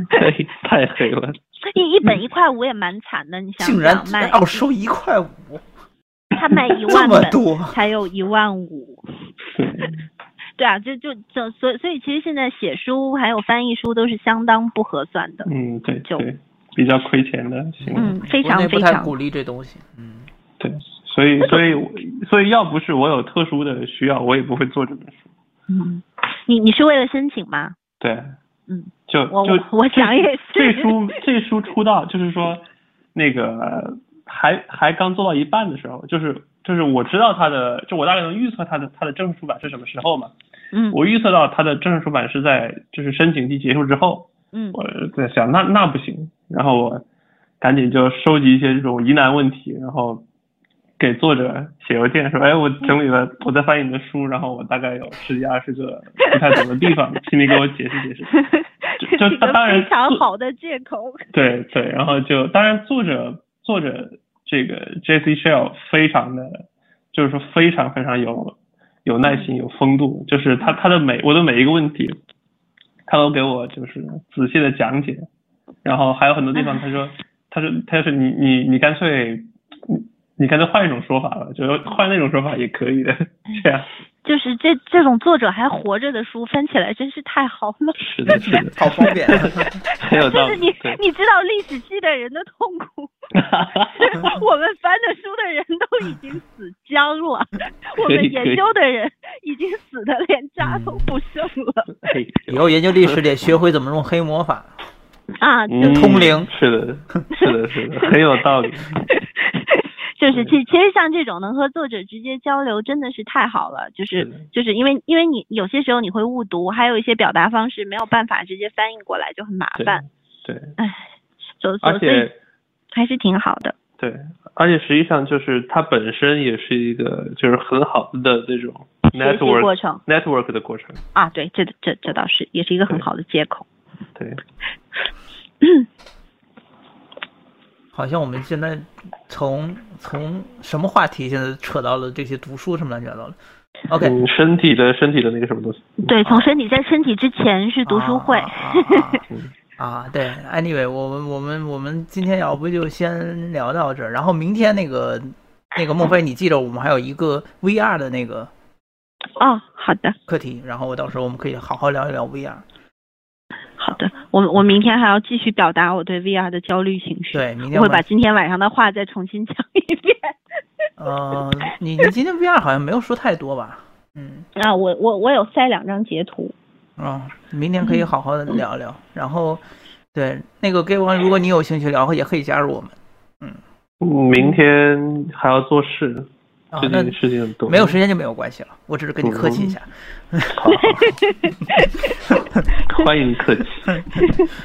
太太黑了。一一本一块五也蛮惨的，你想竟然卖要收一块五，他卖 一万本多，才有一万五。对啊，就就就所以所以其实现在写书还有翻译书都是相当不合算的，嗯，对就对，比较亏钱的行为。嗯，非常非常鼓励这东西，嗯，对，所以所以所以要不是我有特殊的需要，我也不会做这本书。嗯，你你是为了申请吗？对，嗯，就就我我我想也是。这书这书出道就是说，那个还还刚做到一半的时候，就是就是我知道它的，就我大概能预测它的它的正式出版是什么时候嘛。嗯。我预测到它的正式出版是在就是申请期结束之后，嗯。我在想那那不行，然后我赶紧就收集一些这种疑难问题，然后给作者写邮件说，哎，我整理了，我在翻译你的书，然后我大概有十几二十个不太懂的地方，请你给我解释解释。就这个就当然非常好的借口。对对，然后就当然作者作者这个 J.C. Shell 非常的，就是说非常非常有有耐心有风度，就是他他的每我的每一个问题，他都给我就是仔细的讲解，然后还有很多地方他说他说他说你你你干脆你你干脆换一种说法吧，就换那种说法也可以的，这样 就是这这种作者还活着的书翻起来真是太好了。是的，是的，好方便。很有道理。就是你，你知道历史系的人的痛苦，我们翻的书的人都已经死僵了，我们研究的人已经死的连渣都不剩了哎以后研究历史得学会怎么用黑魔法。啊！通灵是的，是的，是的，很有道理。就是其其实像这种能和作者直接交流，真的是太好了。就是是就是因为因为你有些时候你会误读，还有一些表达方式没有办法直接翻译过来，就很麻烦。对，唉，所而所所以且还是挺好的。对，而且实际上就是它本身也是一个就是很好的这种 network 过程 network 的过程。啊，对，这这这倒是也是一个很好的接口。对，好像我们现在从从什么话题现在扯到了这些读书什么乱七八糟的。OK，嗯，身体的身体的那个什么东西。对，从身体在身体之前是读书会。啊啊啊嗯 啊啊，对，anyway，我们我们我们今天要不就先聊到这儿，然后明天那个那个孟非，你记着我们还有一个 VR 的那个哦，好的课题，然后我到时候我们可以好好聊一聊 VR。好的，我我明天还要继续表达我对 VR 的焦虑情绪。对，明天我会把今天晚上的话再重新讲一遍。呃，你你今天 VR 好像没有说太多吧？嗯，啊，我我我有塞两张截图。哦，明天可以好好的聊聊，然后对那个 y 如果你有兴趣聊，也可以加入我们。嗯明天还要做事，最，啊那。没有时间就没有关系了，我只是跟你客气一下。好，好 好欢迎客气。